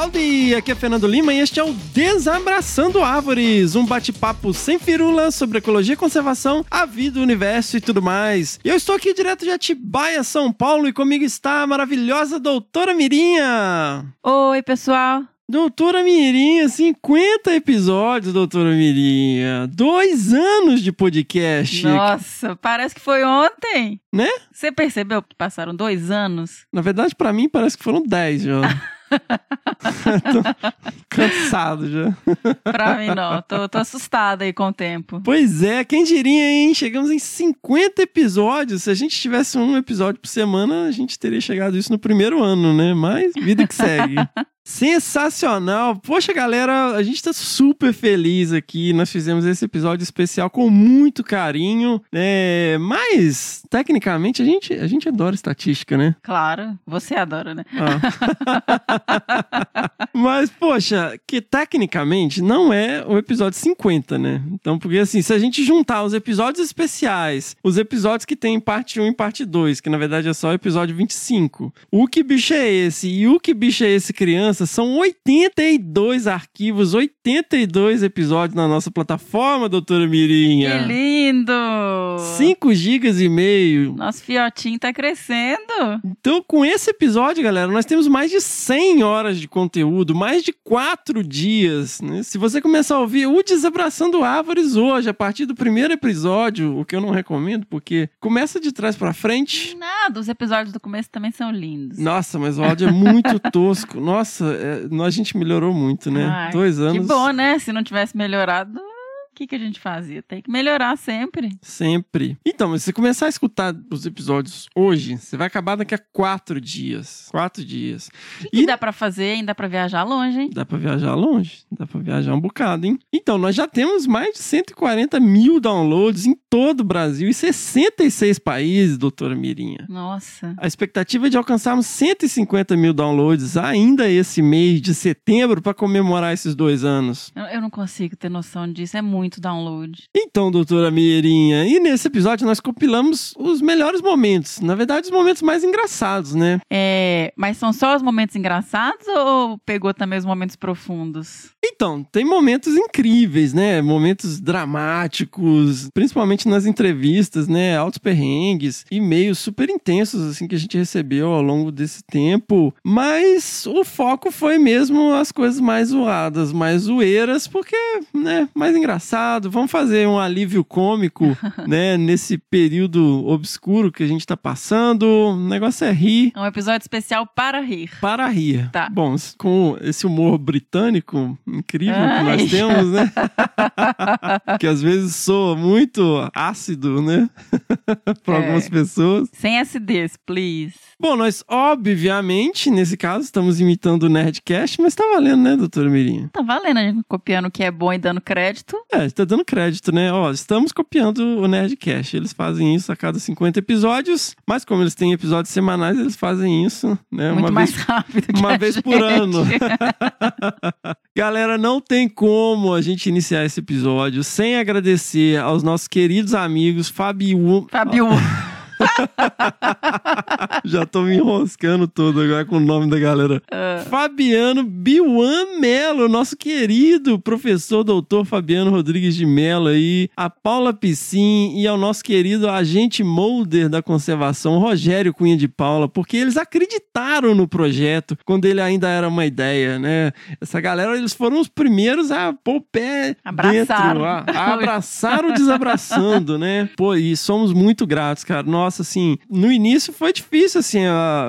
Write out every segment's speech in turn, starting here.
Howdy! Aqui é Fernando Lima e este é o Desabraçando Árvores, um bate-papo sem firula sobre ecologia e conservação, a vida, o universo e tudo mais. E eu estou aqui direto de Atibaia, São Paulo, e comigo está a maravilhosa doutora Mirinha. Oi, pessoal. Doutora Mirinha, 50 episódios, doutora Mirinha. Dois anos de podcast. Nossa, parece que foi ontem. Né? Você percebeu que passaram dois anos? Na verdade, pra mim, parece que foram 10 já. tô cansado já. Pra mim, não. Tô, tô assustada aí com o tempo. Pois é, quem diria, hein? Chegamos em 50 episódios. Se a gente tivesse um episódio por semana, a gente teria chegado isso no primeiro ano, né? Mas vida que segue. Sensacional! Poxa, galera, a gente tá super feliz aqui. Nós fizemos esse episódio especial com muito carinho, né? Mas, tecnicamente, a gente, a gente adora estatística, né? Claro, você adora, né? Ah. Mas, poxa, que tecnicamente não é o episódio 50, né? Então, porque assim, se a gente juntar os episódios especiais, os episódios que tem parte 1 e parte 2, que na verdade é só o episódio 25, o que bicho é esse e o que bicho é esse criança, são 82 arquivos, 82 episódios na nossa plataforma, doutora Mirinha. Que lindo! 5 gigas e meio. Nosso fiotinho tá crescendo. Então, com esse episódio, galera, nós temos mais de 100 horas de conteúdo, mais de 4 dias. Né? Se você começar a ouvir o Desabraçando Árvores hoje, a partir do primeiro episódio, o que eu não recomendo, porque começa de trás para frente. Nada, os episódios do começo também são lindos. Nossa, mas o áudio é muito tosco. Nossa, é, a gente melhorou muito, né? Dois anos. Que bom, né? Se não tivesse melhorado, que, que a gente fazia? Tem que melhorar sempre. Sempre. Então, mas se você começar a escutar os episódios hoje, você vai acabar daqui a quatro dias. Quatro dias. O que, que dá para fazer? Ainda dá pra viajar longe, hein? Dá pra viajar longe. Dá pra viajar um bocado, hein? Então, nós já temos mais de 140 mil downloads em todo o Brasil e 66 países, doutora Mirinha. Nossa. A expectativa é de alcançarmos 150 mil downloads ainda esse mês de setembro para comemorar esses dois anos. Eu não consigo ter noção disso. É muito muito download. Então, doutora Mirinha, e nesse episódio nós compilamos os melhores momentos. Na verdade, os momentos mais engraçados, né? É, mas são só os momentos engraçados ou pegou também os momentos profundos? Então, tem momentos incríveis, né? Momentos dramáticos, principalmente nas entrevistas, né? Altos perrengues, e-mails super intensos, assim, que a gente recebeu ao longo desse tempo. Mas o foco foi mesmo as coisas mais zoadas, mais zoeiras, porque, né? Mais engraçado. Vamos fazer um alívio cômico, né? Nesse período obscuro que a gente tá passando. O negócio é rir. É um episódio especial para rir. Para rir. Tá. Bom, com esse humor britânico incrível Ai. que nós temos, né? que às vezes soa muito ácido, né? para é. algumas pessoas. Sem acidez, please. Bom, nós, obviamente, nesse caso, estamos imitando o Nerdcast, mas tá valendo, né, doutora Mirinha? Tá valendo, a gente copiando o que é bom e dando crédito. É, está dando crédito, né? Ó, estamos copiando o Nerdcast. Eles fazem isso a cada 50 episódios, mas como eles têm episódios semanais, eles fazem isso, né? Muito uma mais vez, rápido que Uma vez gente. por ano. Galera, não tem como a gente iniciar esse episódio sem agradecer aos nossos queridos amigos Fabio. Fabio. Já tô me enroscando todo agora com o nome da galera. Uh. Fabiano Biuan Melo, nosso querido professor doutor Fabiano Rodrigues de Melo aí, a Paula Piscin e ao nosso querido agente molder da conservação, Rogério Cunha de Paula, porque eles acreditaram no projeto quando ele ainda era uma ideia, né? Essa galera, eles foram os primeiros a pôr o pé Abraçaram. dentro, a, a abraçar o desabraçando, né? Pô, e somos muito gratos, cara. Nossa, assim, no início foi difícil, assim,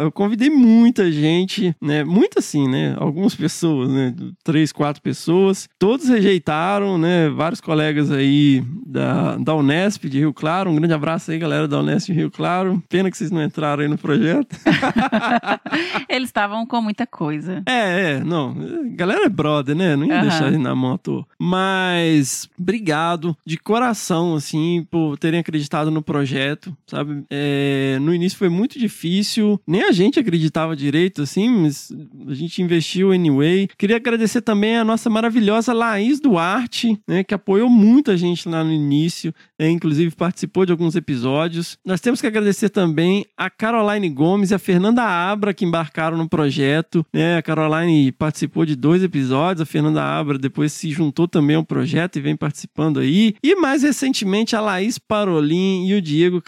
eu convidei muita gente, né? Muita assim, né? Algumas pessoas, né? Três, quatro pessoas. Todos rejeitaram, né? Vários colegas aí da, da Unesp de Rio Claro. Um grande abraço aí, galera da Unesp de Rio Claro. Pena que vocês não entraram aí no projeto. Eles estavam com muita coisa. É, é, não. Galera é brother, né? Não ia Aham. deixar na moto. Mas, obrigado de coração, assim, por terem acreditado no projeto, sabe? É, no início foi muito difícil, nem a gente acreditava direito, assim, mas a gente investiu anyway. Queria agradecer também a nossa maravilhosa Laís Duarte, né, que apoiou muito a gente lá no início, é, inclusive participou de alguns episódios. Nós temos que agradecer também a Caroline Gomes e a Fernanda Abra, que embarcaram no projeto, né? A Caroline participou de dois episódios, a Fernanda Abra depois se juntou também ao projeto e vem participando aí. E mais recentemente a Laís Parolin e o Diego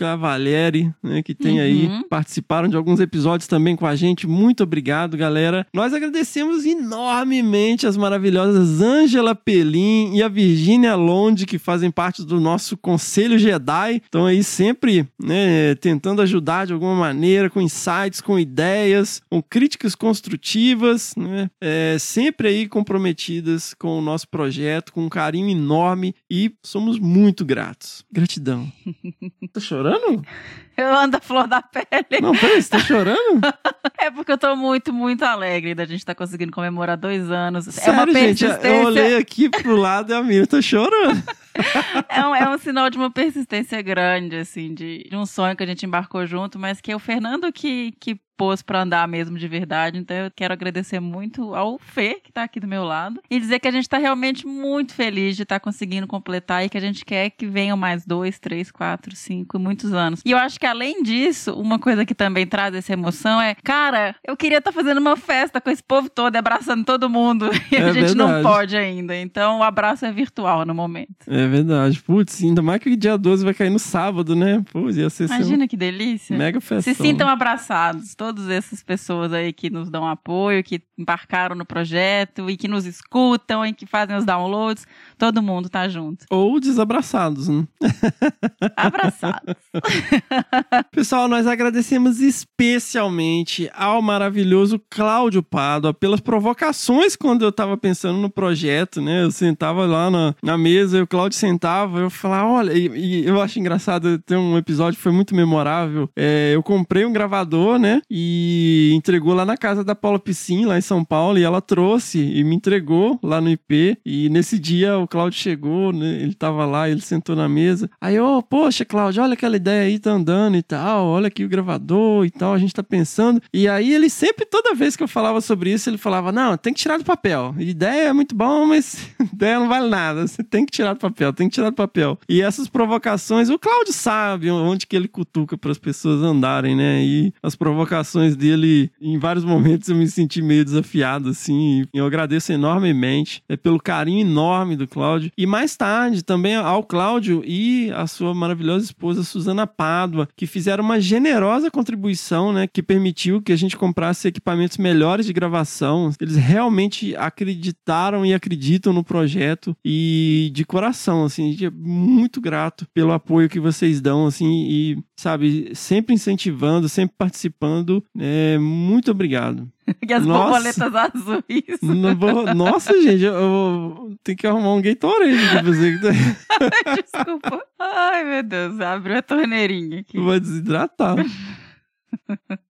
Né, que tem aí, Uhum. participaram de alguns episódios também com a gente. Muito obrigado, galera. Nós agradecemos enormemente as maravilhosas Ângela Pelim e a Virgínia Londe, que fazem parte do nosso Conselho Jedi. Estão aí sempre né, tentando ajudar de alguma maneira, com insights, com ideias, com críticas construtivas, né? É, sempre aí comprometidas com o nosso projeto, com um carinho enorme e somos muito gratos. Gratidão. tá chorando? Eu ando a flor da pele. Não, peraí, você tá chorando? É porque eu tô muito, muito alegre da gente estar conseguindo comemorar dois anos. é uma Sério, gente, persistência. eu olhei aqui pro lado e a Miriam tá chorando. É um, é um sinal de uma persistência grande, assim, de, de um sonho que a gente embarcou junto, mas que é o Fernando que, que pôs pra andar mesmo de verdade. Então eu quero agradecer muito ao Fê, que tá aqui do meu lado, e dizer que a gente tá realmente muito feliz de estar conseguindo completar e que a gente quer que venham mais dois, três, quatro, cinco, muitos anos. E eu acho que além disso, uma coisa que também traz essa emoção é, cara, eu queria estar fazendo uma festa com esse povo todo, abraçando todo mundo, e a É gente não verdade. pode ainda. Então o abraço é virtual no momento. É verdade. Putz, ainda mais que o dia 12 vai cair no sábado, né? Putz, ia ser Imagina que delícia. mega festa. Se sintam abraçados, todas essas pessoas aí que nos dão apoio, que embarcaram no projeto e que nos escutam e que fazem os downloads, todo mundo tá junto. Ou desabraçados, né? Abraçados. Pessoal, nós agradecemos especialmente ao maravilhoso Cláudio Pádua pelas provocações quando eu tava pensando no projeto, né? Eu sentava lá na, na mesa e o Cláudio sentava, eu falava, olha, e, e eu acho engraçado, tem um episódio que foi muito memorável. É, eu comprei um gravador, né? E entregou lá na casa da Paula Piscin, lá em São Paulo, e ela trouxe e me entregou lá no IP. E nesse dia o Cláudio chegou, né? Ele tava lá, ele sentou na mesa. Aí, ô, poxa, Cláudio, olha aquela ideia aí, tá andando e tal, olha aqui o gravador e tal, a gente tá pensando. E aí ele sempre, toda vez que eu falava sobre isso, ele falava: não, tem que tirar do papel. Ideia é muito bom, mas ideia não vale nada. Você tem que tirar do papel, tem que tirar do papel. E essas provocações, o Cláudio sabe onde que ele cutuca para as pessoas andarem, né? E as provocações dele, em vários momentos eu me senti meio desafiado, assim. Eu agradeço enormemente é, pelo carinho enorme do Cláudio. E mais tarde também ao Cláudio e a sua maravilhosa esposa Suzana Pádua, que fizeram uma generosa contribuição, né? Que permitiu que a gente comprasse equipamentos melhores de gravação. Eles realmente acreditaram e acreditam no projeto e de coração, assim, a gente é muito grato pelo apoio que vocês dão, assim, e, sabe, sempre incentivando, sempre participando. É, muito obrigado. E as Nossa. borboletas azuis. Vou- Nossa, gente, eu, eu tenho que arrumar um Gatorade pra. Desculpa. Ai, meu Deus, abriu a torneirinha aqui. Vai desidratar.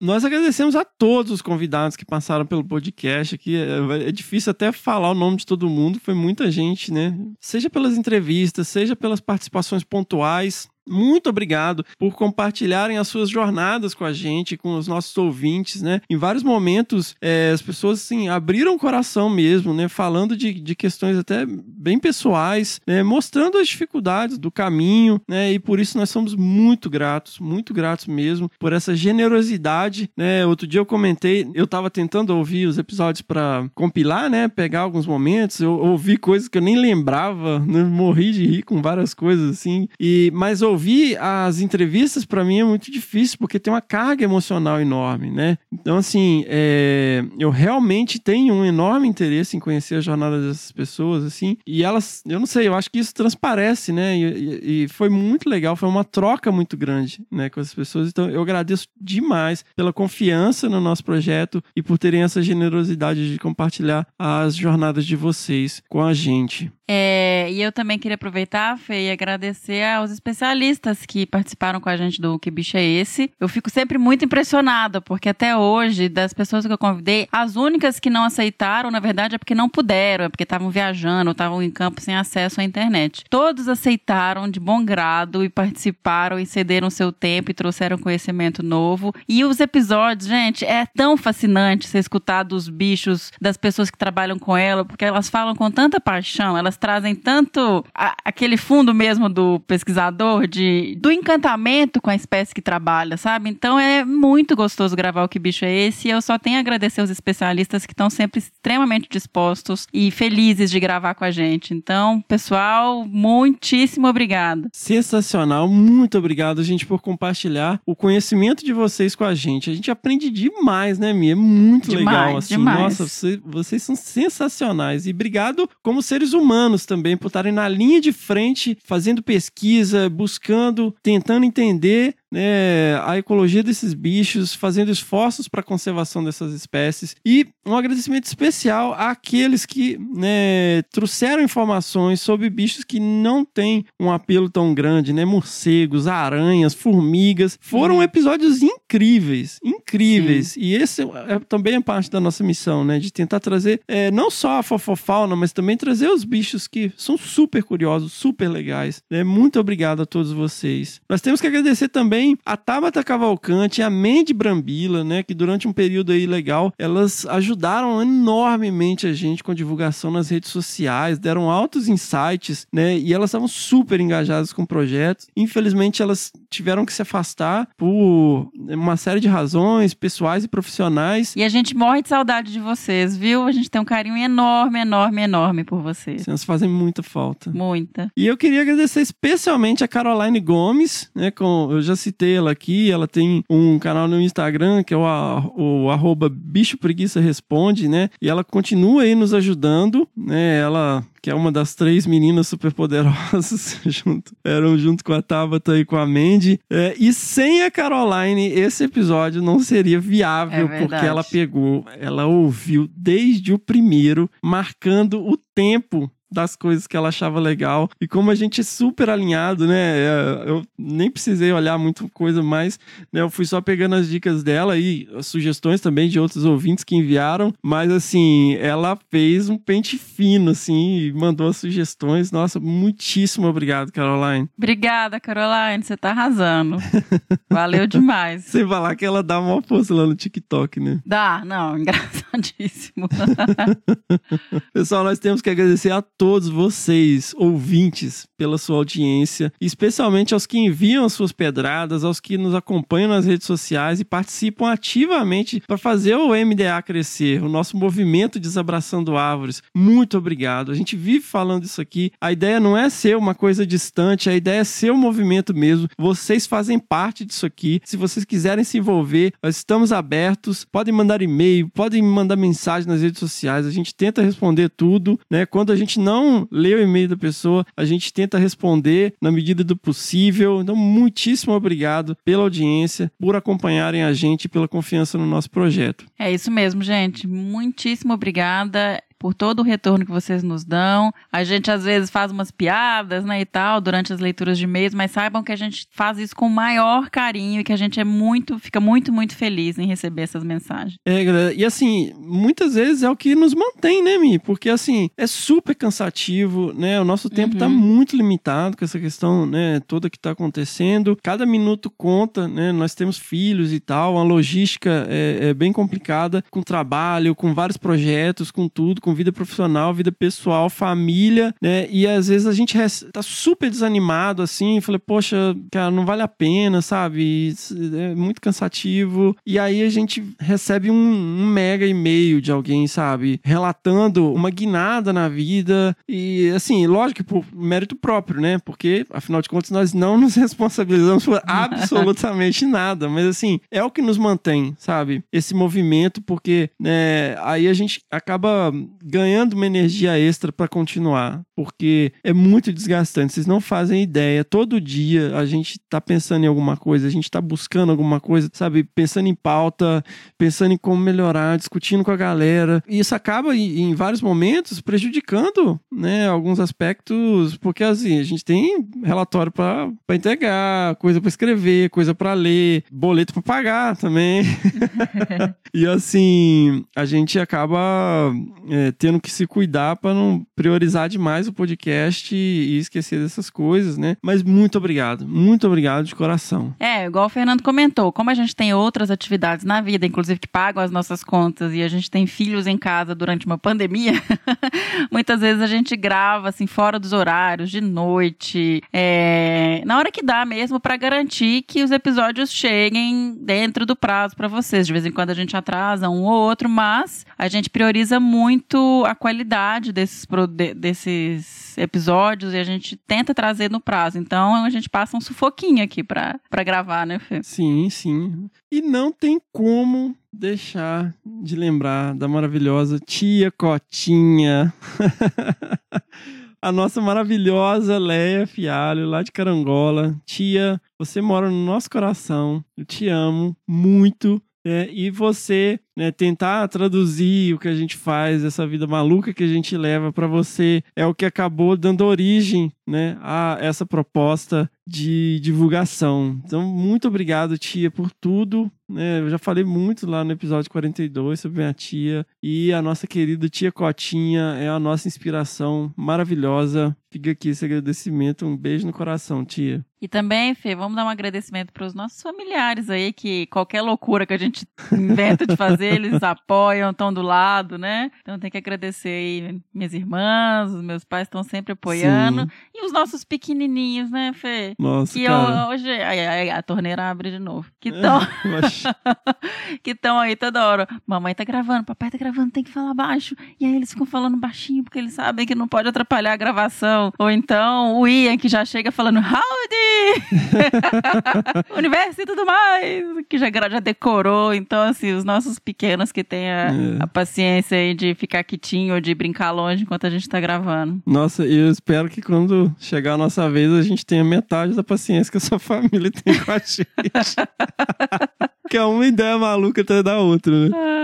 Nós agradecemos a todos os convidados que passaram pelo podcast aqui. É, é difícil até falar o nome de todo mundo, foi muita gente, né? Seja pelas entrevistas, seja pelas participações pontuais. Muito obrigado por compartilharem as suas jornadas com a gente, com os nossos ouvintes, né? Em vários momentos, é, as pessoas, assim, abriram o coração mesmo, né? Falando de, de questões até bem pessoais, né? Mostrando as dificuldades do caminho, né? E por isso nós somos muito gratos, muito gratos mesmo por essa generosidade, né? Outro dia eu comentei, eu tava tentando ouvir os episódios para compilar, né? Pegar alguns momentos, eu ouvi coisas que eu nem lembrava, né? Morri de rir com várias coisas, assim. E, mas ouvi ouvir as entrevistas para mim é muito difícil, porque tem uma carga emocional enorme, né? Então, assim, é, eu realmente tenho um enorme interesse em conhecer a jornada dessas pessoas, assim, e elas, eu não sei, eu acho que isso transparece, né? E, e, foi muito legal, foi uma troca muito grande, né, com as pessoas. Então, eu agradeço demais pela confiança no nosso projeto e por terem essa generosidade de compartilhar as jornadas de vocês com a gente. É, e eu também queria aproveitar, Fê, e agradecer aos especialistas que participaram com a gente do Que Bicho é Esse. Eu fico sempre muito impressionada, porque até hoje, das pessoas que eu convidei, as únicas que não aceitaram, na verdade, é porque não puderam, é porque estavam viajando, estavam em campo sem acesso à internet. Todos aceitaram de bom grado e participaram e cederam seu tempo e trouxeram conhecimento novo. E os episódios, gente, é tão fascinante você escutar dos bichos, das pessoas que trabalham com ela, porque elas falam com tanta paixão, elas trazem tanto a, aquele fundo mesmo do pesquisador, de, do encantamento com a espécie que trabalha, sabe? Então é muito gostoso gravar o Que Bicho é Esse. E eu só tenho a agradecer aos especialistas que estão sempre extremamente dispostos e felizes de gravar com a gente. Então, pessoal, muitíssimo obrigado. Sensacional, muito obrigado, gente, por compartilhar o conhecimento de vocês com a gente. A gente aprende demais, né, Mia? É muito Demais, legal, assim. demais. Nossa, você- vocês são sensacionais. E obrigado como seres humanos também, por estarem na linha de frente, fazendo pesquisa, buscando, tentando entender né, a ecologia desses bichos, fazendo esforços para a conservação dessas espécies. E um agradecimento especial àqueles que né, trouxeram informações sobre bichos que não têm um apelo tão grande, né? Morcegos, aranhas, formigas. Foram episódios incríveis, incríveis. E esse é também é parte da nossa missão, né? De tentar trazer é, não só a fofofauna, mas também trazer os bichos que são super curiosos, super legais. Né? Muito obrigado a todos vocês. Nós temos que agradecer também a Tabata Cavalcante e a Mandy Brambila, né? Que durante um período aí legal, elas ajudaram enormemente a gente com a divulgação nas redes sociais, deram altos insights, né? E elas estavam super engajadas com o projeto. Infelizmente, elas tiveram que se afastar por uma série de razões pessoais e profissionais. E a gente morre de saudade de vocês, viu? A gente tem um carinho enorme, enorme, enorme por vocês. Elas fazem muita falta. Muita. E eu queria agradecer especialmente a Caroline Gomes, né? Com, eu já citei ela aqui, ela tem um canal no Instagram que é o, o arroba Bicho Preguiça Responde, né? E ela continua aí nos ajudando, né? Ela que é uma das três meninas superpoderosas, junto, eram junto com a Tabata e com a Mandy. É, e sem a Caroline, esse episódio não seria viável, É porque ela pegou, ela ouviu desde o primeiro, marcando o tempo das coisas que ela achava legal. E como a gente é super alinhado, né? é, Eu nem precisei olhar muito coisa mais, né? Eu fui só pegando as dicas dela e as sugestões também de outros ouvintes que enviaram. Mas assim, ela fez um pente fino, assim, e mandou as sugestões. Nossa, muitíssimo obrigado, Caroline. Obrigada, Caroline. Você tá arrasando. Valeu demais. Sem falar que ela dá uma força lá no TikTok, né? Dá, não, engraçadíssimo. Pessoal, nós temos que agradecer a todos vocês, ouvintes, pela sua audiência, especialmente aos que enviam as suas pedradas, aos que nos acompanham nas redes sociais e participam ativamente para fazer o MDA crescer, o nosso movimento Desabraçando Árvores. Muito obrigado. A gente vive falando isso aqui. A ideia não é ser uma coisa distante, a ideia é ser um movimento mesmo. Vocês fazem parte disso aqui. Se vocês quiserem se envolver, nós estamos abertos. Podem mandar e-mail, podem mandar mensagem nas redes sociais. A gente tenta responder tudo, né? Quando a gente não lê o e-mail da pessoa, a gente tenta responder na medida do possível. Então, muitíssimo obrigado pela audiência, por acompanharem a gente e pela confiança no nosso projeto. É isso mesmo, gente. Muitíssimo obrigada por todo o retorno que vocês nos dão. A gente às vezes faz umas piadas, né, e tal, durante as leituras de e-mails, mas saibam que a gente faz isso com o maior carinho e que a gente é muito, fica muito, muito feliz em receber essas mensagens. É, galera, e assim, muitas vezes é o que nos mantém, né, Mi? Porque assim, é super cansativo, né? O nosso tempo tá muito limitado com essa questão, né, toda que tá acontecendo. Cada minuto conta, né? Nós temos filhos e tal, a logística é, é bem complicada com trabalho, com vários projetos, com tudo, com vida profissional, vida pessoal, família, né? E às vezes a gente tá super desanimado assim, falei, poxa, cara, não vale a pena, sabe? É muito cansativo. E aí a gente recebe um, um mega e-mail de alguém, sabe? Relatando uma guinada na vida. E assim, lógico que por mérito próprio, né? Porque, afinal de contas, nós não nos responsabilizamos por absolutamente nada. Mas assim, é o que nos mantém, sabe? Esse movimento, porque né, aí a gente acaba ganhando uma energia extra para continuar. Porque é muito desgastante. Vocês não fazem ideia. Todo dia a gente tá pensando em alguma coisa, a gente tá buscando alguma coisa, sabe? Pensando em pauta, pensando em como melhorar, discutindo com a galera. E isso acaba, em vários momentos, prejudicando, né? Alguns aspectos, porque assim, a gente tem relatório para entregar, coisa para escrever, coisa para ler, boleto para pagar também. e assim, a gente acaba é, tendo que se cuidar para não priorizar demais o podcast e esquecer dessas coisas, né? Mas muito obrigado, muito obrigado de coração. É, igual o Fernando comentou, como a gente tem outras atividades na vida, inclusive que pagam as nossas contas, e a gente tem filhos em casa durante uma pandemia, muitas vezes a gente grava assim fora dos horários, de noite, é, na hora que dá mesmo, para garantir que os episódios cheguem dentro do prazo para vocês. De vez em quando a gente atrasa um ou outro, mas a gente prioriza muito a qualidade desses, desses episódios e a gente tenta trazer no prazo. Então a gente passa um sufoquinho aqui para gravar, né, Fê? Sim, sim. E não tem como deixar de lembrar da maravilhosa tia Cotinha. a nossa maravilhosa Leia Fialho, lá de Carangola. Tia, você mora no nosso coração. Eu te amo muito. É, e você né, tentar traduzir o que a gente faz, essa vida maluca que a gente leva para você, é o que acabou dando origem né, a essa proposta de divulgação. Então, muito obrigado, tia, por tudo. Né? Eu já falei muito lá no episódio 42 sobre minha tia. E a nossa querida tia Cotinha é a nossa inspiração maravilhosa. Fica aqui esse agradecimento. Um beijo no coração, tia. E também, Fê, vamos dar um agradecimento para os nossos familiares aí, que qualquer loucura que a gente inventa de fazer, eles apoiam, estão do lado, né? Então tem que agradecer aí minhas irmãs, os meus pais estão sempre apoiando. Sim. E os nossos pequenininhos, né, Fê? Nossa, que cara. hoje a, a, torneira abre de novo. Que estão que estão aí toda hora. Mamãe tá gravando, papai tá gravando, tem que falar baixo. E aí eles ficam falando baixinho porque eles sabem que não pode atrapalhar a gravação. Ou então o Ian que já chega falando howdy! Universo e tudo mais, que já, já decorou. Então, assim, os nossos pequenos que têm a, é. a paciência aí de ficar quietinho ou de brincar longe enquanto a gente tá gravando. Nossa, e eu espero que quando chegar a nossa vez a gente tenha metade da paciência que a sua família tem com a gente. que é uma ideia maluca até da outra, né?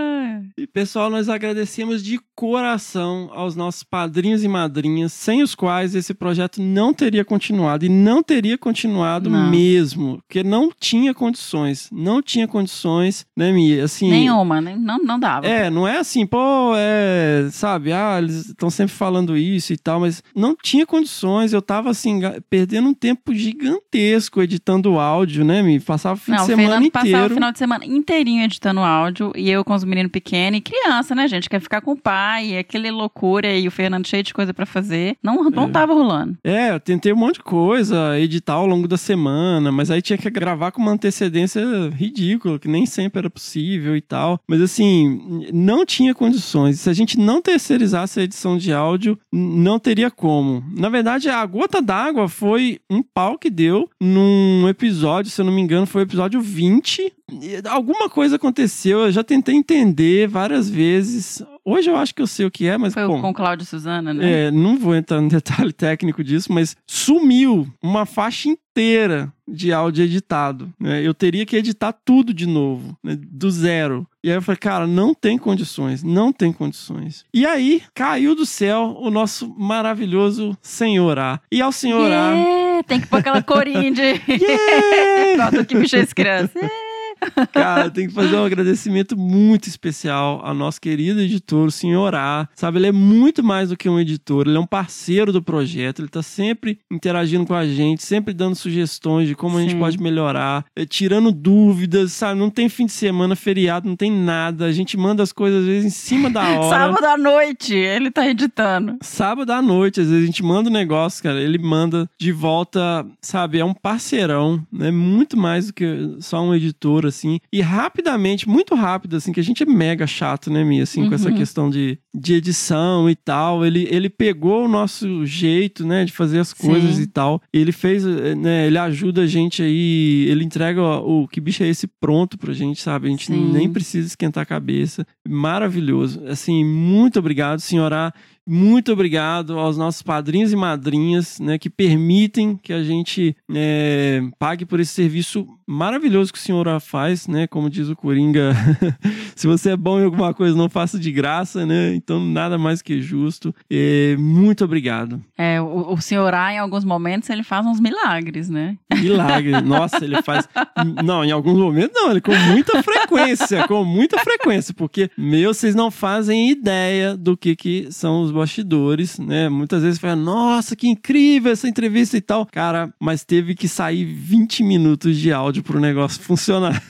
E pessoal, nós agradecemos de coração aos nossos padrinhos e madrinhas, sem os quais esse projeto não teria continuado e não teria continuado não. mesmo, porque não tinha condições, não tinha condições, né, Mia? Assim, Nenhuma, né? Não, não dava. É, não é assim, pô, é, sabe, ah, eles estão sempre falando isso e tal, mas não tinha condições, eu tava assim, perdendo um tempo gigantesco editando áudio, né, me passava o fim não, de semana inteiro. De semana inteirinho editando áudio e eu com os meninos pequenos e criança, né, gente, quer ficar com o pai, aquele loucura e o Fernando cheio de coisa para fazer. Não, não é. tava rolando. É, eu tentei um monte de coisa, editar ao longo da semana, mas aí tinha que gravar com uma antecedência ridícula, que nem sempre era possível e tal. Mas assim, não tinha condições. Se a gente não terceirizasse a edição de áudio, não teria como. Na verdade, a gota d'água foi um pau que deu num episódio, se eu não me engano, foi o episódio 20. Alguma coisa aconteceu, eu já tentei entender várias vezes. Hoje eu acho que eu sei o que é, mas. Foi bom, com Cláudio Suzana, né? É, não vou entrar no detalhe técnico disso, mas sumiu uma faixa inteira de áudio editado. Né? Eu teria que editar tudo de novo, né? do zero. E aí eu falei, cara, não tem condições, não tem condições. E aí caiu do céu o nosso maravilhoso Senhor A. E ao Senhor yeah, A. Tem que pôr aquela corinha de. Yeah! Que bicho é esse criança. Yeah. Cara, tem que fazer um agradecimento muito especial ao nosso querido editor, o senhor A. Sabe, ele é muito mais do que um editor, ele é um parceiro do projeto, ele tá sempre interagindo com a gente, sempre dando sugestões de como a gente Sim. pode melhorar, eh, tirando dúvidas, sabe? Não tem fim de semana, feriado, não tem nada. A gente manda as coisas às vezes em cima da hora. Sábado à noite, ele tá editando. Sábado à noite, às vezes a gente manda um negócio, cara, ele manda de volta, sabe? É um parceirão, né? Muito mais do que só um editor, assim. E rapidamente, muito rápido, assim, que a gente é mega chato, né, Mia? Assim, com essa Uhum. questão de, de edição e tal. Ele, ele pegou o nosso jeito, né, de fazer as coisas Sim. e tal. Ele fez, eh, né, ele ajuda a gente aí, ele entrega o, o que bicho é esse pronto pra gente, sabe? A gente Sim. nem precisa esquentar a cabeça. Maravilhoso. Assim, muito obrigado, senhora. Muito obrigado aos nossos padrinhos e madrinhas, né, que permitem que a gente é, pague por esse serviço maravilhoso que o senhor faz, né? Como diz o Coringa, se você é bom em alguma coisa, não faça de graça, né? Então, nada mais que justo. É, muito obrigado. É, o, o senhor A, em alguns momentos, ele faz uns milagres, né? Milagre. Nossa, ele faz. Não, em alguns momentos não, ele com muita frequência, com muita frequência, porque, meu, vocês não fazem ideia do que, que são os bastidores, né? Muitas vezes fala, nossa, que incrível essa entrevista e tal. Cara, mas teve que sair 20 minutos de áudio pro negócio funcionar.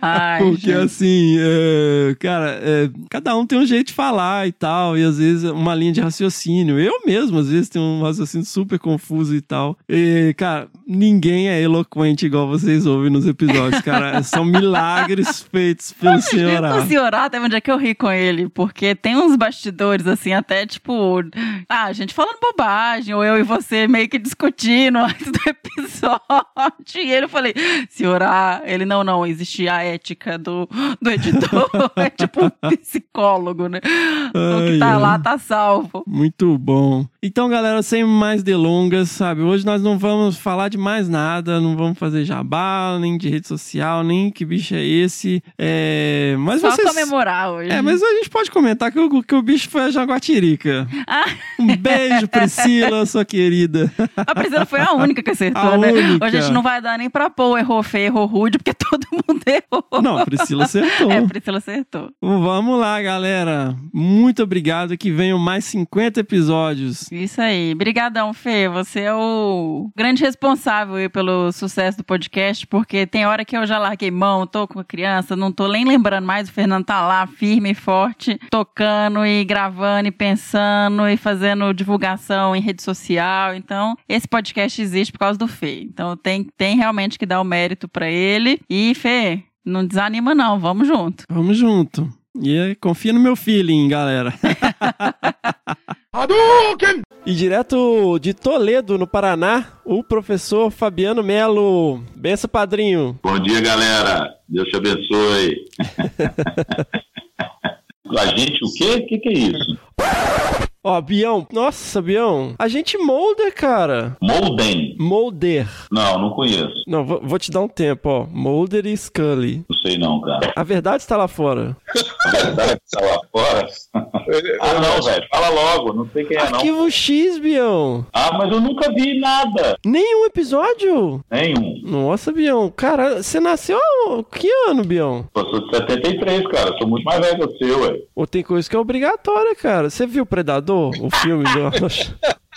Ai, Porque gente. assim, é, cara, é, cada um tem um jeito de falar e tal, e às vezes uma linha de raciocínio. Eu mesmo, às vezes, tenho um raciocínio super confuso e tal. E, cara, ninguém é eloquente igual vocês ouvem nos episódios, cara. São milagres feitos pelo Senhor. O senhor A, teve um dia que eu ri com ele, porque tem uns bastidores, assim, até tipo, ah, a gente falando bobagem, ou eu e você meio que discutindo antes do episódio. E ele falei, senhor A, ele não, não, existe a ética do, do editor, é tipo um psicólogo, né? o que Ai, tá ai. lá tá salvo. Muito bom. Então, galera, sem mais delongas, sabe? Hoje nós não vamos falar de mais nada, não vamos fazer jabá, nem de rede social, nem que bicho é esse. É... Mas Só vocês... comemorar hoje. É, mas a gente pode comentar que o, que o bicho foi a Jaguatirica. Ah. Um beijo, Priscila, sua querida. A Priscila foi a única que acertou, A né? única. Hoje a gente não vai dar nem pra pôr errou feio, errou rude, porque todo mundo errou. Não, a Priscila acertou. É, a Priscila acertou. Vamos lá, galera. Muito obrigado. Que venham mais 50 episódios. Isso aí. Brigadão, Fê. Você é o grande responsável pelo sucesso do podcast, porque tem hora que eu já larguei mão, tô com a criança, não tô nem lembrando mais. O Fernando tá lá, firme e forte, tocando e gravando e pensando e fazendo divulgação em rede social. Então, esse podcast existe por causa do Fê. Então, tem, tem realmente que dar o mérito pra ele. E, Fê, não desanima não, vamos junto. Vamos junto. E confia no meu feeling, galera. E direto de Toledo, no Paraná, o professor Fabiano Melo. Benção, padrinho. Bom dia, galera. Deus te abençoe. A gente, o quê? O que, que é isso? Ó, Bião. Nossa, Bião. A gente molder, cara. Molden? Molder. Não, não conheço. Não, vou, vou te dar um tempo, ó. Mulder e Scully. Não sei não, cara. A verdade está lá fora. A verdade tá lá fora. Ah, não, velho. Fala logo. Não sei quem é, não. Arquivo X, Bião. Ah, mas eu nunca vi nada. Nenhum episódio? Nenhum. Nossa, Bião. Cara, você nasceu que ano, Bião? Eu sou de 73, cara. Sou muito mais velho que você, ué. Ou tem coisa que é obrigatória, cara. Você viu Predador? O filme do...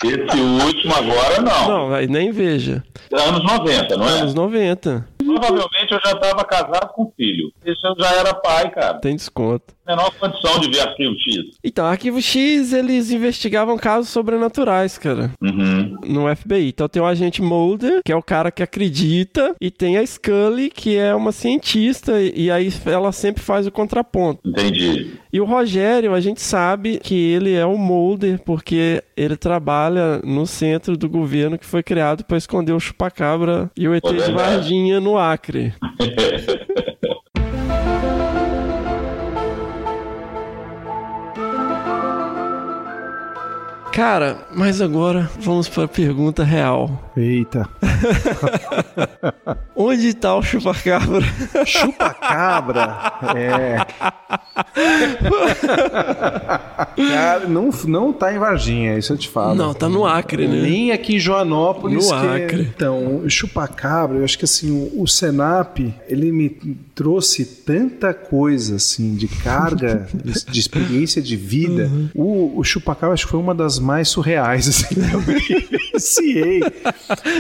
Esse último agora, não. Não, nem veja. Anos 90, não é? Anos 90. Provavelmente eu já tava casado com filho. Isso eu já era pai, cara. Tem desconto. Menor condição de ver Arquivo X. Então, Arquivo X, eles investigavam casos sobrenaturais, cara. Uhum. No FBI. Então tem o agente Mulder, que é o cara que acredita, e tem a Scully, que é uma cientista, e aí ela sempre faz o contraponto. Entendi. E o Rogério, a gente sabe que ele é o Mulder, porque ele trabalha no centro do governo que foi criado para esconder o chupacabra e o ET É de verdade. Varginha no Acre. Cara, mas agora vamos para a pergunta real. Eita. Onde tá o chupacabra? Chupacabra? É. Cara, não, não tá em Varginha, isso eu te falo. Não, tá no Acre, né? Nem aqui em Joanópolis. No que- Acre. Então, o chupacabra, eu acho que assim, o, o Senap, ele me trouxe tanta coisa, assim, de carga, de, de experiência de vida. Uhum. O, o chupacabra, acho que foi uma das mais surreais, assim, que eu vivenciei.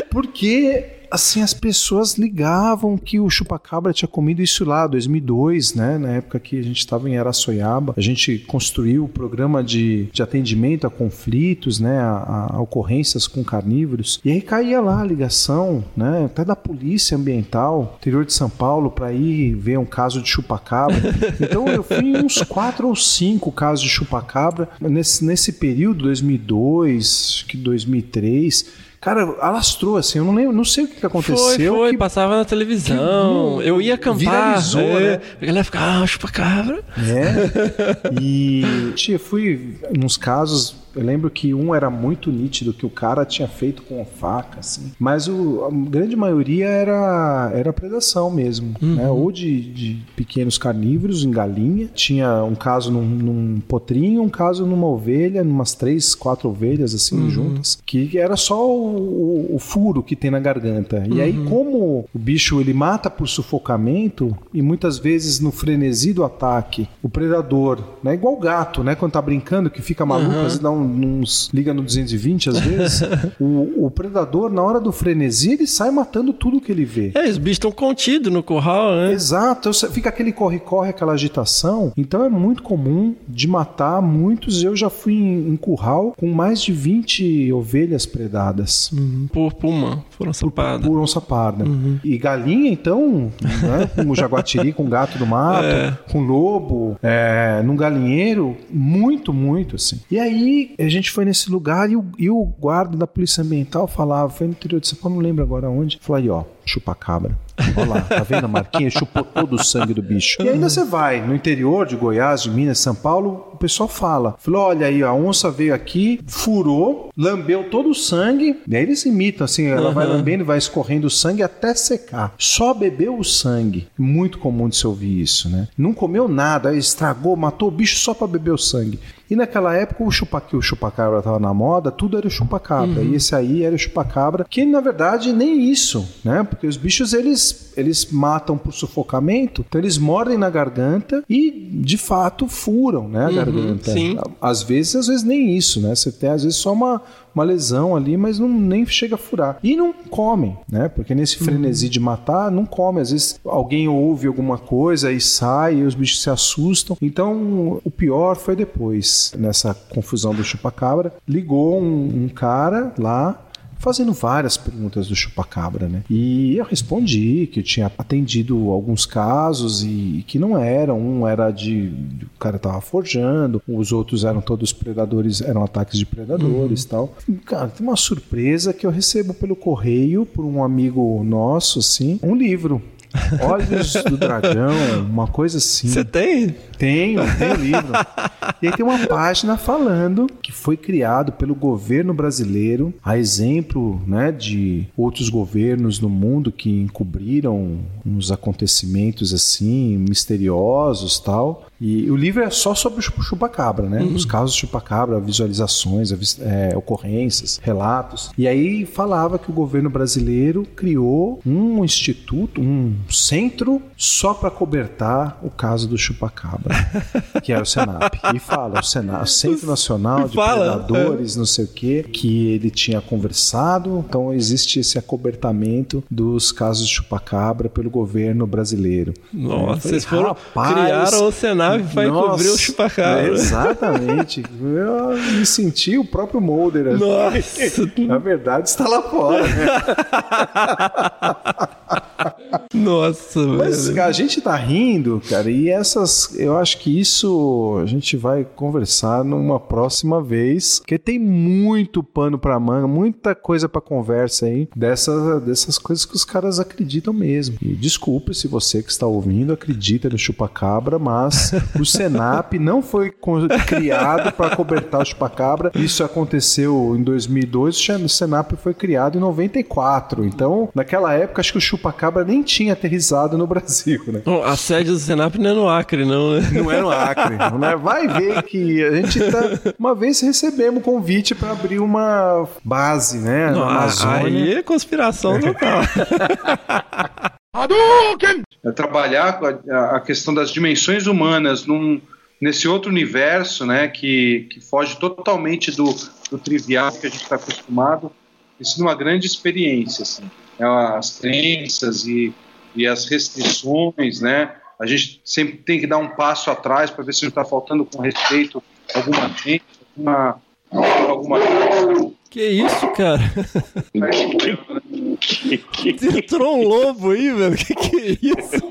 Porque assim as pessoas ligavam que o chupacabra tinha comido isso lá 2002 né? Na época que a gente estava em Araçoiaba a gente construiu o programa de, de atendimento a conflitos né? A, a ocorrências com carnívoros. E aí caía lá a ligação né? Até da polícia ambiental interior de São Paulo para ir ver um caso de chupacabra. Então eu fui em uns quatro ou cinco casos de chupacabra. Nesse, nesse período 2002 acho que 2003 Cara, alastrou assim, eu não lembro, não sei o que, que aconteceu. Foi, foi, que- passava na televisão. que- eu ia acampar. viralizou, é, né? A galera ficava, ah, chupacabra. É. E tia, fui nos casos, eu lembro que um era muito nítido que o cara tinha feito com faca, assim. Mas o, a grande maioria era, era predação mesmo, né? Ou de, de pequenos carnívoros em galinha. Tinha um caso num, num potrinho, um caso numa ovelha, numas três, quatro ovelhas assim juntas, que era só o, o- o furo que tem na garganta. E aí, como o bicho ele mata por sufocamento e muitas vezes no frenesi do ataque, o predador, né, igual o gato, né, quando tá brincando que fica maluco, às vezes dá um- uns liga no 220 às vezes, o, o predador na hora do frenesi ele sai matando tudo que ele vê. É, os bichos estão contidos no curral, né? Exato, fica aquele corre-corre, aquela agitação. Então é muito comum de matar muitos. Eu já fui em, em curral com mais de 20 ovelhas predadas. Por puma, foram sapadas. Por onça parda. E galinha, então, né, com o jaguatiri, com gato do mato, com lobo, é, num galinheiro, muito, muito, assim. E aí, a gente foi nesse lugar e o, e o guarda da Polícia Ambiental falava, foi no interior de São Paulo, não lembro agora onde, falou aí, ó, chupacabra. Olha lá, tá vendo a marquinha? Chupou todo o sangue do bicho. E ainda você vai no interior de Goiás, de Minas, São Paulo, o pessoal fala. Falou: olha aí, a onça veio aqui, furou, lambeu todo o sangue. E aí eles imitam assim, ela vai lambendo e vai escorrendo o sangue até secar. Só bebeu o sangue. Muito comum de se ouvir isso, né? Não comeu nada, estragou, matou o bicho só para beber o sangue. E naquela época o chupaqui, o chupacabra tava na moda, tudo era o chupacabra. E esse aí era o chupacabra, que na verdade nem isso, né? Porque os bichos eles eles matam por sufocamento, então eles mordem na garganta e de fato furam, né, a garganta. sim. Às vezes, às vezes nem isso, né? Você tem às vezes só uma uma lesão ali, mas não nem chega a furar. E não comem, né? Porque nesse frenesi de matar, não come. Às vezes alguém ouve alguma coisa e sai e os bichos se assustam. Então, o pior foi depois, nessa confusão do chupacabra. Ligou um, um cara lá fazendo várias perguntas do chupacabra, né? E eu respondi que eu tinha atendido alguns casos e que não eram. Um era de o cara tava forjando, os outros eram todos predadores, eram ataques de predadores, e tal. E, cara, tem uma surpresa que eu recebo pelo correio por um amigo nosso, assim, um livro. Olhos do Dragão, uma coisa assim. Você tem? Tenho, tenho livro. E aí tem uma página falando que foi criado pelo governo brasileiro, a exemplo né, de outros governos no mundo que encobriram uns acontecimentos assim, misteriosos tal. E o livro é só sobre o chup- chupacabra, né? Os casos de chupacabra, visualizações, é, ocorrências, relatos. E aí falava que o governo brasileiro criou um instituto, um centro só para cobertar o caso do chupacabra, que era o Senap. E fala, o Senap, Centro Nacional de Fala, Predadores, não sei o quê, que ele tinha conversado. Então existe esse acobertamento dos casos de chupacabra pelo governo brasileiro. Nossa, falei, vocês foram, "Rapaz, criaram o Senap para nossa, encobrir o chupacabra. Exatamente. Eu me senti o próprio Mulder. assim. Nossa. Na verdade, está lá fora, né? Nossa, Mas velho. cara, a gente tá rindo, cara, e essas. Eu acho que isso a gente vai conversar numa próxima vez, porque tem muito pano pra manga, muita coisa pra conversa aí, dessa, dessas coisas que os caras acreditam mesmo. E desculpe se você que está ouvindo acredita no chupacabra, mas o Senap não foi criado para cobertar o chupacabra. Isso aconteceu em 2002, o Senap foi criado em 94. Então, naquela época, acho que o chupacabra nem tinha aterrissado no Brasil, né? Bom, a sede do Senap não é no Acre, não, né? Não é no Acre. né? Vai ver que a gente tá. Uma vez recebemos convite para abrir uma base, né? Não, Na Amazônia. aí é conspiração total. é trabalhar com a, a questão das dimensões humanas num, nesse outro universo, né, que, que foge totalmente do, do trivial que a gente está acostumado, tem sido uma grande experiência, assim. É, As crenças e, e as restrições, né, a gente sempre tem que dar um passo atrás para ver se não está faltando com respeito alguma gente, alguma, alguma coisa. que isso, cara? Entrou um lobo aí, velho. Que que é isso?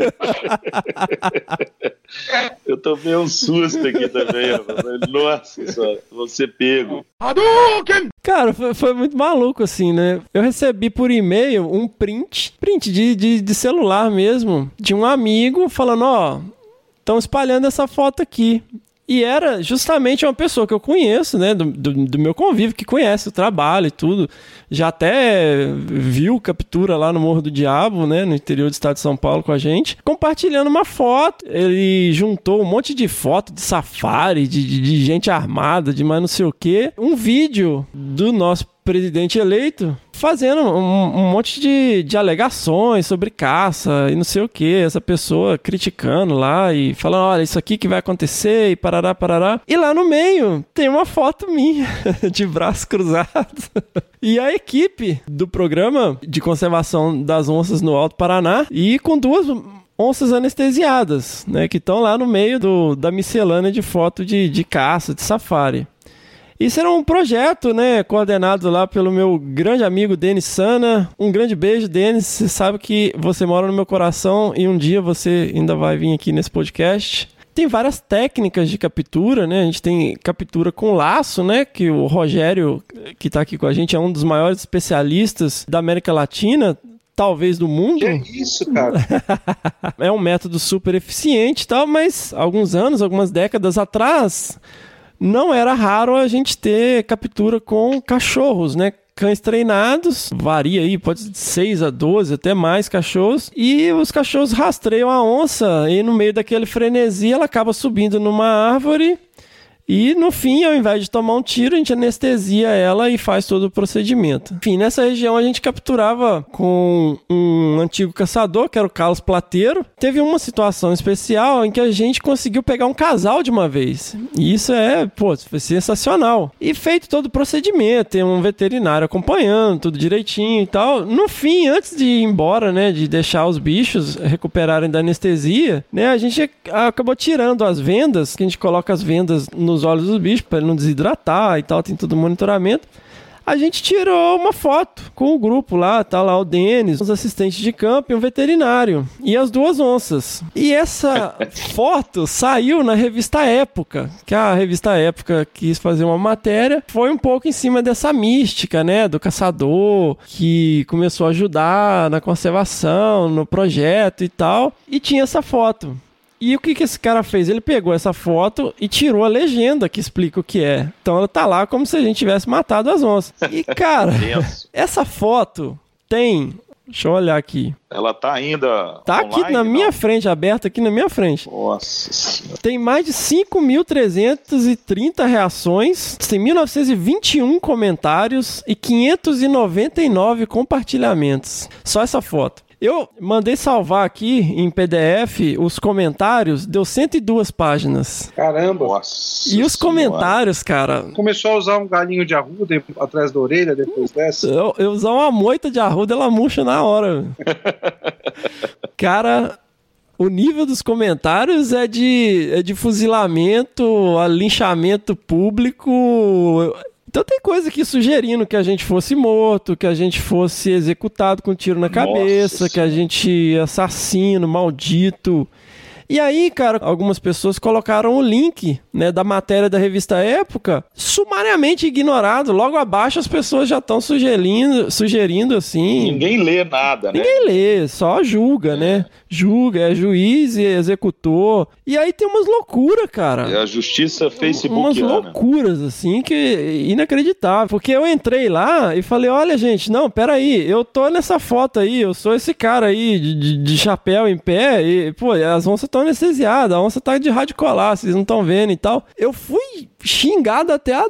Eu tomei um susto aqui também. ó. Nossa senhora, você pego. Cara, foi, foi muito maluco, assim, né? Eu recebi por e-mail um print, print de, de, de celular mesmo, de um amigo falando, ó, estão espalhando essa foto aqui. E era justamente uma pessoa que eu conheço, né? Do, do, do meu convívio, que conhece o trabalho e tudo. Já até viu captura lá no Morro do Diabo, né? No interior do estado de São Paulo com a gente. Compartilhando uma foto. Ele juntou um monte de foto de safari, de, de, de gente armada, de mais não sei o quê. Um vídeo do nosso presidente eleito fazendo um, um monte de, de alegações sobre caça e não sei o que, essa pessoa criticando lá e falando, olha, isso aqui que vai acontecer e parará, parará. E lá no meio tem uma foto minha de braços cruzados. E a equipe do programa de conservação das onças no Alto Paraná e com duas onças anestesiadas, né, que estão lá no meio do, da miscelânea de foto de, de caça, de safari. Isso era um projeto, né, coordenado lá pelo meu grande amigo Denis Sana. Um grande beijo, Denis. Você sabe que você mora no meu coração e um dia você ainda vai vir aqui nesse podcast. Tem várias técnicas de captura, né? A gente tem captura com laço, né? Que o Rogério, que tá aqui com a gente, é um dos maiores especialistas da América Latina, talvez do mundo. Que isso, cara? é um método super eficiente e tal, mas alguns anos, algumas décadas atrás, não era raro a gente ter captura com cachorros, né? Cães treinados, varia aí, pode ser de 6 a 12, até mais cachorros. E os cachorros rastreiam a onça e no meio daquele frenesi ela acaba subindo numa árvore. E no fim, ao invés de tomar um tiro, a gente anestesia ela e faz todo o procedimento. Enfim, nessa região a gente capturava com um antigo caçador, que era o Carlos Plateiro. Teve uma situação especial em que a gente conseguiu pegar um casal de uma vez. E isso é, pô, foi sensacional. E feito todo o procedimento, tem um veterinário acompanhando, tudo direitinho e tal. No fim, antes de ir embora, né, de deixar os bichos recuperarem da anestesia, né, a gente acabou tirando as vendas, que a gente coloca as vendas nos olhos dos bichos para ele não desidratar e tal, tem todo o monitoramento. A gente tirou uma foto com o grupo lá, tá lá o Denis, os assistentes de campo e um veterinário. E as duas onças. E essa foto saiu na revista Época, que a revista Época quis fazer uma matéria. Foi um pouco em cima dessa mística, né? Do caçador, que começou a ajudar na conservação, no projeto e tal. E tinha essa foto. E o que, que esse cara fez? Ele pegou essa foto e tirou a legenda que explica o que é. Então ela tá lá como se a gente tivesse matado as onças. E, cara, essa foto tem. Deixa eu olhar aqui. Ela tá ainda. Tá aqui online, na não? minha frente, aberta aqui na minha frente. Nossa senhora. Tem mais de 5.330 reações, tem 1.921 comentários e 599 compartilhamentos. Só essa foto. Eu mandei salvar aqui em PDF os comentários, deu 102 páginas. Caramba. Nossa E os senhora. comentários, cara, Começou a usar um galinho de arruda atrás da orelha depois dessa. eu, eu usar uma moita de arruda, ela murcha na hora. cara, o nível dos comentários é de, é de fuzilamento, a linchamento público. Então tem coisa aqui sugerindo que a gente fosse morto, que a gente fosse executado com um tiro na cabeça, Nossa que a gente assassino, maldito. E aí, cara, algumas pessoas colocaram o link, né, da matéria da revista Época, sumariamente ignorado. Logo abaixo as pessoas já estão sugerindo, sugerindo assim. Ninguém lê nada, né? Ninguém lê, só julga, né? Julga, é juiz e executor. E aí tem umas loucuras, cara. É a justiça Umas facebookiana. loucuras, assim, que inacreditável. Porque eu entrei lá e falei: olha, gente, não, peraí, eu tô nessa foto aí, eu sou esse cara aí de, de- de chapéu em pé, e, pô, as onças estão anestesiadas, a onça tá de rádio colar, vocês não estão vendo e tal. Eu fui xingado até a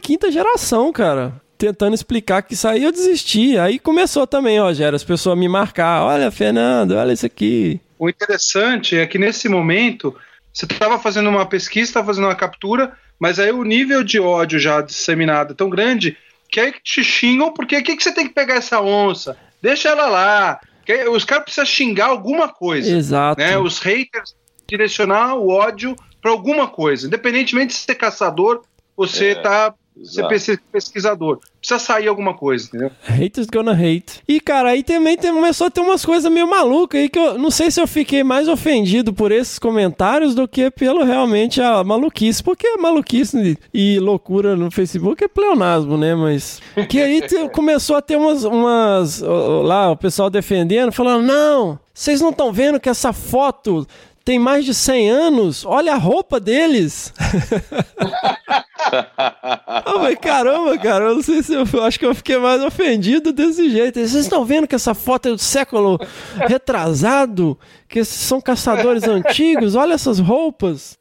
15 geração, cara. Tentando explicar que isso aí eu desisti. Aí começou também, Rogério, as pessoas me marcar. Olha, Fernando, olha isso aqui. O interessante é que nesse momento você estava fazendo uma pesquisa, estava fazendo uma captura, mas aí o nível de ódio já disseminado é tão grande que aí te xingam porque o que, que você tem que pegar essa onça? Deixa ela lá. Que os caras precisam xingar alguma coisa. Exato. Né? Os haters direcionar o ódio para alguma coisa. Independentemente de ser caçador, você É, tá ser exato. pesquisador. Precisa sair alguma coisa, entendeu? Haters gonna hate. E, cara, aí também tem- começou a ter umas coisas meio malucas aí que eu não sei se eu fiquei mais ofendido por esses comentários do que pelo realmente a maluquice. Porque a maluquice e loucura no Facebook é pleonasmo, né? Mas. Que aí te- começou a ter umas. umas lá, o pessoal defendendo, falando: não, vocês não estão vendo que essa foto. Tem mais de 100 anos, olha a roupa deles. Ah, mas caramba, cara, eu não sei se eu, eu acho que eu fiquei mais ofendido desse jeito. Vocês estão vendo que essa foto é do século retrasado? Que esses são caçadores antigos? Olha essas roupas.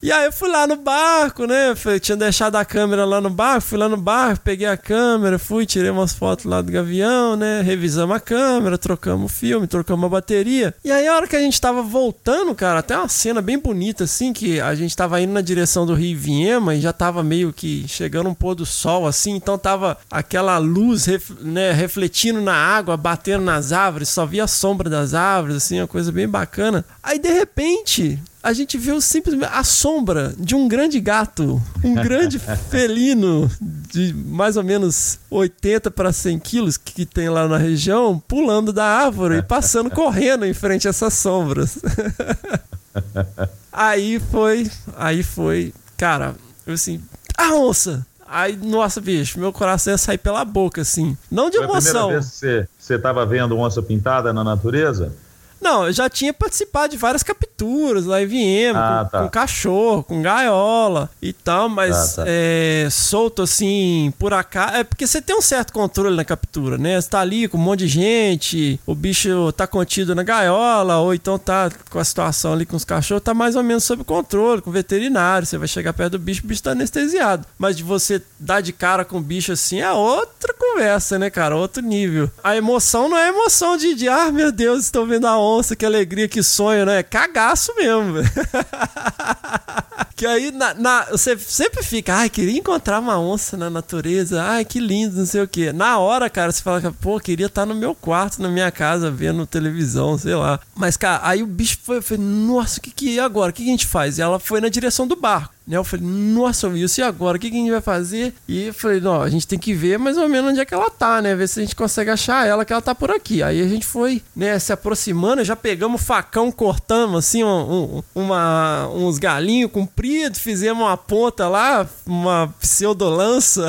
E aí eu fui lá no barco, né? Fui- tinha deixado a câmera lá no barco, fui lá no barco, peguei a câmera, fui, tirei umas fotos lá do gavião, né? Revisamos a câmera, trocamos o filme, trocamos a bateria. E aí a hora que a gente tava voltando, cara, até uma cena bem bonita, assim, que a gente tava indo na direção do Rio Viema e já tava meio que chegando um pôr do sol, assim, então tava aquela luz, ref- né, refletindo na água, batendo nas árvores, só via a sombra das árvores, assim, uma coisa bem bacana. Aí de repente, a gente viu simplesmente a sombra de um grande gato, um grande felino de mais ou menos 80 para 100 quilos que tem lá na região, pulando da árvore e passando correndo em frente a essas sombras. aí foi, aí foi, cara, eu assim, a onça! Aí, nossa, bicho, meu coração ia sair pela boca, assim. Não de Foi a primeira emoção. vez que você- você estava vendo onça pintada na natureza? Não, eu já tinha participado de várias capturas lá em Viema, Ah, com, tá. com cachorro, com gaiola e tal, mas Tá, tá. é, solto assim, por acaso. É porque você tem um certo controle na captura, né? Você tá ali com um monte de gente, o bicho tá contido na gaiola, ou então tá com a situação ali com os cachorros, tá mais ou menos sob controle, com o veterinário. Você vai chegar perto do bicho, o bicho tá anestesiado. Mas de você dar de cara com o bicho assim é outra conversa, né, cara? Outro nível. A emoção não é emoção de, de ah, meu Deus, estou vendo a onça, que alegria, que sonho, né? Cagaço mesmo. Que aí na, na- você sempre fica, ai, queria encontrar uma onça na natureza, ai, que lindo, não sei o quê. Na hora, cara, você fala, pô, queria estar no meu quarto, na minha casa, vendo televisão, sei lá. Mas, cara, aí o bicho foi, foi nossa, o que que é agora? O que, que a gente faz? E ela foi na direção do barco. Né? Eu falei, nossa, Wilson, e agora? O que, que a gente vai fazer? E eu falei, não, a gente tem que ver mais ou menos onde é que ela tá, né? Ver se a gente consegue achar ela, que ela tá por aqui. Aí a gente foi, né, se aproximando, já pegamos o facão, cortamos assim um- um- uma, uns galinhos compridos, fizemos uma ponta lá, uma pseudolança.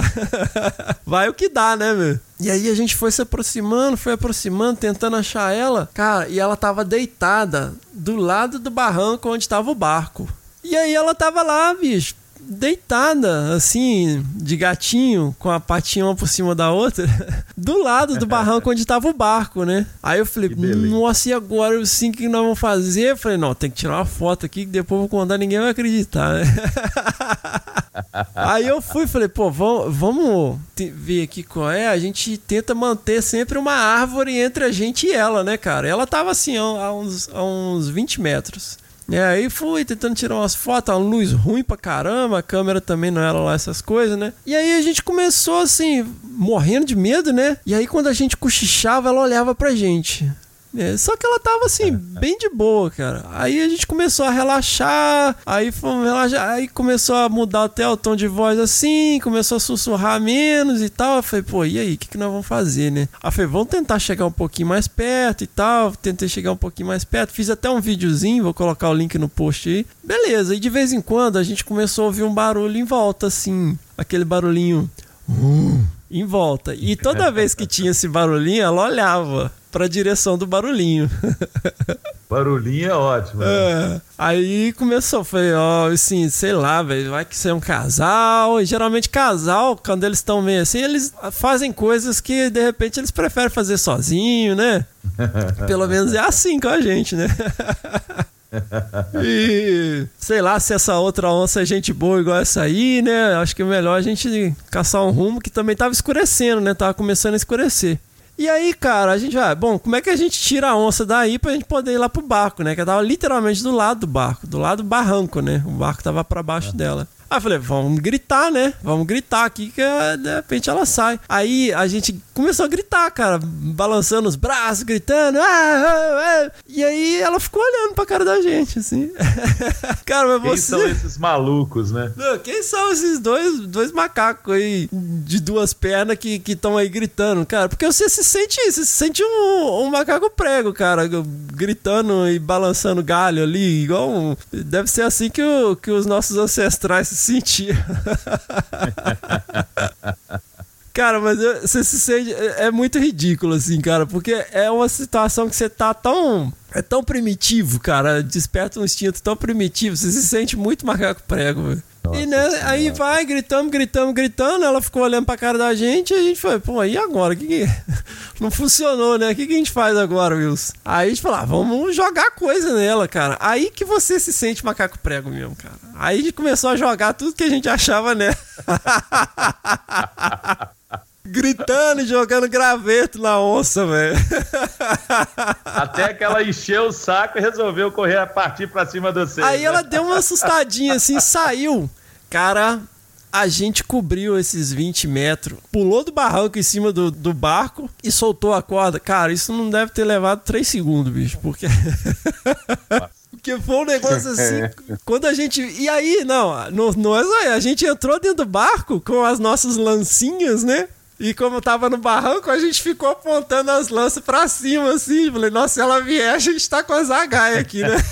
vai o que dá, né, meu? E aí a gente foi se aproximando, foi aproximando, tentando achar ela. Cara, e ela tava deitada do lado do barranco onde tava o barco. E aí ela tava lá, bicho, deitada, assim, de gatinho, com a patinha uma por cima da outra, do lado do barranco onde tava o barco, né? Aí eu falei, nossa, e agora? Assim, o que nós vamos fazer? Eu falei, não, tem que tirar uma foto aqui que depois eu vou contar, ninguém vai acreditar, né? Aí eu fui e falei, pô, vamos, vamos ver aqui qual é. A gente tenta manter sempre uma árvore entre a gente e ela, né, cara? Ela tava assim, a, a uns, a uns 20 metros. E aí fui tentando tirar umas fotos, uma luz ruim pra caramba, a câmera também não era lá essas coisas, né? E aí a gente começou assim, morrendo de medo, né? E aí quando a gente cochichava, ela olhava pra gente. É, só que ela tava assim, bem de boa, cara. Aí a gente começou a relaxar, aí fomos relaxar, aí começou a mudar até o tom de voz assim, começou a sussurrar menos e tal. Eu falei, pô, e aí, o que, que nós vamos fazer, né? Aí falei, vamos tentar chegar um pouquinho mais perto e tal. Tentei chegar um pouquinho mais perto, fiz até um videozinho, vou colocar o link no post aí. Beleza, e de vez em quando a gente começou a ouvir um barulho em volta, assim, aquele barulhinho. "Uh", em volta. E toda vez que tinha esse barulhinho, ela olhava pra direção do barulhinho. Barulhinho é ótimo. né? É. Aí começou, falei, ó, assim, sei lá, velho, vai que ser um casal. E geralmente casal, quando eles estão meio assim, eles fazem coisas que de repente eles preferem fazer sozinho, né? Pelo menos é assim com a gente, né? E sei lá se essa outra onça é gente boa igual essa aí, né? Acho que é melhor a gente caçar um rumo que também tava escurecendo, né? Tava começando a escurecer. E aí, cara, a gente vai, bom, como é que a gente tira a onça daí pra gente poder ir lá pro barco, né? Que ela tava literalmente do lado do barco, do lado do barranco, né? O barco tava pra baixo dela. Aí eu falei, vamos gritar, né? Vamos gritar aqui que eh, de repente ela sai. Aí a gente começou a gritar, cara, balançando os braços, gritando. "Ah, ah, ah". E aí ela ficou olhando pra cara da gente, assim. cara, mas Quem você. são esses malucos, né? Não, quem são esses dois, dois macacos aí de duas pernas que estão aí gritando, cara? Porque você se sente, você se sente um, um macaco prego, cara, gritando e balançando galho ali, igual um, deve ser assim que, o- que os nossos ancestrais se sentiam. Cara, mas eu- você se sente. É é muito ridículo, assim, cara, porque é uma situação que você tá tão. É tão primitivo, cara. Desperta um instinto tão primitivo. Você se sente muito macaco prego, velho. E né, aí vai, gritamos, gritamos, gritando. Ela ficou olhando pra cara da gente e a gente foi, pô, e agora? Que que... Não funcionou, né? O que, que a gente faz agora, Wilson? Aí a gente falou, ah, vamos jogar coisa nela, cara. Aí que você se sente macaco prego mesmo, cara. Aí a gente começou a jogar tudo que a gente achava nela. Gritando e jogando graveto na onça, velho. Até que ela encheu o saco e resolveu correr a partir pra cima do você. Aí ela deu uma assustadinha assim, saiu. Cara, a gente cobriu esses 20 metros, pulou do barranco em cima do, do barco e soltou a corda. Cara, isso não deve ter levado 3 segundos, bicho, porque. Porque foi um negócio assim. Quando a gente. E aí, não, não é. A gente entrou dentro do barco com as nossas lancinhas, né? E como tava no barranco, a gente ficou apontando as lanças pra cima, assim. Falei, nossa, se ela vier, a gente tá com as agaias aqui, né?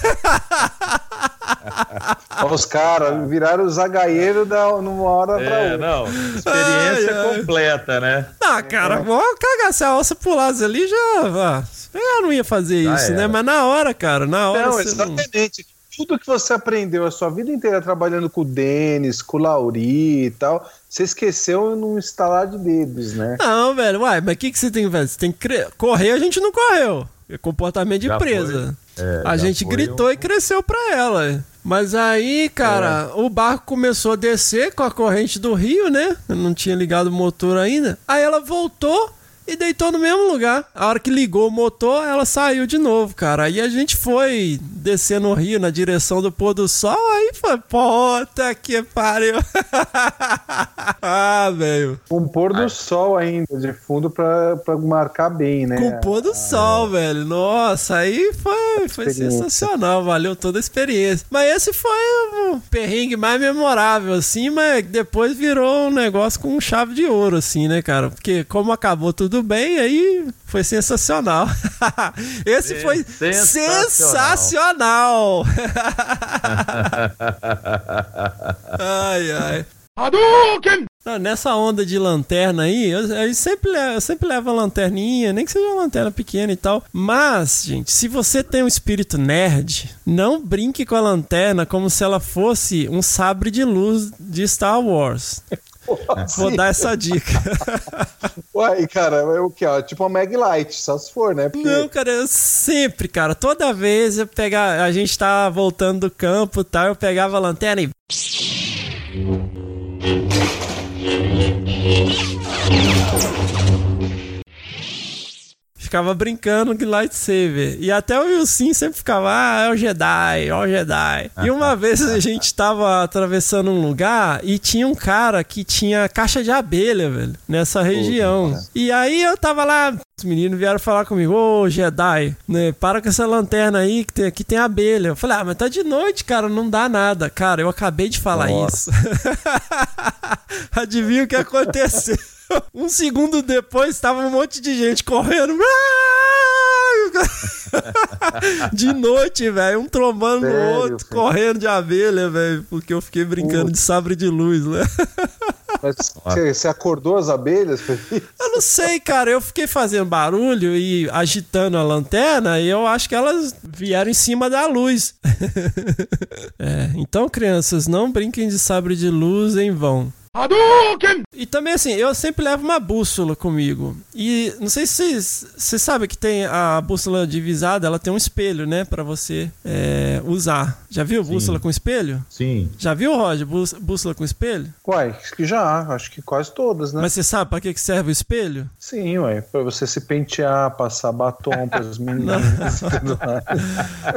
Os caras viraram os zagaieiros da, numa hora pra É, outra. não. Experiência Ai, ai. completa, né? Ah, cara, vou cagar. Se a onça pulasse ali, já. ah, Eu não ia fazer Já isso, né? Mas na hora, cara, na hora. Não, você não- exatamente. Tudo que você aprendeu a sua vida inteira trabalhando com o Denis, com o Lauri e tal, você esqueceu num estalar de dedos, né? Não, velho, uai, mas o que, que você tem que fazer? Você tem que cre- correr, a gente não correu. É comportamento de Já empresa. É, a gente gritou um- e cresceu pra ela. Mas aí, cara, o barco começou a descer com a corrente do rio, né? Eu não tinha ligado o motor ainda. Aí ela voltou e deitou no mesmo lugar. A hora que ligou o motor, ela saiu de novo, cara. Aí a gente foi descer no rio na direção do pôr do sol. Aí foi, puta que pariu. ah, velho. Com o pôr do sol ainda, de fundo pra, pra marcar bem, né? Com o pôr do sol, velho. Nossa, aí foi, foi sensacional. Valeu toda a experiência. Mas esse foi o perrengue mais memorável, assim, mas depois virou um negócio com chave de ouro, assim, né, cara? Porque como acabou tudo bem, aí foi sensacional. esse foi sensacional. Sensacional. ai, ai. Não, nessa onda de lanterna aí, eu, eu sempre, eu sempre levo a lanterninha, nem que seja uma lanterna pequena e tal. Mas, gente, se você tem um espírito nerd, não brinque com a lanterna como se ela fosse um sabre de luz de Star Wars. Vou dar essa dica. Uai, cara, é o que? Ó, tipo uma Mag Light, só se for, né? Porque Não, cara, eu sempre, cara, toda vez eu pegar, a gente tá voltando do campo e tal, eu pegava a lanterna e ficava brincando de lightsaber. E até o Wilson sempre ficava, ah, é o Jedi, é o Jedi. E uma vez a gente tava atravessando um lugar e tinha um cara que tinha caixa de abelha, velho, nessa região. E aí eu tava lá, os meninos vieram falar comigo, ô Jedi, né, para com essa lanterna aí que tem, aqui tem abelha. Eu falei, ah, mas tá de noite, cara, não dá nada. Cara, eu acabei de falar isso. Adivinha o que aconteceu? Um segundo depois, tava um monte de gente correndo. De noite, velho. Um trombando no outro, filho? correndo de abelha, velho. Porque eu fiquei brincando de sabre de luz, né? Mas você, você acordou as abelhas? Eu não sei, cara. Eu fiquei fazendo barulho e agitando a lanterna e eu acho que elas vieram em cima da luz. É, então, crianças, não brinquem de sabre de luz em vão. E também assim, eu sempre levo uma bússola comigo. E não sei se vocês, vocês sabem que tem a bússola divisada, ela tem um espelho, né, Pra você é, usar. Já viu bússola com espelho? Sim. Já viu, Roger, bús- bússola com espelho? Uai, acho que já, acho que quase todas, né? Mas você sabe pra que que serve o espelho? Sim, ué, pra você se pentear, passar batom pras meninas.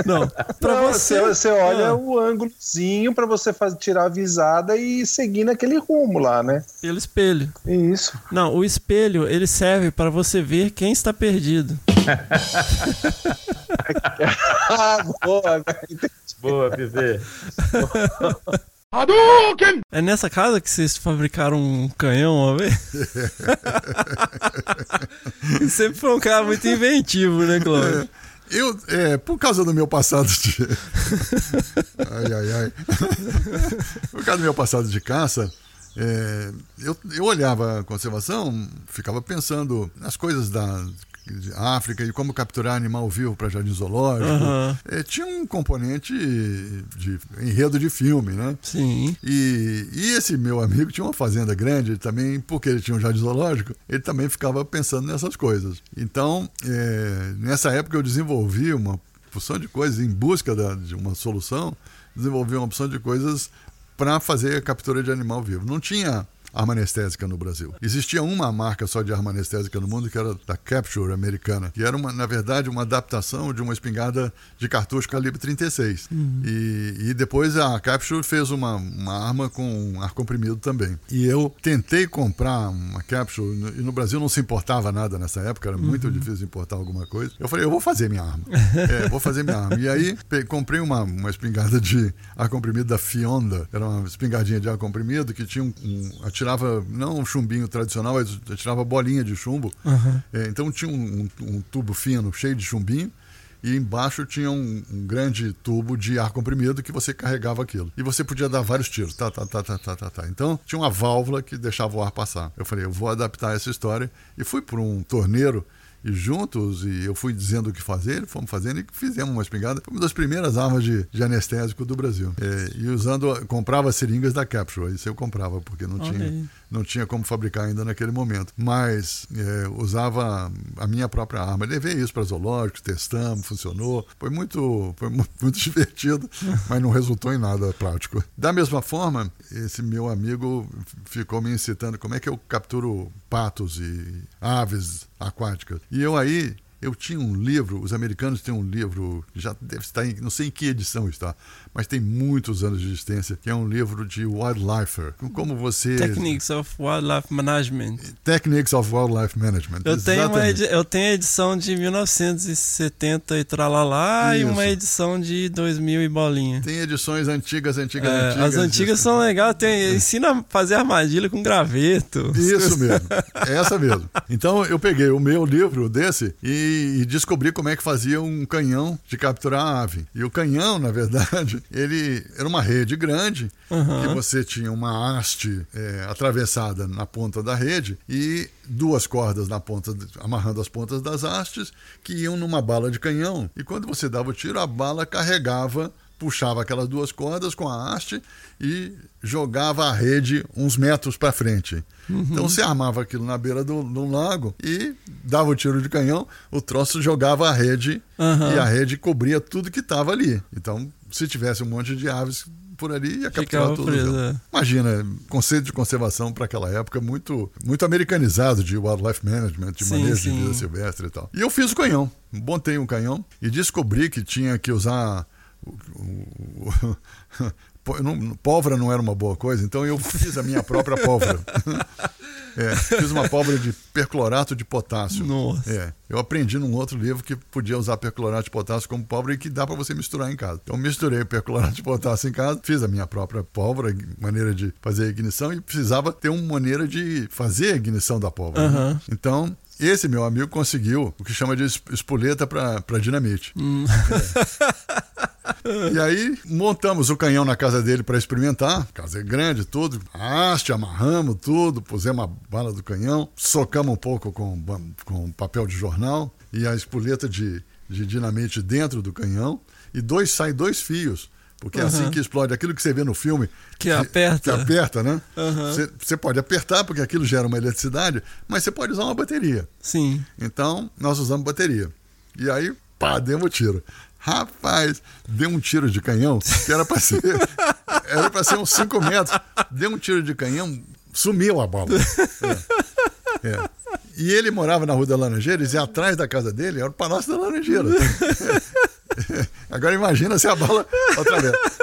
Não, pra Não, você. você, você olha Ah. o ângulozinho pra você fazer, tirar a visada e seguir naquele rumo lá, né? Pelo espelho. Isso. Não, o espelho, ele serve pra você ver quem está perdido. Ah, boa, entendi. Boa, Pivé. É nessa casa que vocês fabricaram um canhão uma vez? Sempre foi um cara muito inventivo, né, Cláudio? Eu, é, por causa do meu passado de. ai, ai, ai. por causa do meu passado de caça, é, eu, eu olhava a conservação, ficava pensando nas coisas da África e como capturar animal vivo para jardim zoológico. Aham. É, tinha um componente de enredo de filme, né? Sim. E, e esse meu amigo tinha uma fazenda grande também, porque ele tinha um jardim zoológico, ele também ficava pensando nessas coisas. Então, é, nessa época eu desenvolvi uma porção de coisas em busca da- de uma solução, desenvolvi uma opção de coisas para fazer a captura de animal vivo. Não tinha arma anestésica no Brasil. Existia uma marca só de arma anestésica no mundo que era da Capture americana, que era uma, na verdade uma adaptação de uma espingarda de cartucho calibre 36. E, e depois a Capture fez uma, uma arma com ar comprimido também. E eu tentei comprar uma Capture e no Brasil não se importava nada nessa época, era muito difícil importar alguma coisa. Eu falei, eu vou fazer minha arma. É, vou fazer minha arma. E aí comprei uma, uma espingarda de ar comprimido da Fionda, era uma espingardinha de ar comprimido que tinha um, um- atirava não um chumbinho tradicional, mas atirava bolinha de chumbo. É, então tinha um, um- um tubo fino cheio de chumbinho e embaixo tinha um, um grande tubo de ar comprimido que você carregava aquilo. E você podia dar vários tiros. Tá, tá, tá, tá, tá, tá, tá. Então tinha uma válvula que deixava o ar passar. Eu falei, eu vou adaptar essa história. E fui para um torneiro juntos, e eu fui dizendo o que fazer, fomos fazendo e fizemos uma espingarda. Foi uma das primeiras armas de, de anestésico do Brasil. É, e usando, comprava seringas da Capsule. Isso eu comprava, porque não Olha tinha aí. Não tinha como fabricar ainda naquele momento. Mas é, usava a minha própria arma. Levei isso para zoológicos, testamos, funcionou. Foi muito, foi mu- muito divertido, mas não resultou em nada prático. Da mesma forma, esse meu amigo ficou me incitando como é que eu capturo patos e aves aquáticas. E eu aí eu tinha um livro, os americanos têm um livro, já deve estar em, não sei em que edição está, mas tem muitos anos de existência, que é um livro de wildlifer. Como você Techniques of Wildlife Management. Techniques of Wildlife Management. Eu tenho, Exatamente. eu tenho a edição de 1970 e tralalá e Isso. uma edição de 2000 e bolinha. Tem edições antigas, antigas, É, antigas. as antigas disso. são legais, tem, ensina a fazer armadilha com graveto. Isso mesmo, essa mesmo. Então eu peguei o meu livro desse e, e descobri como é que fazia um canhão de capturar a ave. E o canhão, na verdade, ele era uma rede grande Aham. que você tinha uma haste é, atravessada na ponta da rede e duas cordas na ponta, amarrando as pontas das hastes que iam numa bala de canhão. E quando você dava o tiro, a bala carregava puxava aquelas duas cordas com a haste e jogava a rede uns metros para frente. Então você armava aquilo na beira do, do lago e dava o tiro de canhão, o troço jogava a rede Aham. e a rede cobria tudo que estava ali. Então, se tivesse um monte de aves, por ali ia capturar tudo. preso, é. Imagina, conceito de conservação para aquela época muito, muito americanizado de wildlife management, de Sim, manejo de sim. vida silvestre e tal. E eu fiz o canhão, montei um canhão e descobri que tinha que usar. pólvora não era uma boa coisa, então eu fiz a minha própria pólvora. É, fiz uma pólvora de perclorato de potássio. Nossa. É, eu aprendi num outro livro que podia usar perclorato de potássio como pólvora e que dá para você misturar em casa. Então misturei o perclorato de potássio em casa, fiz a minha própria pólvora, maneira de fazer a ignição e precisava ter uma maneira de fazer a ignição da pólvora. né? Aham. Então esse meu amigo conseguiu o que chama de es- espoleta para dinamite. E aí montamos o canhão na casa dele para experimentar. A casa é grande, tudo. Haste, amarramos tudo, pusemos a bala do canhão, socamos um pouco com, com papel de jornal e a espoleta de, de dinamite dentro do canhão. E dois sai dois fios. Porque é assim que explode. Aquilo que você vê no filme. Que aperta. Que aperta, né? Você, você pode apertar, porque aquilo gera uma eletricidade, mas você pode usar uma bateria. Sim. Então, nós usamos bateria. E aí, pá, demos o tiro. Rapaz, deu um tiro de canhão, que era para ser. Era para ser uns 5 metros. Deu um tiro de canhão, sumiu a bola. É. É. E ele morava na Rua da Laranjeiras e atrás da casa dele era o Palácio da Laranjeira. Agora imagina se a bola.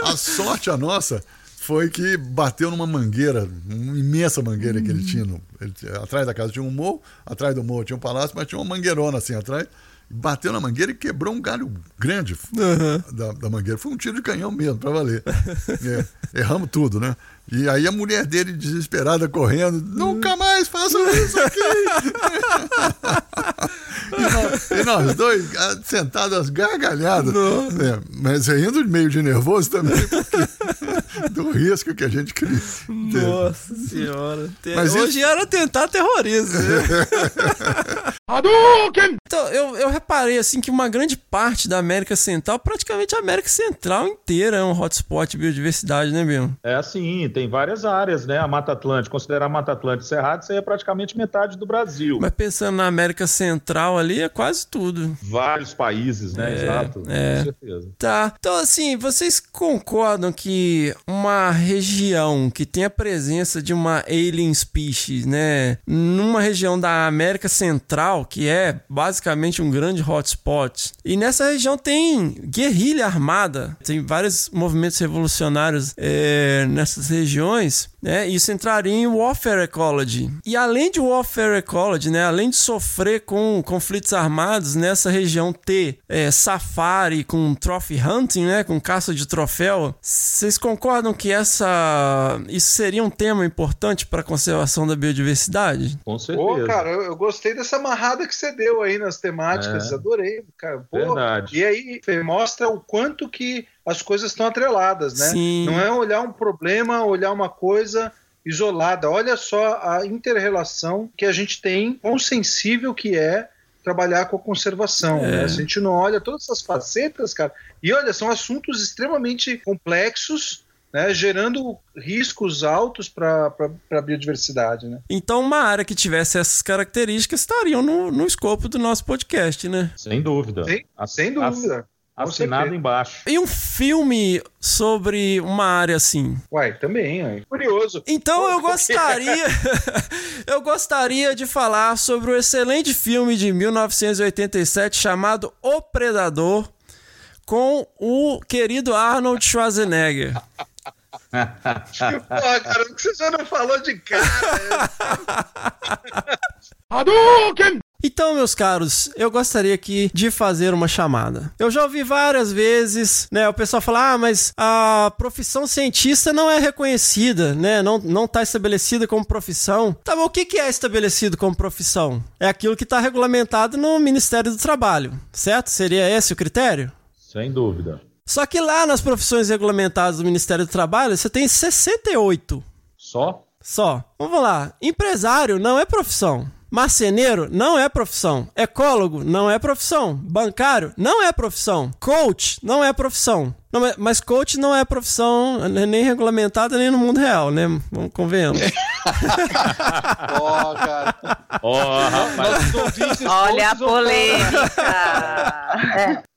A sorte a nossa foi que bateu numa mangueira, uma imensa mangueira que ele tinha. no- ele- atrás da casa tinha um morro, atrás do morro tinha um palácio, mas tinha uma mangueirona assim atrás. Bateu na mangueira e quebrou um galho grande da, da mangueira. Foi um tiro de canhão mesmo, pra valer. É, erramos tudo, né? E aí a mulher dele, desesperada, correndo, nunca mais façam isso aqui! E nós, dois sentados gargalhadas. É, mas rindo meio de nervoso também, porque do risco que a gente cria. Nossa senhora. Mas Hoje isso- era tentar terrorismo. né? então, eu, eu reparei assim que uma grande parte da América Central, praticamente a América Central inteira é um hotspot de biodiversidade, né, Bill? É assim, tem várias áreas, né? A Mata Atlântica, considerar a Mata Atlântica e Cerrado, isso aí é praticamente metade do Brasil. Mas pensando na América Central ali, é quase tudo. Vários países, né? É, Exato, é. com certeza. Tá. Então, assim, vocês concordam que uma região que tem a presença de uma alien species, né? Numa região da América Central, que é basicamente um grande hotspot, e nessa região tem guerrilha armada, tem vários movimentos revolucionários é, nessas regiões, né? Isso entraria em warfare ecology. E além de warfare ecology, né? Além de sofrer com conflitos armados nessa região ter é, safari com trophy hunting, né? Com caça de troféu, vocês concordam que essa isso seria um tema importante para a conservação da biodiversidade? Com Pô, cara, eu, eu gostei dessa amarrada que você deu aí nas temáticas, É. adorei, cara. Pô, Verdade. E aí mostra o quanto que as coisas estão atreladas, né? Sim. Não é olhar um problema, olhar uma coisa isolada. Olha só a inter-relação que a gente tem, quão sensível que é trabalhar com a conservação. É. né? Se a gente não olha todas essas facetas, cara, e olha, são assuntos extremamente complexos, né, gerando riscos altos para a biodiversidade, né? Então, uma área que tivesse essas características estariam no, no escopo do nosso podcast, né? Sem dúvida. Sem, Ass- sem dúvida. Com Assinado embaixo. E um filme sobre uma área assim? Uai, também, uai. curioso. Então eu gostaria, eu gostaria de falar sobre o excelente filme de 1987 chamado O Predador, com o querido Arnold Schwarzenegger. Porra, cara, por que você já não falou de cara? Então, meus caros, eu gostaria aqui de fazer uma chamada. Eu já ouvi várias vezes, né, o pessoal falar, ah, mas a profissão cientista não é reconhecida, né, não, não tá estabelecida como profissão. Tá bom, o que, que é estabelecido como profissão? É aquilo que está regulamentado no Ministério do Trabalho, certo? Seria esse o critério? Sem dúvida. Só que lá nas profissões regulamentadas do Ministério do Trabalho, você tem 68 Só? só. Vamos lá. Empresário não é profissão. Marceneiro não é profissão. Ecólogo não é profissão. Bancário não é profissão. Coach não é profissão. Não, mas, coach não é profissão nem regulamentada nem no mundo real, né? Vamos convenhamos. Ó, cara. Ó, rapaz. Nossos ouvintes Olha a polêmica.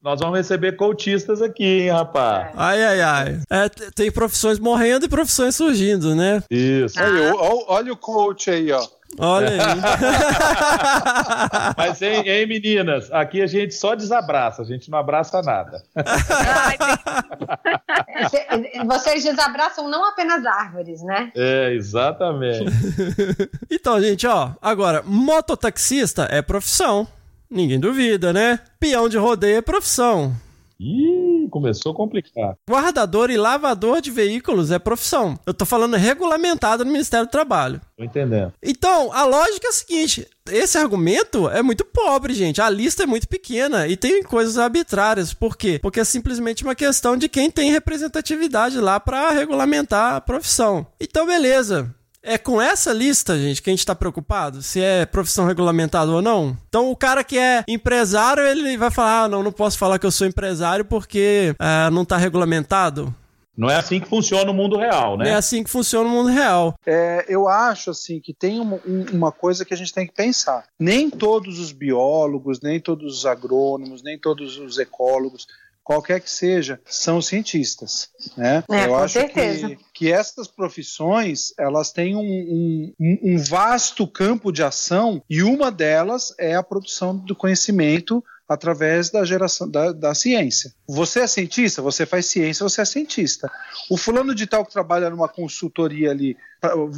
Nós vamos receber coachistas aqui, hein, rapaz? Ai, ai, ai. É, tem profissões morrendo e profissões surgindo, né? Isso. Olha, ó- olha o coach aí, ó. Olha aí. Mas, hein, hein, meninas? Aqui a gente só desabraça, a gente não abraça nada. Vocês desabraçam não apenas árvores, né? É, exatamente. Então, gente, ó, agora, mototaxista é profissão. Ninguém duvida, né? Peão de rodeio é profissão. Ih, começou a complicar. Guardador e lavador de veículos é profissão. Eu tô falando regulamentado no Ministério do Trabalho. Tô entendendo. Então, a lógica é a seguinte: esse argumento é muito pobre, gente. A lista é muito pequena e tem coisas arbitrárias. Por quê? Porque é simplesmente uma questão de quem tem representatividade lá para regulamentar a profissão. Então, beleza. É com essa lista, gente, que a gente tá preocupado? Se é profissão regulamentada ou não? Então, o cara que é empresário, ele vai falar: ah, não, não posso falar que eu sou empresário porque ah, não tá regulamentado. Não é assim que funciona o mundo real, É né? assim que funciona o mundo real. É, eu acho assim que tem uma, um- uma coisa que a gente tem que pensar. Nem todos os biólogos, nem todos os agrônomos, nem todos os ecólogos, qualquer que seja, são cientistas. Né? É, eu acho certeza. que, que essas profissões elas têm um, um- um- vasto campo de ação e uma delas é a produção do conhecimento através da geração da, da ciência. Você é cientista, você faz ciência, você é cientista. O fulano de tal que trabalha numa consultoria ali,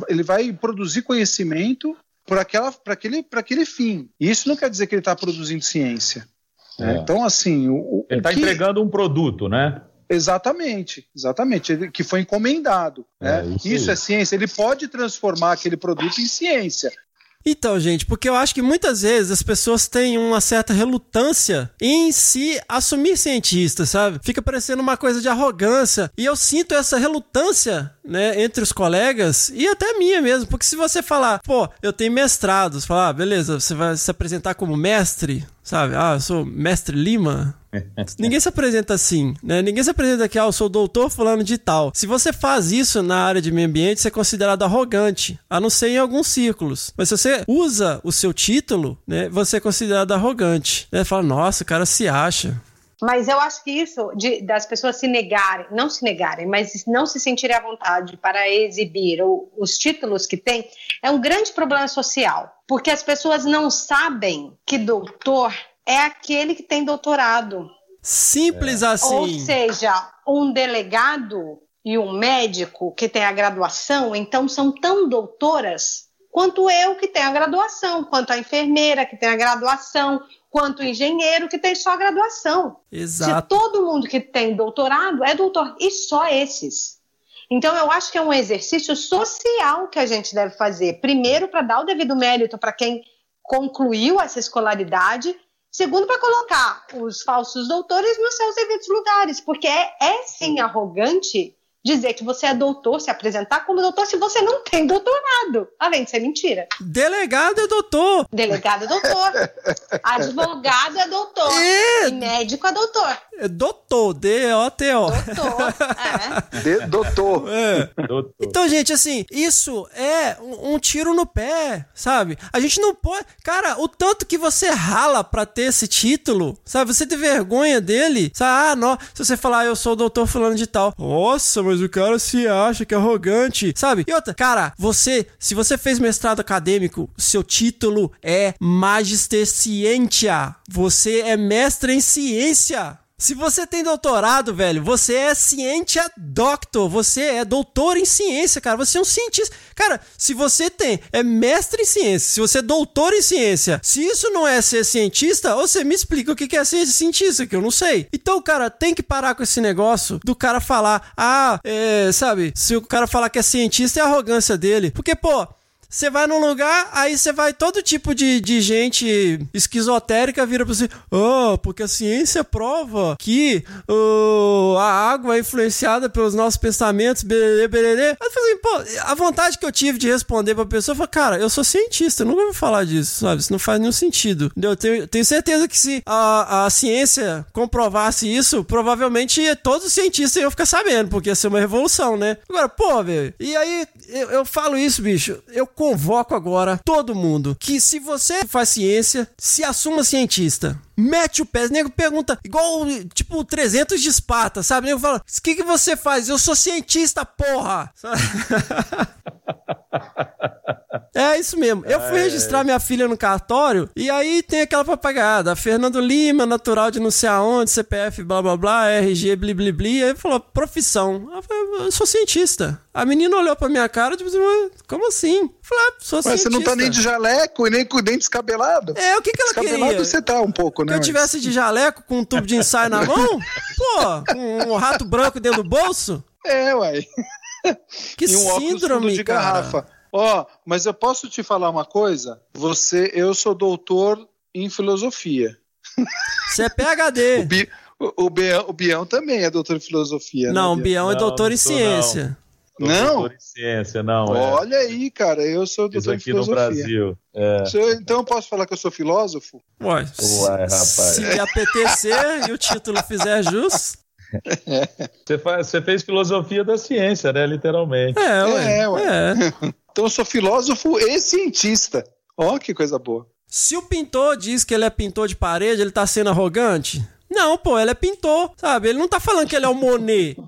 ele vai produzir conhecimento por aquela, para aquele, para aquele fim. Isso não quer dizer que ele está produzindo ciência. Né? É. Então, assim, o, Ele o tá que- entregando um produto, né? Exatamente, exatamente, ele- que foi encomendado. É, né? isso isso é ciência. Ele pode transformar aquele produto em ciência. Então, gente, porque eu acho que muitas vezes as pessoas têm uma certa relutância em se assumir cientista, sabe? Fica parecendo uma coisa de arrogância. E eu sinto essa relutância, né, entre os colegas e até minha mesmo. Porque se você falar, pô, eu tenho mestrados, falar, ah, beleza, você vai se apresentar como mestre, sabe? Ah, eu sou mestre Lima. Ninguém se apresenta assim, né? Ninguém se apresenta aqui, ah, eu sou doutor fulano de tal. Se você faz isso na área de meio ambiente, você é considerado arrogante, a não ser em alguns círculos. Mas se você usa o seu título, né, você é considerado arrogante. Né? Fala, nossa, o cara se acha. Mas eu acho que isso de- das pessoas se negarem, não se negarem, mas não se sentirem à vontade para exibir o- os títulos que têm, é um grande problema social. Porque as pessoas não sabem que doutor é aquele que tem doutorado. Simples Ou assim. seja, um delegado e um médico que tem a graduação, então são tão doutoras quanto eu que tenho a graduação, quanto a enfermeira que tem a graduação, quanto o engenheiro que tem só a graduação. Exato. Se todo mundo que tem doutorado é doutor, e só esses. Então, eu acho que é um exercício social que a gente deve fazer. Primeiro, para dar o devido mérito para quem concluiu essa escolaridade. Segundo, para colocar os falsos doutores nos seus devidos lugares. Porque é, é sim arrogante dizer que você é doutor, se apresentar como doutor, se você não tem doutorado. Além de ser mentira. Delegado é doutor. Delegado é doutor. Advogado é doutor. É. E médico é doutor. É doutor, D-O-T-O. Doutor. É. De- doutor. É. Doutor. Então, gente, assim, isso é um, um tiro no pé, sabe? A gente não pode. Cara, o tanto que você rala pra ter esse título, sabe? Você tem vergonha dele, sabe? Ah, não. Se você falar, "Ah, eu sou o doutor fulano de tal. Nossa, mas o cara se acha que é arrogante, sabe? E outra, cara, você, se você fez mestrado acadêmico, seu título é Magister Scientia. Você é mestre em ciência. Se você tem doutorado, velho, você é cientia doctor, você é doutor em ciência, cara, você é um cientista. Cara, se você tem, é mestre em ciência, se você é doutor em ciência, se isso não é ser cientista, você me explica o que é ser cientista, que eu não sei. Então, cara, tem que parar com esse negócio do cara falar, ah, é, sabe, se o cara falar que é cientista, é arrogância dele. Porque, pô, Você vai num lugar, aí você vai todo tipo de, de gente esquizotérica vira pra você, oh, porque a ciência prova que uh, a água é influenciada pelos nossos pensamentos, bererê, bererê. Aí falei, pô, a vontade que eu tive de responder pra pessoa foi, cara, eu sou cientista, eu nunca vou falar disso, sabe? Isso não faz nenhum sentido. Eu tenho, tenho certeza que se a, a ciência comprovasse isso, provavelmente todos os cientistas iam ficar sabendo, porque ia ser uma revolução, né? Agora, pô, velho, e aí eu, eu falo isso, bicho, eu convoco agora todo mundo que se você faz ciência, se assuma cientista. Mete o pé, o nego pergunta, igual tipo 300 de Esparta, sabe? O nego fala: O que, que você faz? Eu sou cientista, porra! É isso mesmo. Eu fui registrar minha filha no cartório e aí tem aquela papagada. Fernando Lima, natural de não sei aonde, CPF, blá blá blá, RG, bli bli bli. Aí falou, profissão. Eu falei, eu sou cientista. A menina olhou pra minha cara, tipo, "Mas como assim? Eu falei, ah, sou Mas cientista. você não tá nem de jaleco e nem com nem descabelado. É, o que, que ela Descabelado queria? você tá um pouco, Que né? eu tivesse de jaleco com um tubo de ensaio na mão? Pô, com um rato branco dentro do bolso? É, uai. Que e um síndrome, de cara. garrafa. Ó, mas eu posso te falar uma coisa? Você, eu sou doutor em filosofia. Você é PHD. O, Bi, o, o, Bião, o Bião também é doutor em filosofia. Não, o né, Bião é Não, doutor não em ciência. Não? Doutor em ciência, não. é. Olha aí, cara, eu sou Isso doutor em aqui no. Brasil. É. Eu- então eu posso falar que eu sou filósofo? Ué, Uai, rapaz. se a PTC e o título fizer jus, Você, faz, você fez filosofia da ciência, né? Literalmente. é, ué. É, ué. é. Então eu sou filósofo e cientista. Ó, que coisa boa. Se o pintor diz que ele é pintor de parede, ele tá sendo arrogante? Não, pô, ele é pintor, sabe? Ele não tá falando que ele é o Monet.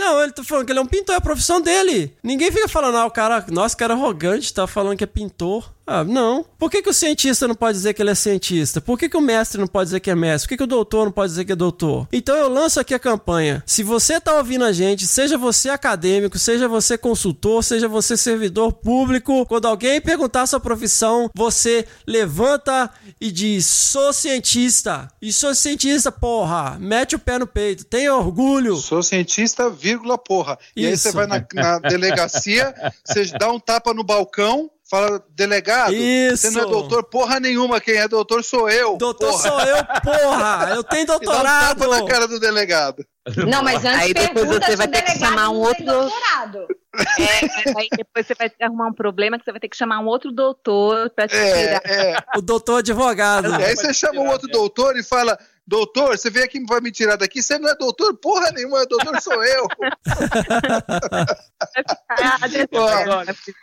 Não, ele tá falando que ele é um pintor, é a profissão dele. Ninguém fica falando, ah, o cara, nossa, cara arrogante, tá falando que é pintor. Ah, não. Por que, que o cientista não pode dizer que ele é cientista? Por que, que o mestre não pode dizer que é mestre? Por que, que o doutor não pode dizer que é doutor? Então eu lanço aqui a campanha. Se você tá ouvindo a gente, seja você acadêmico, seja você consultor, seja você servidor público, quando alguém perguntar a sua profissão, você levanta e diz: sou cientista. E sou cientista, porra. Mete o pé no peito. Tenha orgulho. Sou cientista, vírgula, porra. E aí você vai na, na delegacia, você dá um tapa no balcão, fala, delegado, Isso. você não é doutor porra nenhuma, quem é doutor sou eu. Doutor porra. sou eu, porra. Eu tenho E dá um doutorado. na cara do delegado. Não, mas antes Aí depois pergunta você vai ter que chamar um outro doutorado. É, aí depois você vai ter que arrumar um problema que você vai ter que chamar um outro doutor pra te É, tirar. é. O doutor advogado. E aí você chama um outro doutor e fala, doutor, você veio aqui e vai me tirar daqui, você não é doutor porra nenhuma, doutor sou eu. Deixa eu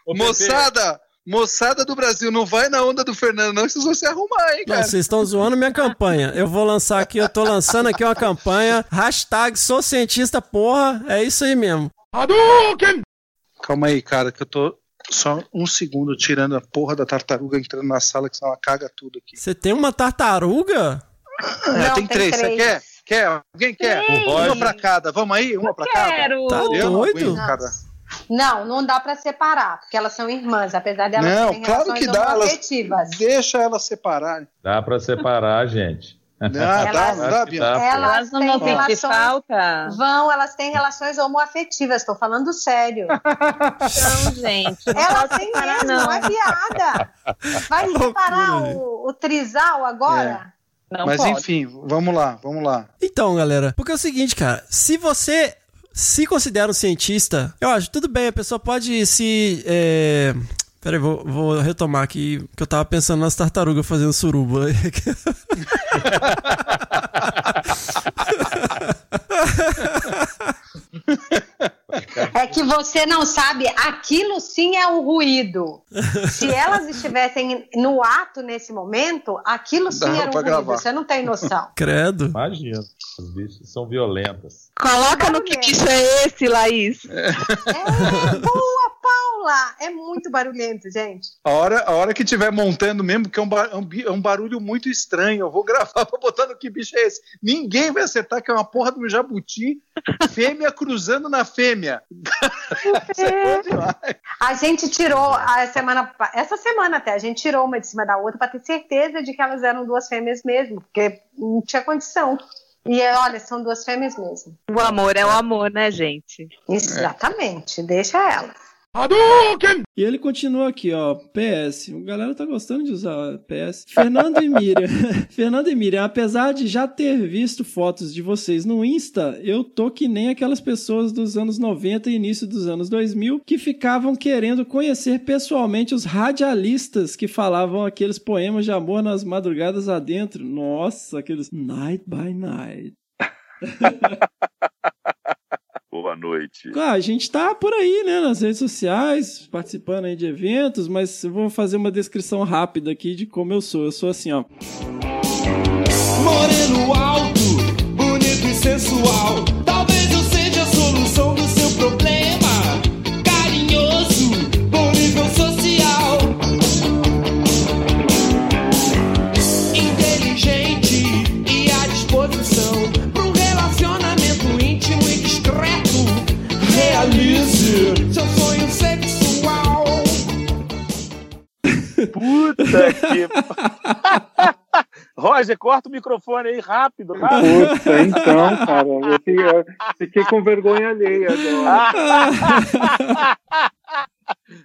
Ó, moçada, moçada do Brasil, não vai na onda do Fernando não, que vocês vão se arrumar, hein, Não, cara. vocês estão zoando minha campanha. Eu vou lançar aqui, eu tô lançando aqui uma campanha. Hashtag sou cientista, porra. É isso aí mesmo. Calma aí, cara, que eu tô só um segundo tirando a porra da tartaruga entrando na sala, que senão ela caga tudo aqui. Você tem uma tartaruga? É, Não, tem, tem três, você quer? Quer? Alguém quer? Sim. Uma pra cada, vamos aí? Uma pra cada? Quero! Tá Eu não doido? aguento, cara. Não, não dá pra separar, porque elas são irmãs, apesar delas Não, terem claro relações que dá, elas- homoafetivas. Deixa elas separarem. Dá pra separar, gente. Não, dá, não dá, pô. Elas Elas não têm relações. falta? Vão, elas têm relações homoafetivas, tô falando sério. Não, gente. Não Elas têm separar, mesmo, não é piada. Vai separar loucura, o, o trisal agora? Não Mas pode. enfim, vamos lá, vamos lá. Então, galera, porque é o seguinte, cara, se você se considera um cientista, eu acho, tudo bem, a pessoa pode se. É... Peraí, vou, vou retomar aqui, que eu tava pensando nas tartarugas fazendo suruba. É que você não sabe, aquilo sim é o ruído. Se elas estivessem no ato nesse momento, aquilo sim Dava era um ruído. gravar. Você não tem noção. Credo. Imagina. Os bichos são violentas. Coloca no que bicho é esse, Laís. É, boa, Paula! É muito barulhento, gente. A hora, a hora que estiver montando mesmo, que é um, ba- um bi- é um barulho muito estranho, eu vou gravar pra botar no que bicho é esse. Ninguém vai acertar que é uma porra de um jabuti, fêmea cruzando na fêmea. É. A gente tirou a semana, essa semana até, a gente tirou uma de cima da outra para ter certeza de que elas eram duas fêmeas mesmo, porque não tinha condição. E olha, são duas fêmeas mesmo. O amor é o amor, né, gente? Exatamente, deixa elas. E ele continua aqui, ó. PS. A galera tá gostando de usar PS. Fernando e Miriam. Fernando e Miriam, apesar de já ter visto fotos de vocês no Insta, eu tô que nem aquelas pessoas dos anos 90 e início dos anos 2000 que ficavam querendo conhecer pessoalmente os radialistas que falavam aqueles poemas de amor nas madrugadas adentro. Nossa, aqueles Night by Night. Noite. Ah, a gente tá por aí, né, nas redes sociais, participando aí de eventos, mas eu vou fazer uma descrição rápida aqui de como eu sou. Eu sou assim, ó. Moreno alto, bonito e sensual. Puta que. Roger, corta o microfone aí rápido, rápido. Puta, então, cara, eu fiquei, eu fiquei com vergonha alheia agora.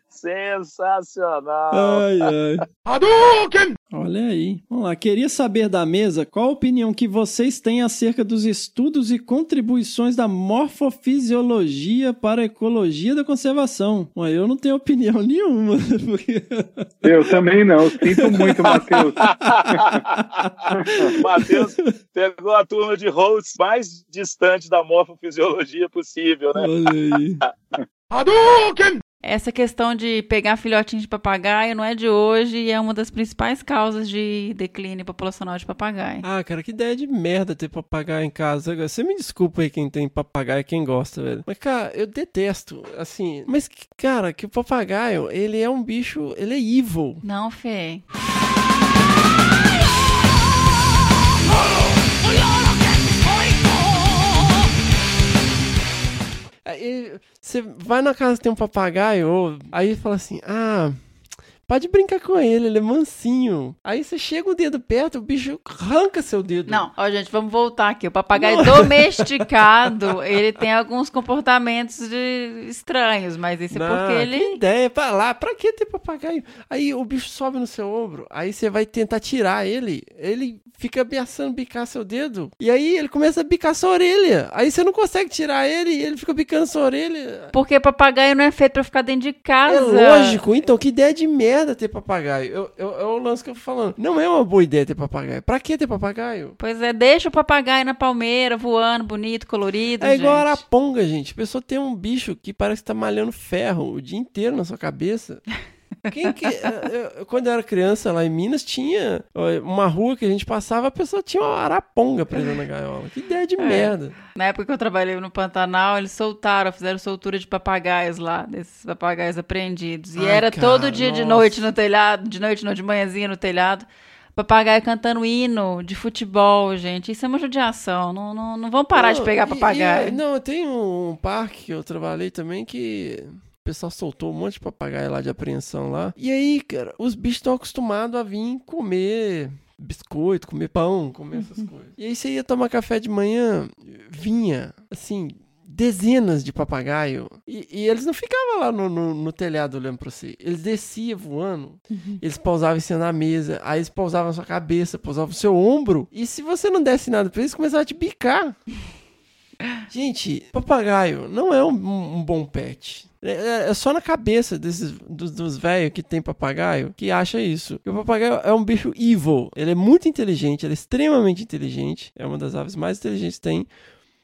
Sensacional. Ai, ai. Olha aí. Vamos lá. Queria saber da mesa qual a opinião que vocês têm acerca dos estudos e contribuições da morfofisiologia para a ecologia da conservação. Bom, eu não tenho opinião nenhuma. porque- Eu também não, sinto muito, Matheus. Matheus pegou a turma de hosts mais distante da morfofisiologia possível, né? Essa questão de pegar filhotinho de papagaio não é de hoje e é uma das principais causas de declínio populacional de papagaio. Ah, cara, que ideia de merda ter papagaio em casa. Você me desculpa aí quem tem papagaio e quem gosta, velho. Mas, cara, eu detesto, assim. Mas, cara, que o papagaio, ele é um bicho, ele é evil. Não, Fê. Aí você vai na casa tem um papagaio, aí fala assim: ah. Pode brincar com ele, ele é mansinho. Aí você chega o dedo perto, o bicho arranca seu dedo. Não, ó, gente, vamos voltar aqui. O papagaio domesticado, ele tem alguns comportamentos de- estranhos, mas isso é Não, porque ele. Que ideia, pra lá, pra que ter papagaio? Aí o bicho sobe no seu ombro, aí você vai tentar tirar ele, ele fica ameaçando bicar seu dedo, e aí ele começa a bicar sua orelha. Aí você não consegue tirar ele, e ele fica bicando sua orelha. Porque papagaio não é feito pra ficar dentro de casa. É lógico, então que ideia de merda ter papagaio. Eu, eu- é o lance que eu tô falando. Não é uma boa ideia ter papagaio. Pra que ter papagaio? Pois é, deixa o papagaio na palmeira, voando, bonito, colorido. É igual gente. araponga, gente. A pessoa tem um bicho que parece que tá malhando ferro o dia inteiro na sua cabeça. Quem que. eu- eu- quando eu era criança lá em Minas, tinha uma rua que a gente passava, a pessoa tinha uma araponga presa na gaiola. Que ideia de É. merda. Na época que eu trabalhei no Pantanal, eles soltaram, fizeram soltura de papagaios lá, desses papagaios apreendidos. E Ai, era cara, todo dia de nossa. noite no telhado, de noite não, de manhãzinha no telhado, papagaio cantando hino de futebol, gente. Isso é uma judiação. Não, não, não vão parar de Não, pegar e- papagaio. e- não, tem um parque que eu trabalhei também que. O pessoal soltou um monte de papagaio lá de apreensão lá. E aí, cara, os bichos estão acostumados a vir comer biscoito, comer pão, comer essas coisas. E aí você ia tomar café de manhã, vinha, assim, dezenas de papagaio. E, e eles não ficavam lá no, no, no telhado olhando pra você. Eles desciam voando. Eles pousavam em cima da mesa. Aí eles pousavam na sua cabeça, pousavam no seu ombro. E se você não desse nada pra eles, começavam a te bicar. Gente, papagaio não é um, um bom pet. É, é- é só na cabeça desses, dos, dos velhos que tem papagaio que acha isso. E o papagaio é um bicho evil. Ele é muito inteligente, ele é extremamente inteligente. É uma das aves mais inteligentes que tem.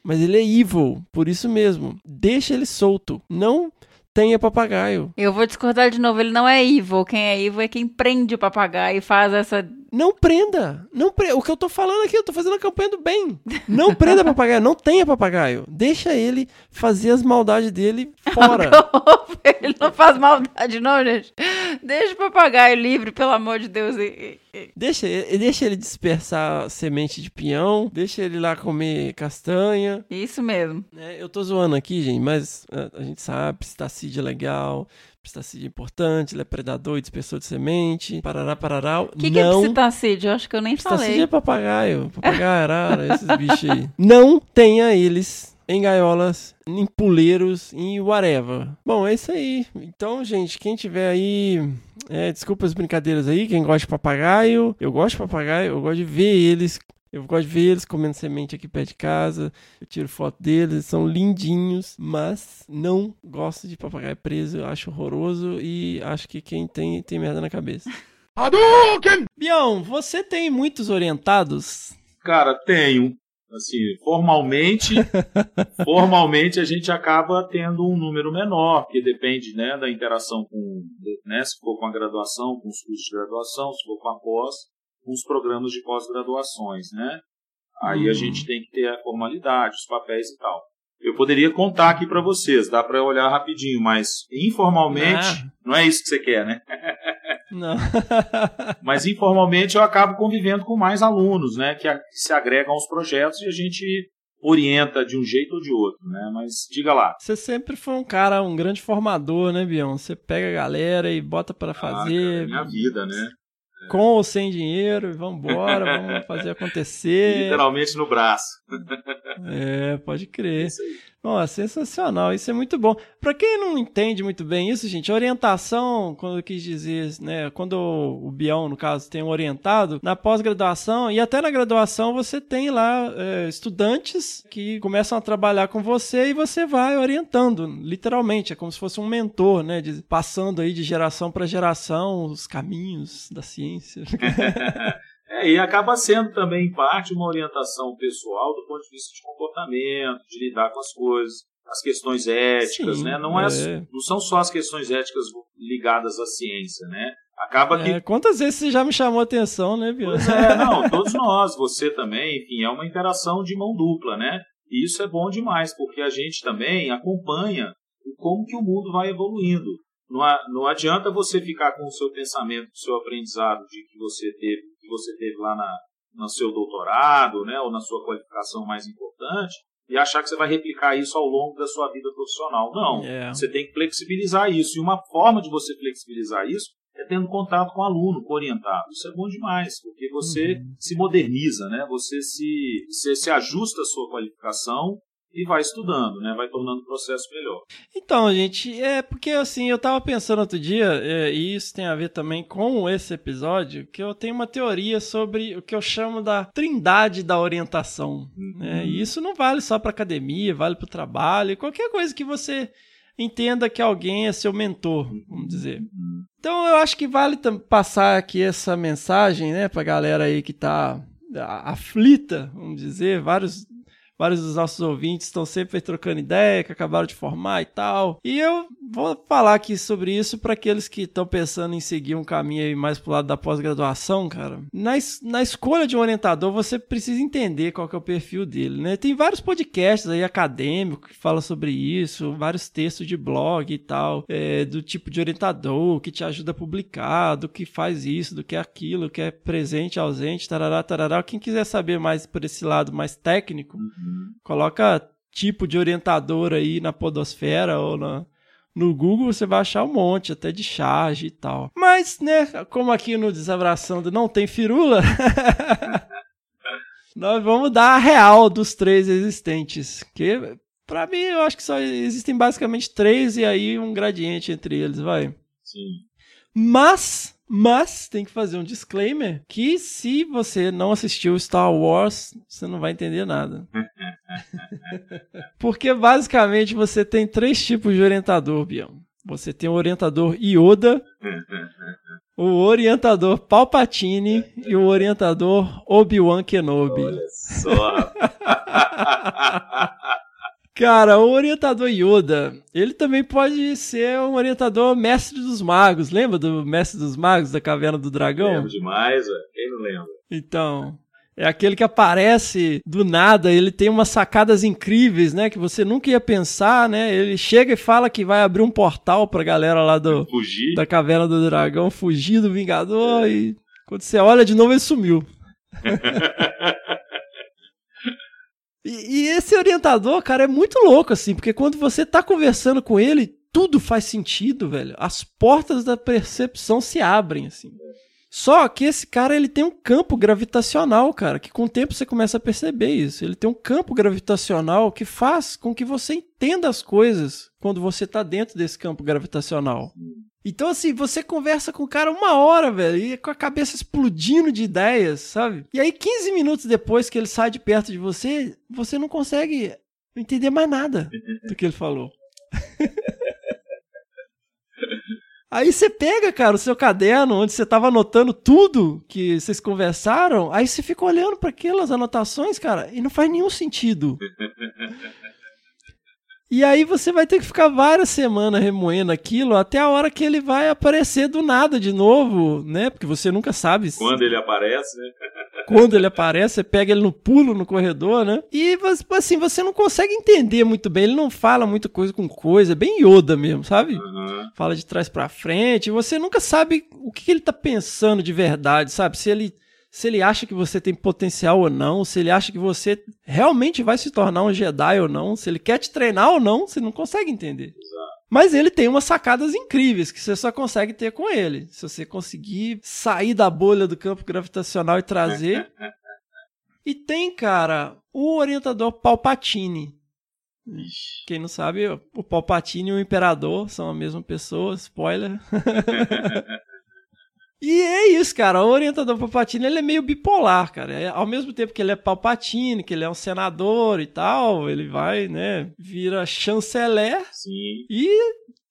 Mas ele é evil, por isso mesmo. Deixa ele solto. Não tenha papagaio. Eu vou discordar de novo, ele não é evil. Quem é evil é quem prende o papagaio e faz essa. Não prenda. Não pre... O que eu tô falando aqui, eu tô fazendo a campanha do bem. Não prenda papagaio, não tenha papagaio. Deixa ele fazer as maldades dele fora. ele não faz maldade, não, gente. Deixa o papagaio livre, pelo amor de Deus. Deixa, ele- deixa ele dispersar semente de pinhão, deixa ele lá comer castanha. Isso mesmo. né? eu tô zoando aqui, gente, mas é, a gente sabe, psitacídeo é legal, psitacídeo é importante, ele é predador e dispersor de semente, parará, parará. O que, que é não... psitacídio? Eu acho que eu nem Psitacídio falei. é papagaio, papagaio, arara, esses bichos aí. Não tenha eles em gaiolas, em puleiros, em whatever. Bom, é isso aí. Então, gente, quem tiver aí. É, desculpa as brincadeiras aí, quem gosta de papagaio. Eu gosto de papagaio, eu gosto de ver eles. Eu gosto de ver eles comendo semente aqui perto de casa. Eu tiro foto deles, eles são lindinhos. Mas não gosto de papagaio preso. Eu acho horroroso e acho que quem tem, tem merda na cabeça. Hadouken! Bião, você tem muitos orientados? Cara, tenho. Assim, formalmente, formalmente a gente acaba tendo um número menor, que depende, né, da interação com, né, se for com a graduação, com os cursos de graduação, se for com a pós, com os programas de pós-graduações, né? Aí a Hum. gente tem que ter a formalidade, os papéis e tal. Eu poderia contar aqui para vocês, dá para olhar rapidinho, mas informalmente, Ah. não é isso que você quer, né? Não. Mas informalmente eu acabo convivendo com mais alunos, né, que, se agregam aos projetos e a gente orienta de um jeito ou de outro, né? Mas diga lá. Você sempre foi um cara, um grande formador, né, Bião? Você pega a galera e bota pra Ah, cara, fazer. é minha vida, né? Com ou sem dinheiro, e vambora, vamos fazer acontecer. Literalmente no braço. É, pode crer. Nossa, sensacional, isso é muito bom. Pra quem não entende muito bem isso, gente, orientação, quando eu quis dizer, né, quando o Bião, no caso, tem um orientado, na pós-graduação e até na graduação você tem lá é, estudantes que começam a trabalhar com você e você vai orientando, literalmente, é como se fosse um mentor, né, de- passando aí de geração para geração os caminhos da ciência. É, e acaba sendo também, em parte, uma orientação pessoal do ponto de vista de comportamento, de lidar com as coisas, as questões éticas, Sim, né? Não, é, é. não são só as questões éticas ligadas à ciência, né? Acaba que É, quantas vezes você já me chamou a atenção, né, Bião? Pois é, não, todos nós, você também, enfim, é uma interação de mão dupla, né? E isso é bom demais, porque a gente também acompanha como que o mundo vai evoluindo. Não, não adianta você ficar com o seu pensamento, com o seu aprendizado de que você teve, que você teve lá na, no seu doutorado, né, ou na sua qualificação mais importante, e achar que você vai replicar isso ao longo da sua vida profissional. Não, É. você tem que flexibilizar isso. E uma forma de você flexibilizar isso é tendo contato com o aluno, com o orientado. Isso é bom demais, porque você Uhum. se moderniza, né? Você se, você se ajusta à sua qualificação e vai estudando, né? Vai tornando o processo melhor. Então, gente, é porque assim, eu tava pensando outro dia, é, e isso tem a ver também com esse episódio, que eu tenho uma teoria sobre o que eu chamo da trindade da orientação. né? E isso não vale só para academia, vale para o trabalho, qualquer coisa que você entenda que alguém é seu mentor, vamos dizer. Então eu acho que vale passar aqui essa mensagem, né, pra galera aí que tá a- aflita, vamos dizer, vários vários dos nossos ouvintes estão sempre trocando ideia, que acabaram de formar e tal. E eu vou falar aqui sobre isso para aqueles que estão pensando em seguir um caminho aí mais pro lado da pós-graduação, cara. Na, es- na escolha de um orientador, você precisa entender qual que é o perfil dele, né? Tem vários podcasts aí acadêmicos que falam sobre isso, vários textos de blog e tal, é, do tipo de orientador que te ajuda a publicar, do que faz isso, do que é aquilo, que é presente, ausente, tarará, tarará. Quem quiser saber mais por esse lado mais técnico, coloca tipo de orientador aí na podosfera ou na, no Google, você vai achar um monte, até de charge e tal. Mas, né, como aqui no Desabraçando não tem firula, nós vamos dar a real dos três existentes. Que, pra mim, eu acho que só existem basicamente três e aí um gradiente entre eles, vai. Sim. Mas, mas tem que fazer um disclaimer que se você não assistiu Star Wars, você não vai entender nada. Porque basicamente você tem três tipos de orientador, Bião. Você tem o orientador Yoda, o orientador Palpatine e o orientador Obi-Wan Kenobi. Só. Cara, o orientador Yoda, ele também pode ser um orientador mestre dos magos. Lembra do mestre dos magos da Caverna do Dragão? Lembro demais, velho. Quem não lembra? Então, é aquele que aparece do nada, ele tem umas sacadas incríveis, né, que você nunca ia pensar, né? Ele chega e fala que vai abrir um portal pra galera lá do Fugir. da Caverna do Dragão fugir do Vingador e quando você olha de novo ele sumiu. E, e esse orientador, cara, é muito louco, assim, porque quando você tá conversando com ele, tudo faz sentido, velho. As portas da percepção se abrem, assim. Só que esse cara ele tem um campo gravitacional, cara, que com o tempo você começa a perceber isso. Ele tem um campo gravitacional que faz com que você entenda as coisas quando você tá dentro desse campo gravitacional. Então, assim, você conversa com o cara uma hora, velho, e com a cabeça explodindo de ideias, sabe? E aí, 15 minutos depois que ele sai de perto de você, você não consegue entender mais nada do que ele falou. Aí você pega, cara, o seu caderno onde você tava anotando tudo que vocês conversaram, aí você fica olhando para aquelas anotações, cara, e não faz nenhum sentido. E aí você vai ter que ficar várias semanas remoendo aquilo até a hora que ele vai aparecer do nada de novo, né? Porque você nunca sabe se- Quando ele aparece, né? quando ele aparece, você pega ele no pulo no corredor, né? E assim, você não consegue entender muito bem, ele não fala muita coisa com coisa, é bem Yoda mesmo, sabe? Fala de trás pra frente, você nunca sabe o que que ele tá pensando de verdade, sabe? Se ele se ele acha que você tem potencial ou não, se ele acha que você realmente vai se tornar um Jedi ou não, se ele quer te treinar ou não, você não consegue entender. Mas ele tem umas sacadas incríveis que você só consegue ter com ele. Se você conseguir sair da bolha do campo gravitacional e trazer. e tem, cara, o orientador Palpatine. Quem não sabe, o Palpatine e o Imperador são a mesma pessoa, spoiler. E é isso, cara. O orientador Palpatine, ele é meio bipolar, cara. É, ao mesmo tempo que ele é Palpatine, que ele é um senador e tal, ele vai, né, vira chanceler. Sim. E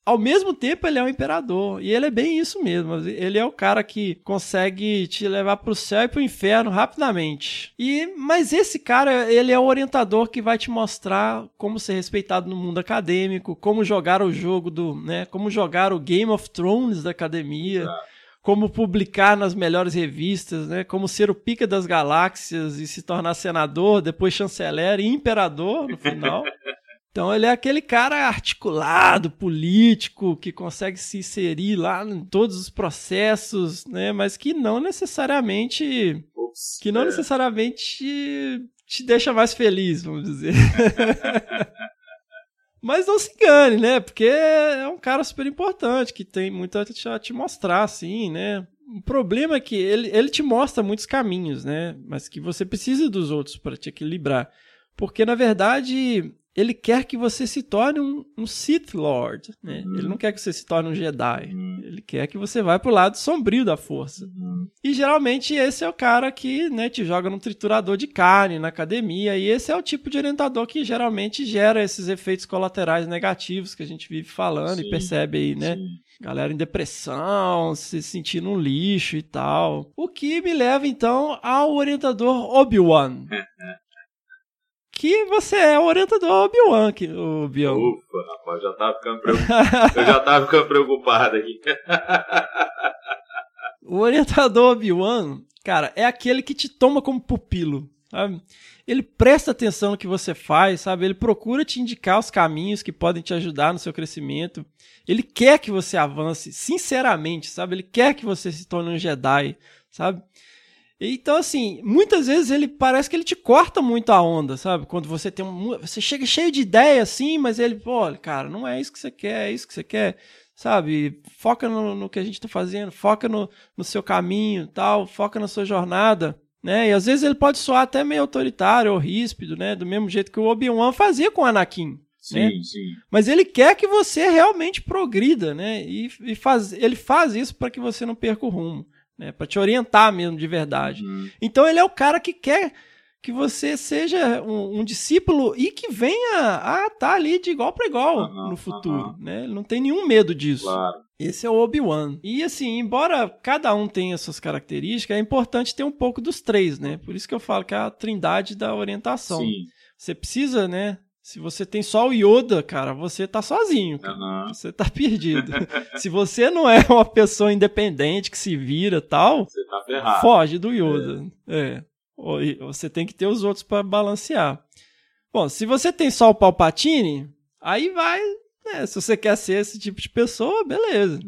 ao mesmo tempo ele é um imperador. E ele é bem isso mesmo. Ele é o cara que consegue te levar pro céu e pro inferno rapidamente. E mas esse cara, ele é o orientador que vai te mostrar como ser respeitado no mundo acadêmico, como jogar o jogo do, né, como jogar o Game of Thrones da academia. Como publicar nas melhores revistas, né? Como ser o pica das galáxias e se tornar senador, depois chanceler e imperador no final. Então ele é aquele cara articulado, político, que consegue se inserir lá em todos os processos, né? Mas que não necessariamente. que não é. necessariamente te deixa mais feliz, vamos dizer. Mas não se engane, né? Porque é um cara super importante, que tem muito a te, mostrar, assim, né? O problema é que ele, ele te mostra muitos caminhos, né? Mas que você precisa dos outros para te equilibrar. Porque, na verdade, ele quer que você se torne um, um Sith Lord, né? Ele não quer que você se torne um Jedi. Ele quer que você vá pro lado sombrio da força. E geralmente esse é o cara que né, te joga num triturador de carne na academia. E esse é o tipo de orientador que geralmente gera esses efeitos colaterais negativos que a gente vive falando e Sim, percebe aí, né? Galera em depressão, se sentindo um lixo e tal. O que me leva então ao orientador Obi-Wan. que você é o orientador Obi-Wan, o Bion. Ufa, rapaz, já tava ficando preocupado. Eu já tava ficando preocupado aqui. O orientador Obi-Wan, cara, é aquele que te toma como pupilo, sabe? Ele presta atenção no que você faz, sabe? Ele procura te indicar os caminhos que podem te ajudar no seu crescimento. Ele quer que você avance, sinceramente, sabe? Ele quer que você se torne um Jedi, sabe? Então, assim, muitas vezes ele parece que ele te corta muito a onda, sabe? Quando você tem um. Você chega cheio de ideia, assim, mas ele, pô, cara, não é isso que você quer, é isso que você quer, sabe? Foca no, no que a gente tá fazendo, foca no, no seu caminho tal, foca na sua jornada, né? E às vezes ele pode soar até meio autoritário ou ríspido, né? Do mesmo jeito que o Obi-Wan fazia com o Anakin. Sim, né? sim. Mas ele quer que você realmente progrida, né? E, e faz, ele faz isso para que você não perca o rumo, né? Para te orientar mesmo de verdade. Então ele é o cara que quer que você seja um, um discípulo e que venha a estar ali de igual para igual no futuro, né? Ele não tem nenhum medo disso. Claro. Esse é o Obi-Wan. E assim, embora cada um tenha suas características, é importante ter um pouco dos três, né? Por isso que eu falo que é a trindade da orientação. Sim. Você precisa, né? Se você tem só o Yoda, cara, você tá sozinho. cara. Aham. Você tá perdido. Se você não é uma pessoa independente que se vira tal, Você tá ferrado. foge do Yoda. É. E Você tem que ter os outros para balancear. Bom, se você tem só o Palpatine, aí vai. né, se você quer ser esse tipo de pessoa, beleza.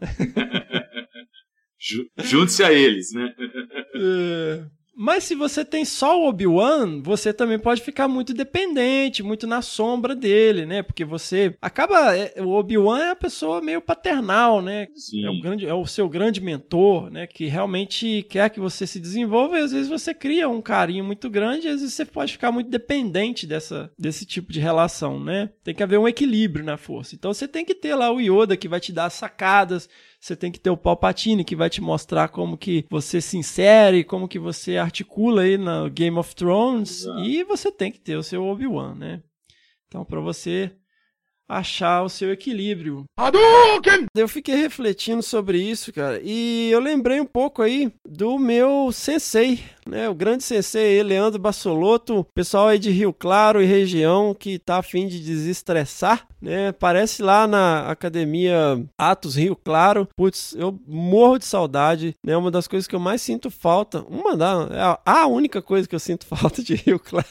Ju- Junte-se a eles, né? É. Mas se você tem só o Obi-Wan, você também pode ficar muito dependente, muito na sombra dele, né? Porque você acaba. é, O Obi-Wan é a pessoa meio paternal, né? Sim. É o, grande, é o seu grande mentor, né? Que realmente quer que você se desenvolva e às vezes você cria um carinho muito grande e às vezes você pode ficar muito dependente dessa, desse tipo de relação, né? Tem que haver um equilíbrio na força. Então você tem que ter lá o Yoda que vai te dar sacadas, você tem que ter o Palpatine que vai te mostrar como que você se insere, como que você articula aí no Game of Thrones e você tem que ter o seu Obi-Wan, né? Então para você achar o seu equilíbrio. Eu fiquei refletindo sobre isso, cara, e eu lembrei um pouco aí do meu sensei, né? O grande sensei, Leandro Bassolotto, pessoal aí de Rio Claro e região que tá a fim de desestressar, né? Parece lá na academia Atos Rio Claro. Putz, eu morro de saudade, né? Uma das coisas que eu mais sinto falta, uma da, é a única coisa que eu sinto falta de Rio Claro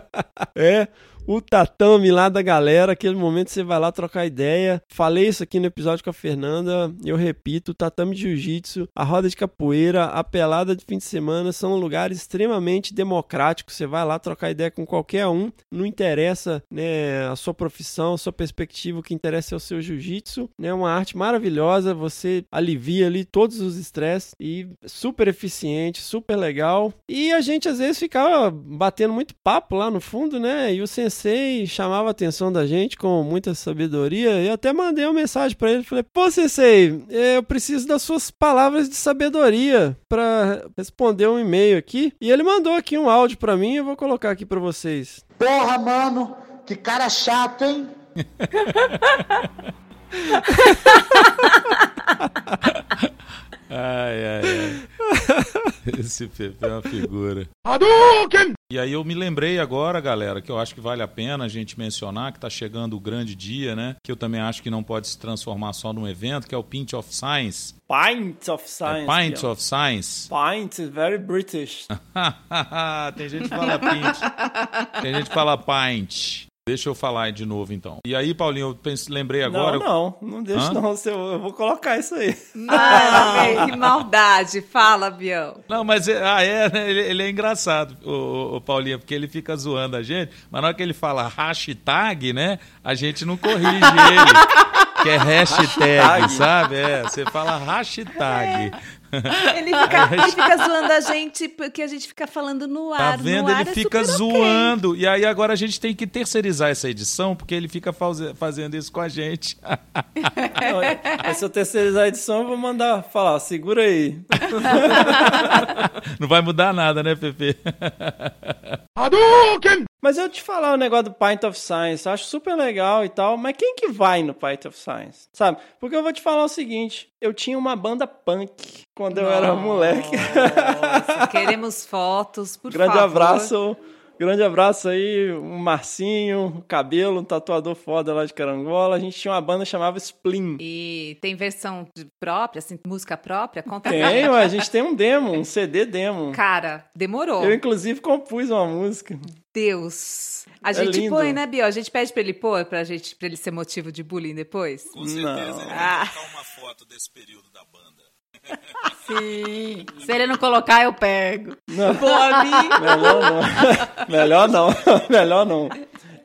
é o tatame lá da galera, aquele momento você vai lá trocar ideia. Falei isso aqui no episódio com a Fernanda, eu repito, o tatame de jiu-jitsu, a roda de capoeira, a pelada de fim de semana são lugares extremamente democráticos. Você vai lá trocar ideia com qualquer um, não interessa né, a sua profissão, a sua perspectiva, o que interessa é o seu jiu-jitsu. É né, uma arte maravilhosa, você alivia ali todos os estresses e super eficiente, super legal. E a gente às vezes ficava batendo muito papo lá no fundo, né? E o sensei chamava a atenção da gente com muita sabedoria. E eu até mandei uma mensagem pra ele, falei: "Pô, sensei, eh, eu preciso das suas palavras de sabedoria para responder um e-mail aqui". E ele mandou aqui um áudio pra mim, eu vou colocar aqui pra vocês. Porra, mano, que cara chato, hein? Ai, ai, ai. Esse Pepe é uma figura. E aí eu me lembrei agora, galera, que eu acho que vale a pena a gente mencionar que está chegando o grande dia, né? Que eu também acho que não pode se transformar só num evento, que é o Pint of Science. Pint of Science. É Pint of Science. Pint is very British. Tem gente que fala pint. Tem gente que fala pint. Deixa eu falar aí de novo então. E aí, Paulinho, eu pense, lembrei agora. Não, não, não deixa Hã? não, eu vou colocar isso aí. Ah, véi, que maldade. Fala, Biel. Não, mas é, ah, é, né? ele, ele é engraçado, o, o, Paulinho, porque ele fica zoando a gente, mas na hora que ele fala hashtag, né? A gente não corrige ele. Que é hashtag, Hashtag. sabe? É, você fala hashtag. Ele fica, ele fica zoando a gente porque a gente fica falando no Tá ar. vendo? No ar Ele é fica zoando. E aí agora a gente tem que terceirizar essa edição, porque ele fica faz- fazendo isso com a gente. Não, é- Mas se eu terceirizar a edição, eu vou mandar falar, segura aí. Não vai mudar nada, né, Pepe? Mas eu te falar o negócio do Pint of Science, acho super legal e tal, mas quem que vai no Pint of Science? Sabe? Porque eu vou te falar o seguinte, eu tinha uma banda punk quando eu era moleque. Nossa, queremos fotos, por grande favor. abraço, grande abraço aí, o Marcinho, o Cabelo, um tatuador foda lá de Carangola. A gente tinha uma banda que chamava Spleen. E tem versão própria, assim, música própria? Conta Tem, a gente tem um demo, um CD demo. Cara, demorou. Eu, inclusive, compus uma música. Deus. A É gente lindo. põe, né, Biel? A gente pede pra ele pôr, pra, gente, pra ele ser motivo de bullying depois? Com certeza. Ah. uma foto desse período da banda. Sim. Se ele não colocar, eu pego. Não. Mi. Melhor não. Melhor não. Melhor não.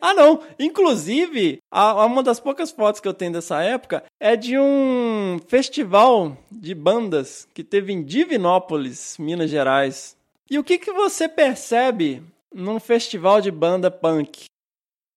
Ah, não. Inclusive, a- uma das poucas fotos que eu tenho dessa época é de um festival de bandas que teve em Divinópolis, Minas Gerais. E o que, que você percebe num festival de banda punk?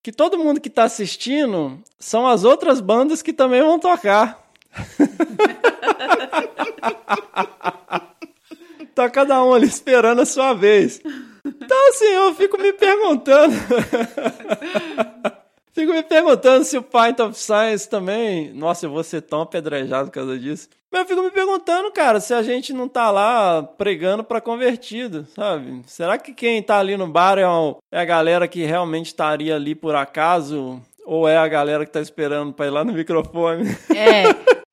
Que todo mundo que tá assistindo são as outras bandas que também vão tocar. tá cada um ali esperando a sua vez. Então, assim, eu fico me perguntando. fico me perguntando se o Pint of Science também. Nossa, eu vou ser tão apedrejado por causa disso. Mas eu fico me perguntando, cara, se a gente não tá lá pregando pra convertido, sabe? Será que quem tá ali no bar é, um- é a galera que realmente estaria ali por acaso? Ou é a galera que tá esperando pra ir lá no microfone? É.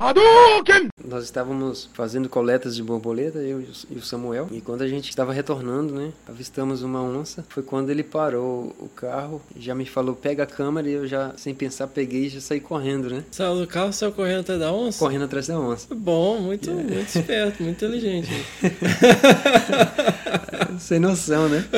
Nós estávamos fazendo coletas de borboleta, eu e o Samuel, e quando a gente estava retornando, né, avistamos uma onça. Foi quando ele parou o carro e já me falou: pega a câmera, e eu já, sem pensar, peguei e já saí correndo, né? Saiu do carro, saiu correndo atrás da onça? Correndo atrás da onça. Bom, muito, muito esperto, muito inteligente. Sem noção, né?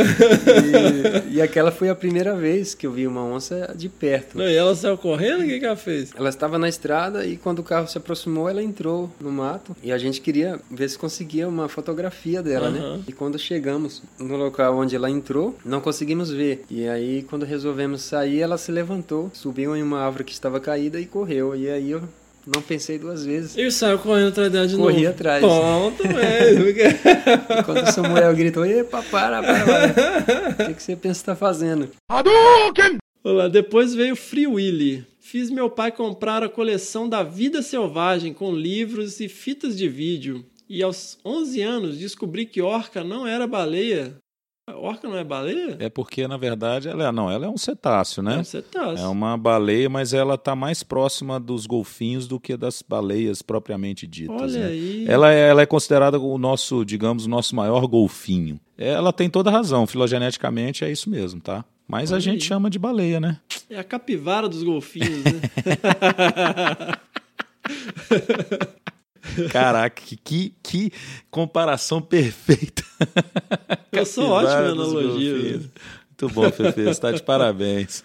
E, e, aquela foi a primeira vez que eu vi uma onça de perto. Não, e ela saiu correndo? O que, que ela fez? Ela estava na estrada e quando o carro se aproximou, ela entrou no mato. E a gente queria ver se conseguia uma fotografia dela, uhum. né? E quando chegamos no local onde ela entrou, não conseguimos ver. E aí, quando resolvemos sair, ela se levantou, subiu em uma árvore que estava caída e correu. E aí eu não pensei duas vezes. E saiu correndo atrás dela de Corri novo. Corri atrás. Ponto mesmo. e quando o Samuel gritou, epa, para, para, para. O que, que você pensa que tá fazendo? Hadouken! Olá, depois veio Free Willy. Fiz meu pai comprar a coleção da Vida Selvagem com livros e fitas de vídeo. E aos 11 anos descobri que orca não era baleia. Orca não é baleia? É porque, na verdade, ela é, não, ela é um cetáceo, né? É um cetáceo. É uma baleia, mas ela está mais próxima dos golfinhos do que das baleias propriamente ditas. Olha né? aí. Ela é, ela é considerada o nosso, digamos, o nosso maior golfinho. Ela tem toda razão, filogeneticamente é isso mesmo, tá? Mas Olha a gente aí. chama de baleia, né? É a capivara dos golfinhos, né? Caraca, que, que, comparação perfeita. Eu sou ótimo dos analogia. golfinhos. Muito bom, Fefe, você está de parabéns.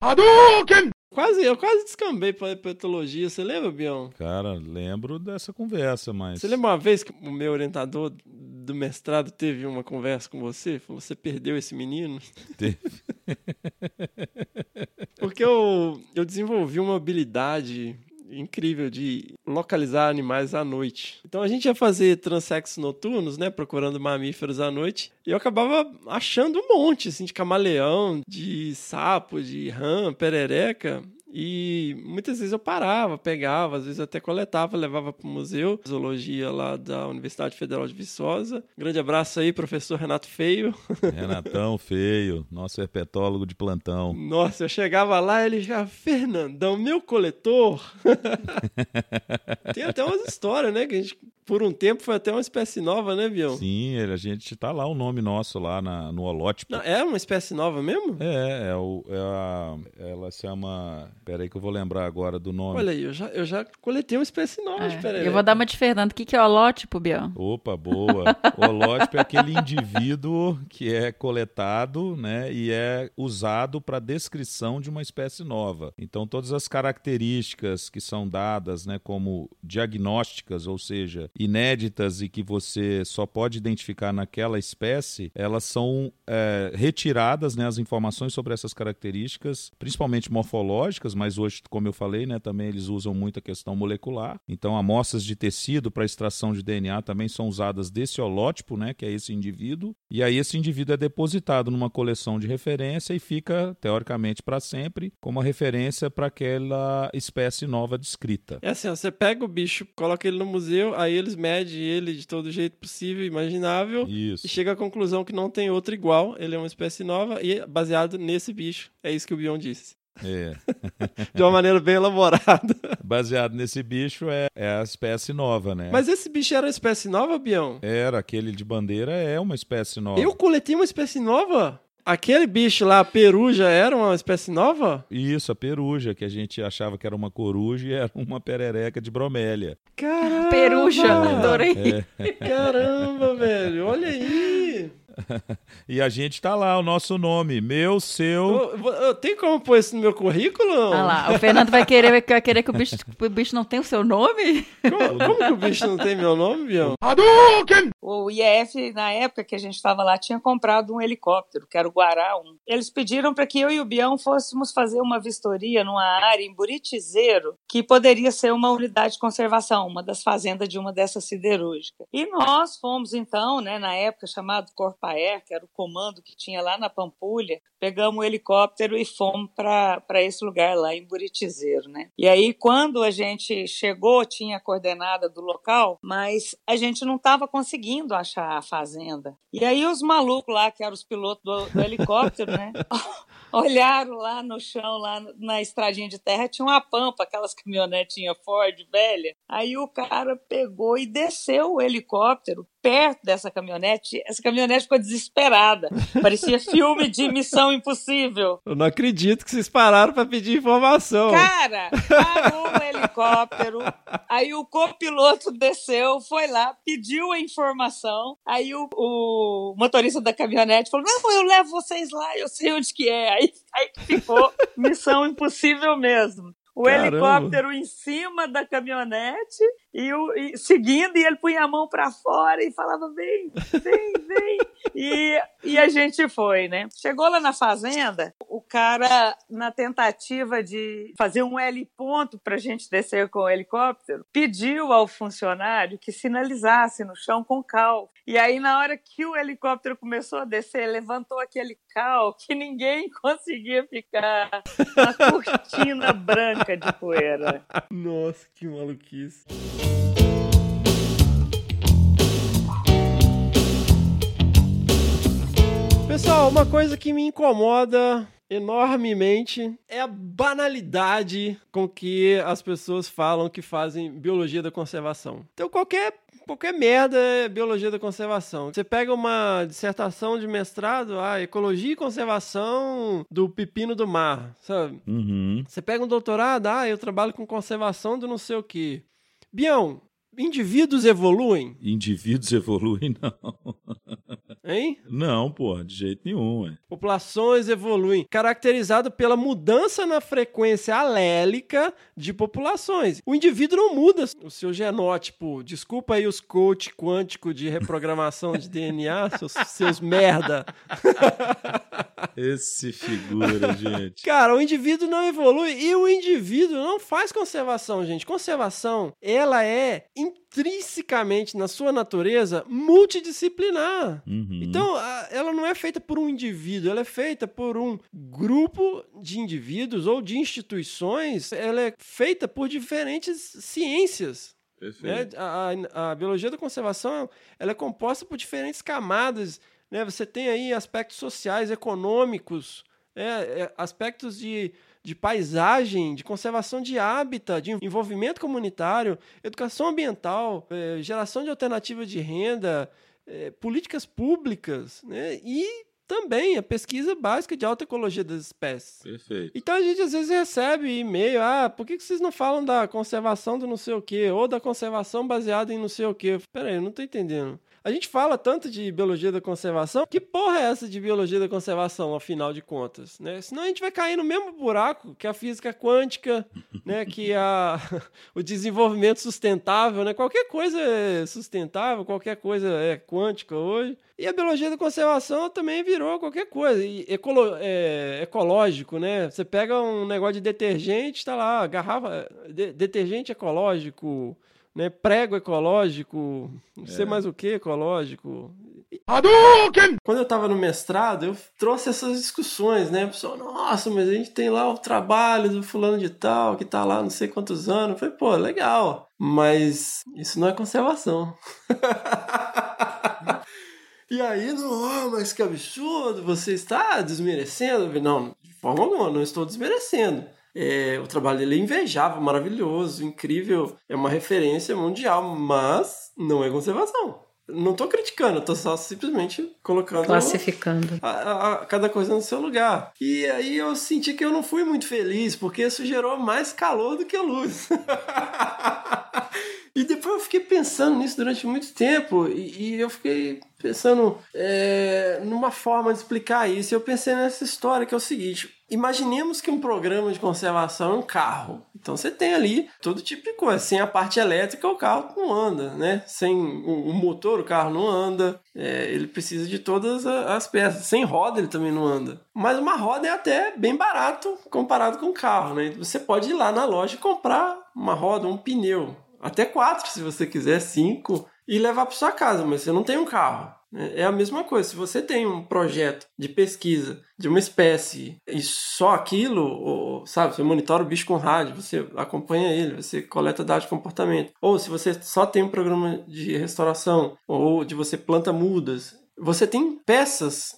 Quase, eu quase descambei pra petologia. Você lembra, Bião? Cara, lembro dessa conversa, mas. Você lembra uma vez que o meu orientador do mestrado teve uma conversa com você? Falou, você perdeu esse menino? Teve. Porque eu, eu desenvolvi uma habilidade incrível de localizar animais à noite. Então a gente ia fazer transexos noturnos, né, procurando mamíferos à noite, e eu acabava achando um monte assim de camaleão, de sapo, de rã, perereca, e muitas vezes eu parava, pegava, às vezes até coletava, levava para o museu de zoologia lá da Universidade Federal de Viçosa. Grande abraço aí, professor Renato Feio. Renatão feio, nosso herpetólogo de plantão. Nossa, eu chegava lá ele já, Fernandão, meu coletor. Tem até umas histórias, né? Que a gente, por um tempo, foi até uma espécie nova, né, Bião? Sim, a gente tá lá o nome nosso lá na, no holótipo. Não, é uma espécie nova mesmo? É, é, o, é a, ela se chama. Pera aí que eu vou lembrar agora do nome. Olha aí, eu já, eu já coletei uma espécie nova É, de perereca. eu vou dar uma de Fernando. O que, que é holótipo, Bião? Opa, boa. O holótipo é aquele indivíduo que é coletado né, e é usado para descrição de uma espécie nova. Então, todas as características que são dadas né, como diagnósticas, ou seja, inéditas e que você só pode identificar naquela espécie, elas são é, retiradas, né, as informações sobre essas características, principalmente morfológicas, mas hoje, como eu falei, né, também eles usam muito a questão molecular. Então, amostras de tecido para extração de DNA também são usadas desse holótipo, né, que é esse indivíduo, e aí esse indivíduo é depositado numa coleção de referência e fica, teoricamente, para sempre como referência para aquela espécie nova descrita. É assim, ó, você pega o bicho, coloca ele no museu, aí eles medem ele de todo jeito possível, imaginável, Isso. e chega à conclusão que não tem outro igual, ele é uma espécie nova e é baseado nesse bicho. É isso que o Bion disse. É. De uma maneira bem elaborada. Baseado nesse bicho é, é a espécie nova, né? Mas esse bicho era uma espécie nova, Bião? Era, aquele de bandeira é uma espécie nova. Eu coletei uma espécie nova? Aquele bicho lá, a peruja, era uma espécie nova? Isso, a peruja, que a gente achava que era uma coruja e era uma perereca de bromélia. Caramba! Peruja, adorei. É. Caramba, velho, olha aí! e a gente tá lá, o nosso nome, meu, seu. Eu, eu tenho como pôr isso no meu currículo? Ah lá, o Fernando vai querer, vai querer que o bicho, o bicho não tenha o seu nome? Como, como que o bicho não tem meu nome, Bião? O IF, na época que a gente estava lá, tinha comprado um helicóptero, que era o Guará 1. Eles pediram para que eu e o Bião fôssemos fazer uma vistoria numa área em Buritizeiro, que poderia ser uma unidade de conservação, uma das fazendas de uma dessas siderúrgicas. E nós fomos, então, né, na época chamado Corpaer, que era o comando que tinha lá na Pampulha, pegamos o helicóptero e fomos para esse lugar lá em Buritizeiro, né? E aí, quando a gente chegou, tinha a coordenada do local, mas a gente não estava conseguindo achar a fazenda. E aí os malucos lá, que eram os pilotos do, do helicóptero, né? Olharam lá no chão, lá na estradinha de terra, tinha uma pampa, aquelas caminhonetinhas Ford velha. Aí o cara pegou e desceu o helicóptero, perto dessa caminhonete, essa caminhonete ficou desesperada. Parecia filme de Missão Impossível. Eu não acredito que vocês pararam pra pedir informação. Cara, parou um helicóptero, aí o copiloto desceu, foi lá, pediu a informação, aí o, o motorista da caminhonete falou, não, eu levo vocês lá, eu sei onde que é. Aí, aí ficou Missão Impossível mesmo. O Caramba. helicóptero em cima da caminhonete e, o, e seguindo, e ele punha a mão para fora e falava: vem, vem, vem. E, e a gente foi, né? Chegou lá na fazenda, o cara, na tentativa de fazer um L ponto para a gente descer com o helicóptero, pediu ao funcionário que sinalizasse no chão com cal. E aí, na hora que o helicóptero começou a descer, levantou aquele cal que ninguém conseguia ficar na cortina branca de poeira. Nossa, que maluquice. Pessoal, uma coisa que me incomoda enormemente é a banalidade com que as pessoas falam que fazem biologia da conservação. Então, qualquer qualquer merda é biologia da conservação. Você pega uma dissertação de mestrado, ah, ecologia e conservação do pepino do mar, sabe? Uhum. Você pega um doutorado, ah, eu trabalho com conservação do não sei o quê. Bião, indivíduos evoluem? Indivíduos evoluem, não. Hein? Não, pô, de jeito nenhum. Ué. Populações evoluem, caracterizado pela mudança na frequência alélica de populações. O indivíduo não muda o seu genótipo. Desculpa aí os coach quântico de reprogramação de DNA, seus, seus merda. Esse figura, gente. Cara, o indivíduo não evolui e o indivíduo não faz conservação, gente. Conservação, ela é intrinsecamente na sua natureza multidisciplinar. Uhum. Então, a- ela não é feita por um indivíduo, ela é feita por um grupo de indivíduos ou de instituições. Ela é feita por diferentes ciências. né? A, a- a biologia da conservação ela é composta por diferentes camadas. Né? Você tem aí aspectos sociais, econômicos, né? É, aspectos de, de paisagem, de conservação de hábitat, de envolvimento comunitário, educação ambiental, é, geração de alternativas de renda, é, políticas públicas né? e também a pesquisa básica de alta ecologia das espécies. Perfeito. Então a gente às vezes recebe e-mail, ah, por que que vocês não falam da conservação do não sei o quê, ou da conservação baseada em não sei o quê? Peraí, eu não tô entendendo. A gente fala tanto de biologia da conservação, que porra é essa de biologia da conservação, afinal de contas? Né? Senão a gente vai cair no mesmo buraco que a física quântica, né? que a, o desenvolvimento sustentável, né? qualquer coisa é sustentável, qualquer coisa é quântica hoje. E a biologia da conservação também virou qualquer coisa. E ecolo- é, ecológico, né? Você pega um negócio de detergente, tá lá, garrafa, de- detergente ecológico, né? Prego ecológico, não sei É. mais o que ecológico. Quando eu tava no mestrado, eu trouxe essas discussões, né? O pessoal, nossa, mas a gente tem lá o trabalho do fulano de tal, que tá lá não sei quantos anos. Eu falei, pô, legal. Mas isso não é conservação. E aí, não, mas que absurdo, você está desmerecendo? Não, de forma alguma, não estou desmerecendo. É, o trabalho dele é invejável, maravilhoso, incrível, é uma referência mundial, mas não é conservação. Não estou criticando, estou só simplesmente colocando Classificando. a- a- a- cada coisa no seu lugar. E aí eu senti que eu não fui muito feliz, porque isso gerou mais calor do que luz. E depois eu fiquei pensando nisso durante muito tempo e, e eu fiquei pensando é, numa forma de explicar isso. E eu pensei nessa história que é o seguinte: imaginemos que um programa de conservação é um carro. Então você tem ali todo tipo de coisa. Sem a parte elétrica, o carro não anda, né? Sem o, motor, o carro não anda. É, ele precisa de todas as peças. Sem roda, ele também não anda. Mas uma roda é até bem barato comparado com um carro, né? Você pode ir lá na loja e comprar uma roda, um pneu. Até quatro, se você quiser, cinco, e levar para sua casa, mas você não tem um carro. É a mesma coisa. Se você tem um projeto de pesquisa de uma espécie e só aquilo, ou, sabe, você monitora o bicho com rádio, você acompanha ele, você coleta dados de comportamento. Ou se você só tem um programa de restauração, ou de você planta mudas, você tem peças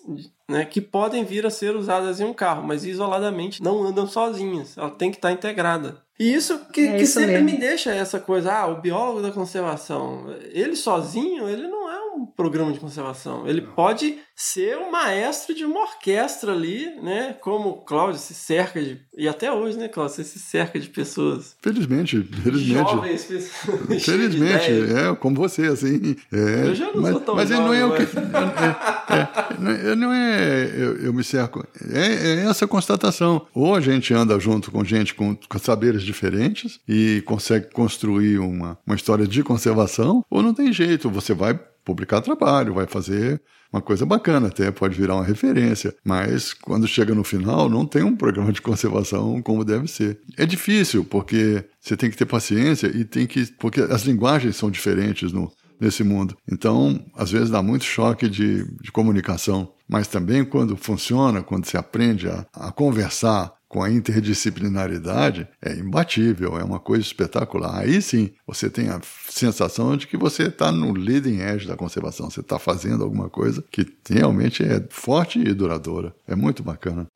né, que podem vir a ser usadas em um carro, mas isoladamente não andam sozinhas. Ela tem que estar integrada. E isso que, É que isso sempre mesmo. me deixa essa coisa, ah, o biólogo da conservação, ele sozinho, ele não um programa de conservação. Ele pode ser o maestro de uma orquestra ali, né? Como o Cláudio se cerca de. E até hoje, né, Cláudio? Você se cerca de pessoas. Felizmente, felizmente. Jovens, pessoas. Felizmente, é, como você, assim. É, Eu já não mas, sou tão mas ele não é o jovem, que. É, é, não é- não é eu, eu me cerco. É, é essa constatação. Ou a gente anda junto com gente com, com saberes diferentes e consegue construir uma, uma história de conservação, ou não tem jeito. Você vai publicar trabalho, vai fazer uma coisa bacana, até pode virar uma referência, mas quando chega no final, não tem um programa de conservação como deve ser. É difícil, porque você tem que ter paciência e tem que. porque as linguagens são diferentes no, nesse mundo. Então, às vezes dá muito choque de, de comunicação, mas também quando funciona, quando se aprende a, a conversar com a interdisciplinaridade, é imbatível, é uma coisa espetacular. Aí sim, você tem a sensação de que você está no leading edge da conservação, você está fazendo alguma coisa que realmente é forte e duradoura. É muito bacana.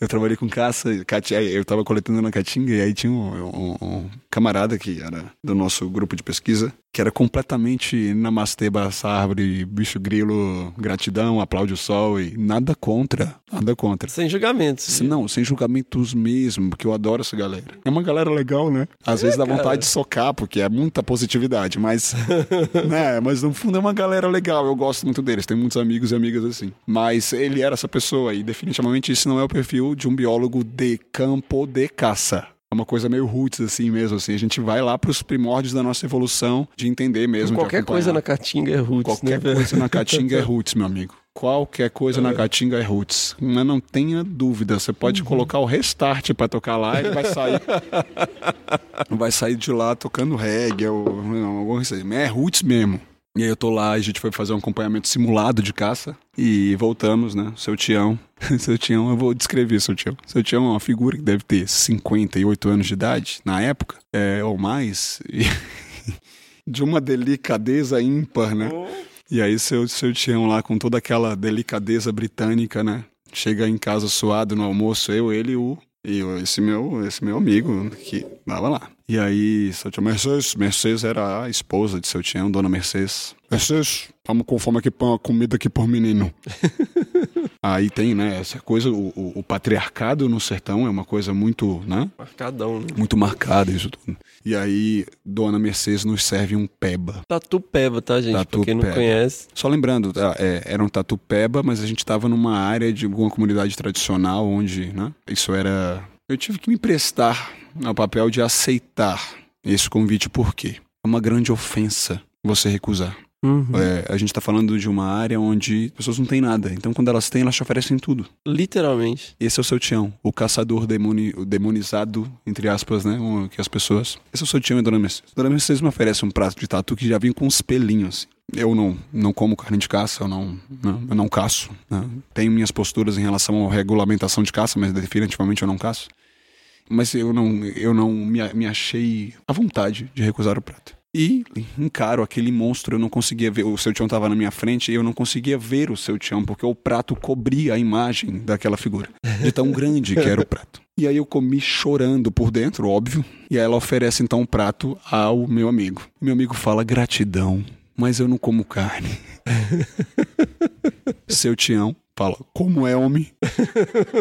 Eu trabalhei com caça, eu tava coletando na Caatinga e aí tinha um, um- um camarada que era do nosso grupo de pesquisa, que era completamente namastê, essa árvore, bicho grilo, gratidão, aplaude o sol e nada contra, nada contra. Sem julgamentos. Se- Não, sem julgamentos mesmo, porque eu adoro essa galera. É uma galera legal, né? Às É, vezes dá cara. vontade de socar, porque é muita positividade, mas. né, mas no fundo é uma galera legal, eu gosto muito deles, tenho muitos amigos e amigas assim. Mas ele era essa pessoa, e definitivamente isso não é o perfil de um biólogo de campo de caça. É uma coisa meio roots, assim mesmo, assim. A gente vai lá pros primórdios da nossa evolução, de entender mesmo. Qualquer coisa na Caatinga é roots, Qualquer né, coisa na Caatinga é roots, meu amigo. Qualquer coisa na Caatinga é roots. Mas não tenha dúvida, você pode colocar o restart pra tocar lá e vai sair. vai sair de lá tocando reggae ou alguma coisa assim. É roots mesmo. E aí eu tô lá, a gente foi fazer um acompanhamento simulado de caça e voltamos, né? Seu Tião. Seu Tião, eu vou descrever seu Tião. Seu Tião é uma figura que deve ter 58 anos de idade, na época, é, ou mais. e de uma delicadeza ímpar, né? E aí seu, seu Tião lá com toda aquela delicadeza britânica, né? Chega em casa suado no almoço, eu, ele e o e esse meu, esse meu amigo que tava lá. E aí, seu Tião Mercedes, Mercedes era a esposa de seu Tião, dona Mercedes. Mercedes, vamos com fome aqui uma comida aqui por menino. Aí tem, né, essa coisa, o, o- o patriarcado no sertão é uma coisa muito, né? Marcadão, né? Muito marcada isso tudo. E aí, Dona Mercedes nos serve um peba. Tatu peba, tá, gente? pra quem não conhece. Só lembrando, tá, é, era um tatu peba, mas a gente tava numa área de alguma comunidade tradicional onde, né? Isso era. Eu tive que me prestar ao papel de aceitar esse convite, por quê? É uma grande ofensa você recusar. Uhum. É, a gente tá falando de uma área onde as pessoas não têm nada. Então, quando elas têm, elas te oferecem tudo. Literalmente. Esse é o seu Tião, o caçador demoni, o demonizado, entre aspas, né? o- Que as pessoas. Esse é o seu Tião e Dona Mercedes. Dona Mercedes me oferece um prato de tatu que já vem com uns pelinhos. Eu não, não como carne de caça, eu não, não, eu não caço. Né? Tenho minhas posturas em relação à regulamentação de caça, mas definitivamente eu não caço. Mas eu não, eu não me, me achei à vontade de recusar o prato. E encaro aquele monstro, eu não conseguia ver. O seu Tião estava na minha frente e eu não conseguia ver o seu Tião, porque o prato cobria a imagem daquela figura. De tão grande que era o prato. E aí eu comi chorando por dentro, óbvio. E aí ela oferece então o prato ao meu amigo. Meu amigo fala gratidão, mas eu não como carne. seu Tião fala, como é homem?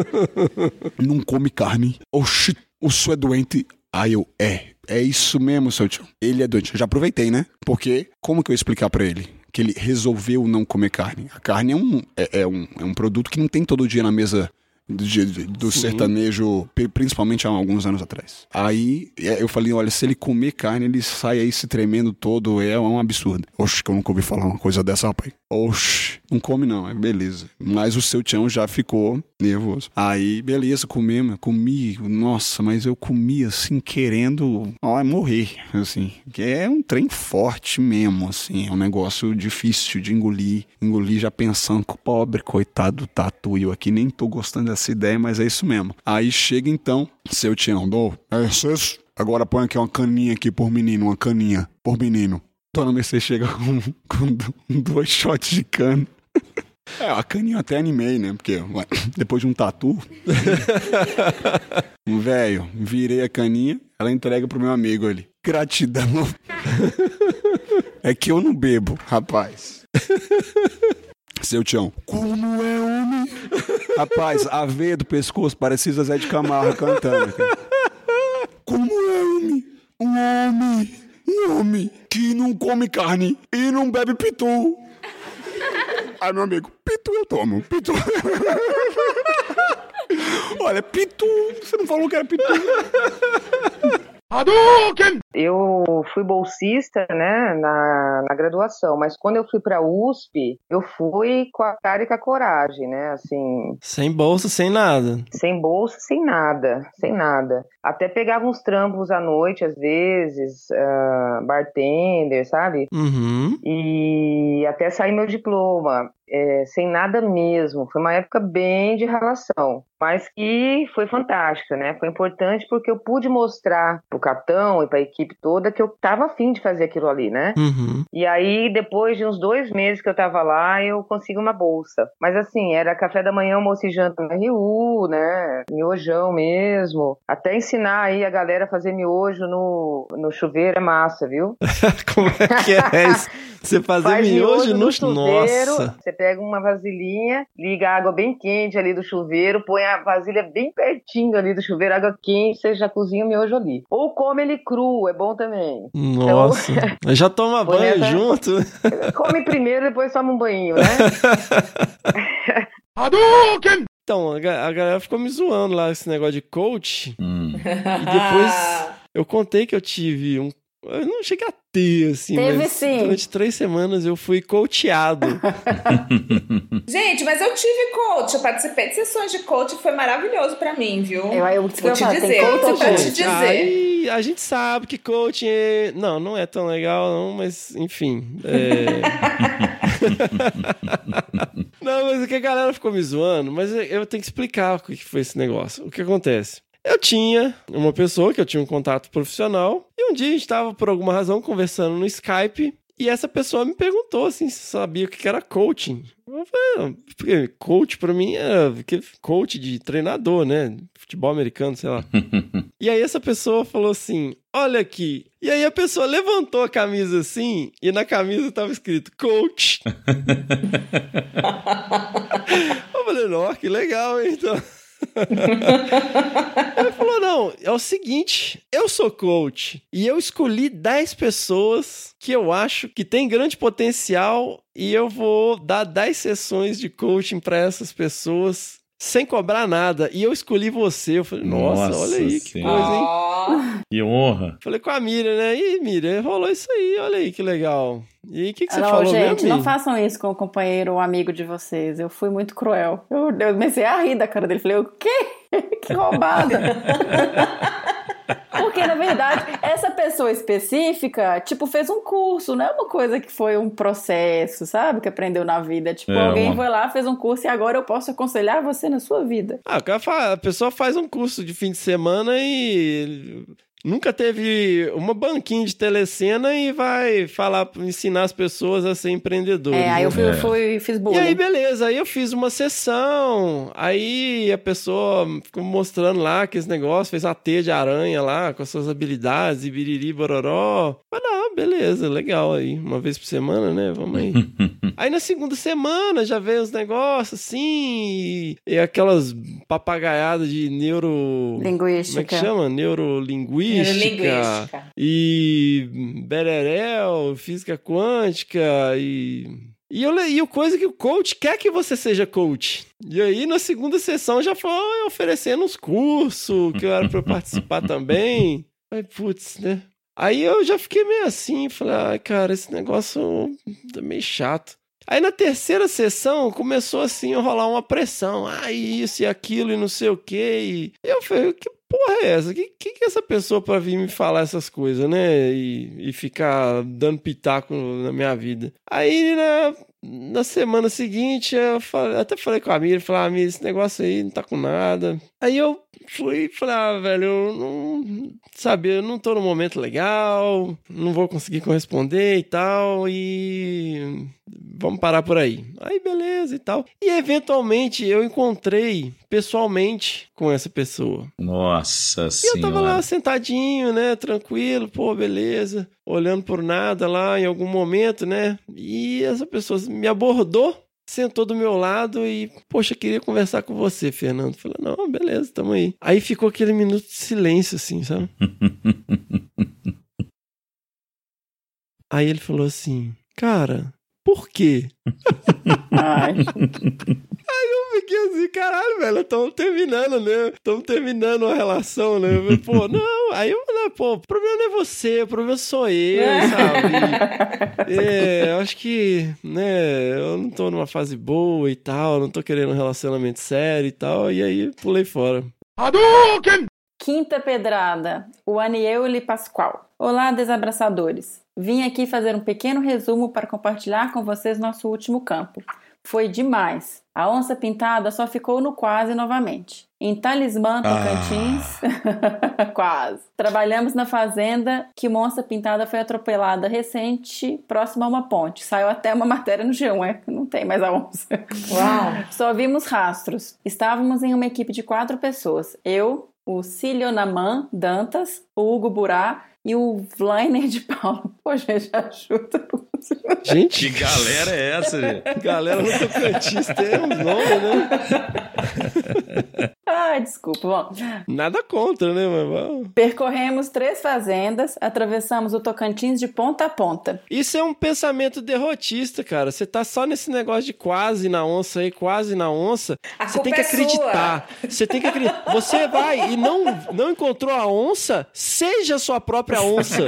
não come carne. Oxi, o senhor é doente. Aí eu, é, é isso mesmo, seu tio. Ele é doente. Eu já aproveitei, né? Porque, como que eu ia explicar pra ele? Que ele resolveu não comer carne. A carne é um, é, é um, é um produto que não tem todo dia na mesa de- de- do Sim. sertanejo, pri- principalmente há alguns anos atrás. Aí é, eu falei, olha, se ele comer carne, ele sai aí se tremendo todo, é um absurdo. Oxe, que eu nunca ouvi falar uma coisa dessa, rapaz. Oxe, não come não, é beleza. Mas o seu Tião já ficou nervoso. Aí, beleza, comemos, comi, nossa, mas eu comi assim, querendo, ó, morrer, assim. Que é um trem forte mesmo, assim, é um negócio difícil de engolir. Engolir já pensando, pobre, coitado do tatu, eu aqui nem tô gostando dessa ideia, mas é isso mesmo. Aí chega então, seu Tião, dou, é, vocês, agora põe aqui uma caninha aqui por menino, uma caninha por menino. Dona Mercedes chega com, com dois shots de cana. É, a caninha eu até animei, né? Porque ué, depois de um tatu. um velho, virei a caninha, ela entrega pro meu amigo ali. Gratidão. É que eu não bebo, rapaz. Seu Tião. Como é homem? Rapaz, a veia do pescoço parecia Zé de Camargo cantando. cara. Como é homem? Um homem. Um homem que não come carne e não bebe pitu. Aí meu amigo, pitu eu tomo. Pitu. Olha, pitu. Você não falou que era pitu. Eu fui bolsista, né, na, na graduação, mas quando eu fui para USP, eu fui com a cara e com a coragem, né, assim, Sem bolsa, sem nada. sem bolsa, sem nada, sem nada. Até pegava uns trampos à noite, às vezes, ah, bartender, sabe? Uhum. E até sair meu diploma, é, sem nada mesmo. Foi uma época bem de relação, mas que foi fantástica, né? Foi importante porque eu pude mostrar pro Catão e pra equipe toda que eu tava afim de fazer aquilo ali, né? Uhum. E aí, depois de uns dois meses que eu tava lá, eu consegui uma bolsa. Mas assim, era café da manhã, almoço e janta no RU, né? Miojão mesmo. Até ensinar aí a galera a fazer miojo no, no chuveiro é massa, viu? Como é que é isso? Você fazer Faz miojo no... chuveiro, Nossa. Você pega uma vasilhinha, liga a água bem quente ali do chuveiro, põe a vasilha bem pertinho ali do chuveiro, água quente, você já cozinha o miojo ali. Ou come ele cru, é bom também. Nossa. Então, Já toma banho nessa- junto? come primeiro, depois toma um banho, né? Então, a galera ficou me zoando lá, esse negócio de coach. Hum. E depois eu contei que eu tive um. Eu não cheguei a ter, assim, Teve mas sim. durante três semanas eu fui coachado. Gente, mas eu tive coach, eu participei de sessões de coach, foi maravilhoso pra mim, viu? Eu- eu- Vou eu te falo, dizer, coach vou ou te dizer. Aí a gente sabe que coaching é... Não, não é tão legal, não, mas enfim. é- não, mas é que a galera ficou me zoando, mas eu tenho que explicar o que foi esse negócio. O que acontece? Eu tinha uma pessoa que eu tinha um contato profissional, e um dia a gente estava, por alguma razão, conversando no Skype, e essa pessoa me perguntou assim, se sabia o que era coaching. Eu falei, ah, porque coach pra mim é coach de treinador, né? Futebol americano, sei lá. E aí essa pessoa falou assim: Olha aqui. E aí a pessoa levantou a camisa assim, e na camisa tava escrito coach. Eu falei, ó, que legal, hein? Então. Ele falou: não, é o seguinte, eu sou coach e eu escolhi 10 pessoas que eu acho que tem grande potencial e eu vou dar 10 sessões de coaching para essas pessoas sem cobrar nada. E eu escolhi você. Eu falei, nossa, Nossa olha aí que Senhora. coisa, hein? Que honra. Falei com a Miriam, né? E Miriam, rolou isso aí, olha aí que legal. E o que, que você não, falou gente, mesmo? não façam isso com o companheiro ou amigo de vocês. Eu fui muito cruel. Eu, eu comecei a rir da cara dele. Falei, o quê? que roubada. Porque, na verdade, essa pessoa específica, tipo, fez um curso, não é uma coisa que foi um processo, sabe? Que aprendeu na vida. Tipo, É, alguém uma- foi lá, fez um curso e agora eu posso aconselhar você na sua vida. Ah, a pessoa faz um curso de fim de semana e nunca teve uma banquinha de telecena e vai falar, ensinar as pessoas a ser empreendedores. É, aí eu né? fui, eu fui fiz E bullying. aí, beleza, aí eu fiz uma sessão, aí a pessoa ficou mostrando lá que esse negócio, fez uma teia de aranha lá, com as suas habilidades, e biriri, bororó. Mas não, beleza, legal aí, uma vez por semana, né, vamos aí. aí na segunda semana já veio os negócios assim, e, e aquelas papagaiadas de neuro... Linguística. Como é que chama? Neurolinguística. Neurolinguística. E bererel, física quântica e... E, eu, le- e o coisa que o coach quer que você seja coach. E aí, na segunda sessão, já foi oferecendo uns cursos que eu era pra eu participar também. Aí, putz, né? Aí eu já fiquei meio assim, falei, ai, cara, esse negócio tá meio chato. Aí na terceira sessão começou assim a rolar uma pressão. Ah, isso e aquilo e não sei o quê. E eu falei, que porra é essa? Que que, é essa pessoa pra vir me falar essas coisas, né? E, e ficar dando pitaco na minha vida. Aí na, na semana seguinte, eu falei- até falei com a Miriam, falei, ah, esse negócio aí não tá com nada. Aí eu fui e falei, ah, velho, eu não. Sabe, eu não tô num momento legal, não vou conseguir corresponder e tal, e. Vamos parar por aí. Aí, beleza e tal. E eventualmente eu encontrei pessoalmente com essa pessoa. Nossa E eu senhora. tava lá sentadinho, né? Tranquilo, pô, beleza. Olhando por nada lá em algum momento, né? E essa pessoa me abordou, sentou do meu lado e, poxa, queria conversar com você, Fernando. Falei, não, beleza, tamo aí. Aí ficou aquele minuto de silêncio, assim, sabe? Aí ele falou assim, cara, por quê? Ai. Aí eu fiquei assim, caralho, velho, estamos terminando, né? Estamos terminando uma relação, né? Eu falei, Pô, não. Aí eu falei, pô, o problema não é você, o problema sou eu, sabe? É, eu acho que, né, eu não tô numa fase boa e tal, não tô querendo um relacionamento sério e tal, e aí pulei fora. Quinta pedrada, o Aniele Pascoal. Olá, desabraçadores. Vim aqui fazer um pequeno resumo para compartilhar com vocês nosso último campo. Foi demais. A onça pintada só ficou no quase novamente. Em Talismã, Tocantins, quase. Trabalhamos na fazenda que uma onça pintada foi atropelada recente, próximo a uma ponte. Saiu até uma matéria no G1, é? Não tem mais a onça. Uau. Só vimos rastros. Estávamos em uma equipe de quatro pessoas. Eu, o Cilionaman Dantas, o Hugo Burá e o Vlainer de Paula. Pô, gente, ajuda. Gente, Que galera é essa, gente? galera no Tocantins tem uns nomes, né? Ai, desculpa. Bom, Nada contra, né? Mas, vamos. percorremos três fazendas, atravessamos o Tocantins de ponta a ponta. Isso é um pensamento derrotista, cara. Você tá só nesse negócio de quase na onça aí, quase na onça. Você tem que é acreditar. Você tem que acreditar. Você vai e não, não encontrou a onça, seja a sua própria onça.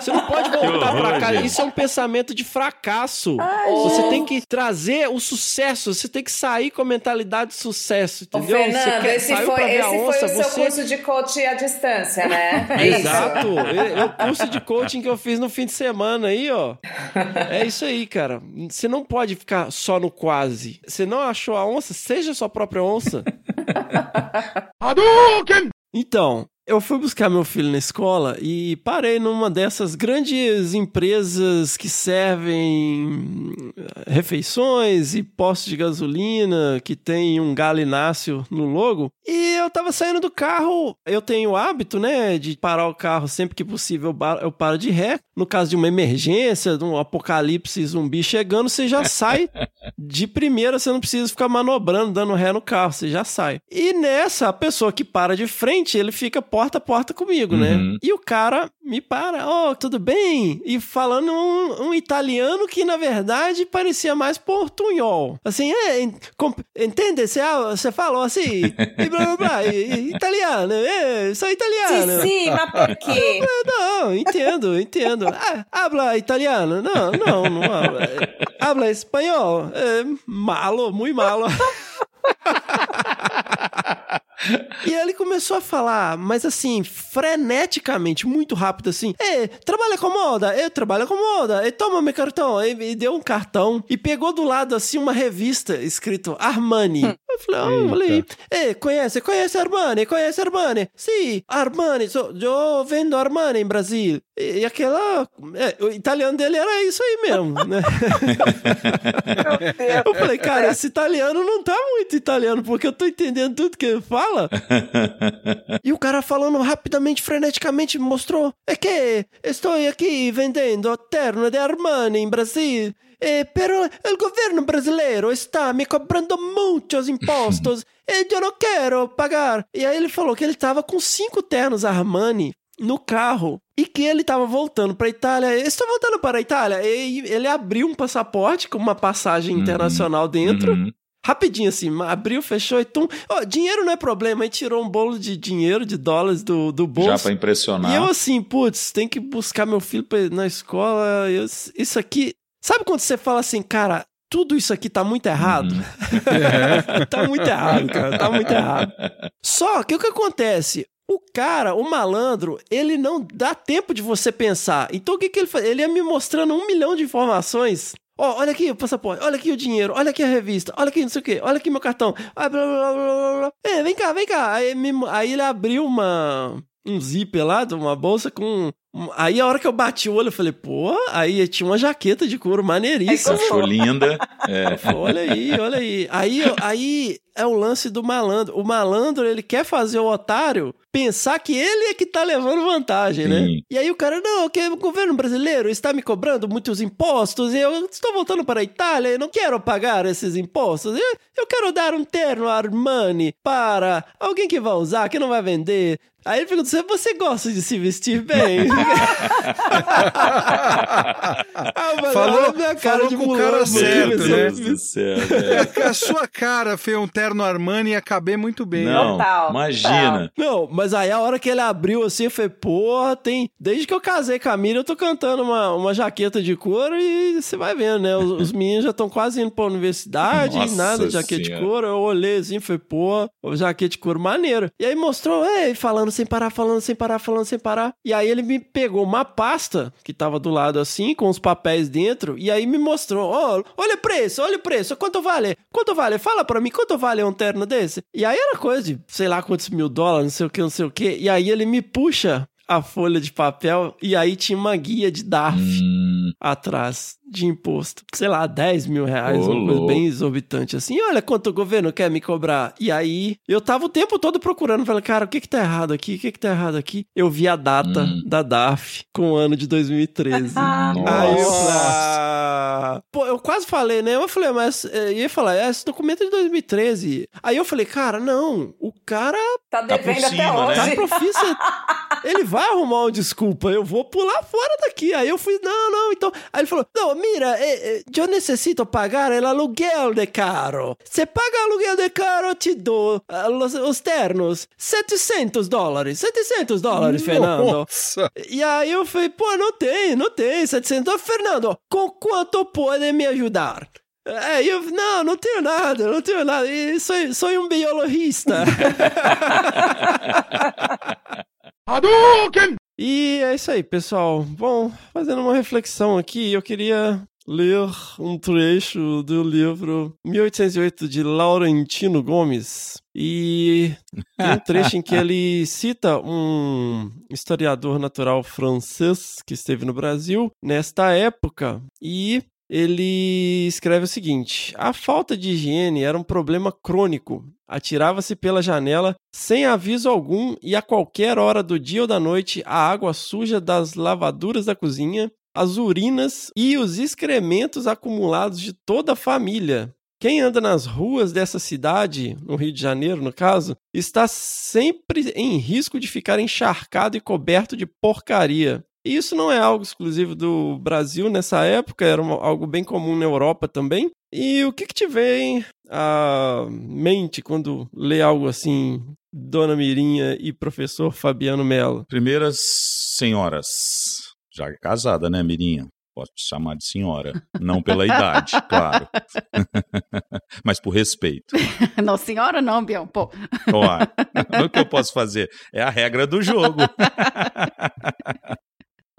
Você não pode voltar horror, pra cá. gente. Isso é um pensamento de fracasso. Ai, você gente. tem que trazer o sucesso. Você tem que sair com a mentalidade de sucesso, entendeu? Você Fernando, quer- esse saiu foi, esse foi onça, o seu você curso de coaching à distância, né? É. Exato. É, é o curso de coaching que eu fiz no fim de semana aí, ó. É isso aí, cara. Você não pode ficar só no quase. Você não achou a onça? Seja sua própria onça. Então, eu fui buscar meu filho na escola e parei numa dessas grandes empresas que servem eh, refeições e postos de gasolina que tem um galináceo no logo. E eu tava saindo do carro, eu tenho o hábito, né, de parar o carro sempre que possível, eu paro de ré. No caso de uma emergência, de um apocalipse zumbi chegando, você já sai de primeira, você não precisa ficar manobrando, dando ré no carro, você já sai. E nessa, a pessoa que para de frente, ele fica porta a porta comigo, né? Uhum. E o cara me para, oh, tudo bem? E falando um, um italiano que, na verdade, parecia mais portunhol. Assim, é, entende? Você, ah, falou assim, e blá blá blá, e- e- italiano, é, sou italiano. Sim, sim, mas por quê? Não, entendo, entendo. Ah, habla italiano? Não, não, não habla. Habla espanhol? É, malo, muito malo. E ele começou a falar, mas assim, freneticamente, muito rápido, assim. É, trabalha com moda, eu trabalho com moda, e toma meu cartão. E, e deu um cartão e pegou do lado, assim, uma revista escrito Armani. Eu falei, ah, falei, é, conhece, conhece Armani, conhece Armani? Sim, Armani, so, eu vendo Armani em Brasil. E, e aquela, é, o italiano dele era isso aí mesmo, né? Eu falei, cara, esse italiano não tá muito italiano, porque eu tô entendendo tudo que ele fala. E o cara falando rapidamente, freneticamente, mostrou: é que estou aqui vendendo terno de Armani em Brasil. Eh, pero el gobierno brasileiro está me cobrando muitos impostos e eu não quero pagar. E aí ele falou que ele tava com cinco ternos Armani no carro e que ele tava voltando para Itália. Estou voltando para a Itália. E ele abriu um passaporte com uma passagem internacional dentro. Uhum. Rapidinho assim, abriu, fechou e tum. Ó, dinheiro não é problema. Aí tirou um bolo de dinheiro, de dólares do, do bolso. Já pra impressionar. E eu assim, putz, tem que buscar meu filho pra na escola. eu- isso aqui. Sabe quando você fala assim, cara, tudo isso aqui tá muito errado? tá muito errado, cara. Tá muito errado. Só que o que acontece? O cara, o malandro, ele não dá tempo de você pensar. Então o que, que ele faz? Ele ia me mostrando um milhão de informações. Ó, olha aqui o passaporte, olha aqui o dinheiro, olha aqui a revista, olha aqui não sei o quê, olha aqui meu cartão. Ah, blá, blá, blá, blá. É, vem cá, vem cá. Aí, me- aí ele abriu uma, um zíper lá, de uma bolsa com Aí a hora que eu bati o olho, eu falei, pô, aí tinha uma jaqueta de couro maneiríssima. Achou linda. É. Olha aí, olha aí. Aí, aí é o lance do malandro. O malandro, ele quer fazer o otário pensar que ele é que tá levando vantagem, né? Sim. E aí o cara, não, que o governo brasileiro está me cobrando muitos impostos, eu estou voltando para a Itália e não quero pagar esses impostos. Eu, eu quero dar um terno Armani para alguém que vai usar, que não vai vender. Aí ele pergunta, você gosta de se vestir bem? ah, mano, Falou, falou de com o cara certo, né? Deus do céu, É a sua cara fez um terno Armani ia caber muito bem. Não, imagina. Não, mas aí a hora que ele abriu assim, eu falei, porra, tem. Desde que eu casei com a Miriam, eu tô cantando uma, uma jaqueta de couro e você vai vendo, né? Os, os meninos já estão quase indo pra universidade, Nossa nada de jaqueta de Senhora. couro. Eu olhei assim, falei, pô, o jaqueta de couro maneiro. E aí mostrou, ei, falando sem parar, falando sem parar, falando sem parar. E aí ele me pegou uma pasta que tava do lado assim, com os papéis dentro, e aí me mostrou, ó, olha o preço, olha o preço, quanto vale? Quanto vale? Fala pra mim, quanto vale um terno desse? E aí era coisa de, sei lá quantos mil dólares, não sei o que, não sei o que. E aí ele me puxa a folha de papel e aí tinha uma guia de DARF Hum. atrás de imposto. Sei lá, 10 mil reais, Ô, uma coisa bem exorbitante assim. Olha quanto o governo quer me cobrar. E aí eu tava o tempo todo procurando, falei, cara, o que que tá errado aqui? O que que tá errado aqui? Eu vi a data Hum. da DARF com o ano de 2013. Aí eu falei, ah... Pô, eu quase falei, né? Eu falei, mas eh, ia falar, é, esse documento é de 2013. Aí eu falei, cara, não, o cara Tá devendo até hoje. Tá profissa. Ele vai arrumar uma desculpa. Eu vou pular fora daqui. Aí eu fui, não, não. Então. Aí ele falou: Não, mira, eh, eh, eu necessito pagar o aluguel de carro. Se paga aluguel de carro, eu te dou ah, los, os ternos 700 dólares. 700 dólares, Fernando. Nossa. E aí eu falei: Pô, não tem, não tem 700. Fernando, com quanto pode me ajudar? É, eu, não, não tenho nada, não tenho nada. E sou, sou um biologista. E é isso aí, pessoal. Bom, fazendo uma reflexão aqui, eu queria ler um trecho do livro 1808 de Laurentino Gomes. E tem um trecho em que ele cita um historiador natural francês que esteve no Brasil nesta época e ele escreve o seguinte: a falta de higiene era um problema crônico. Atirava-se pela janela sem aviso algum e a qualquer hora do dia ou da noite a água suja das lavaduras da cozinha, as urinas e os excrementos acumulados de toda a família. Quem anda nas ruas dessa cidade, no Rio de Janeiro, no caso, está sempre em risco de ficar encharcado e coberto de porcaria. E isso não é algo exclusivo do Brasil nessa época, era uma- algo bem comum na Europa também. E o que, que te vem à mente quando lê algo assim, Dona Mirinha e professor Fabiano Mello? Primeiras senhoras, já casada, né, Mirinha? Posso te chamar de senhora. Não pela idade, claro. Mas por respeito. não, senhora não, Bião. Pô. Claro. O que eu posso fazer? É a regra do jogo.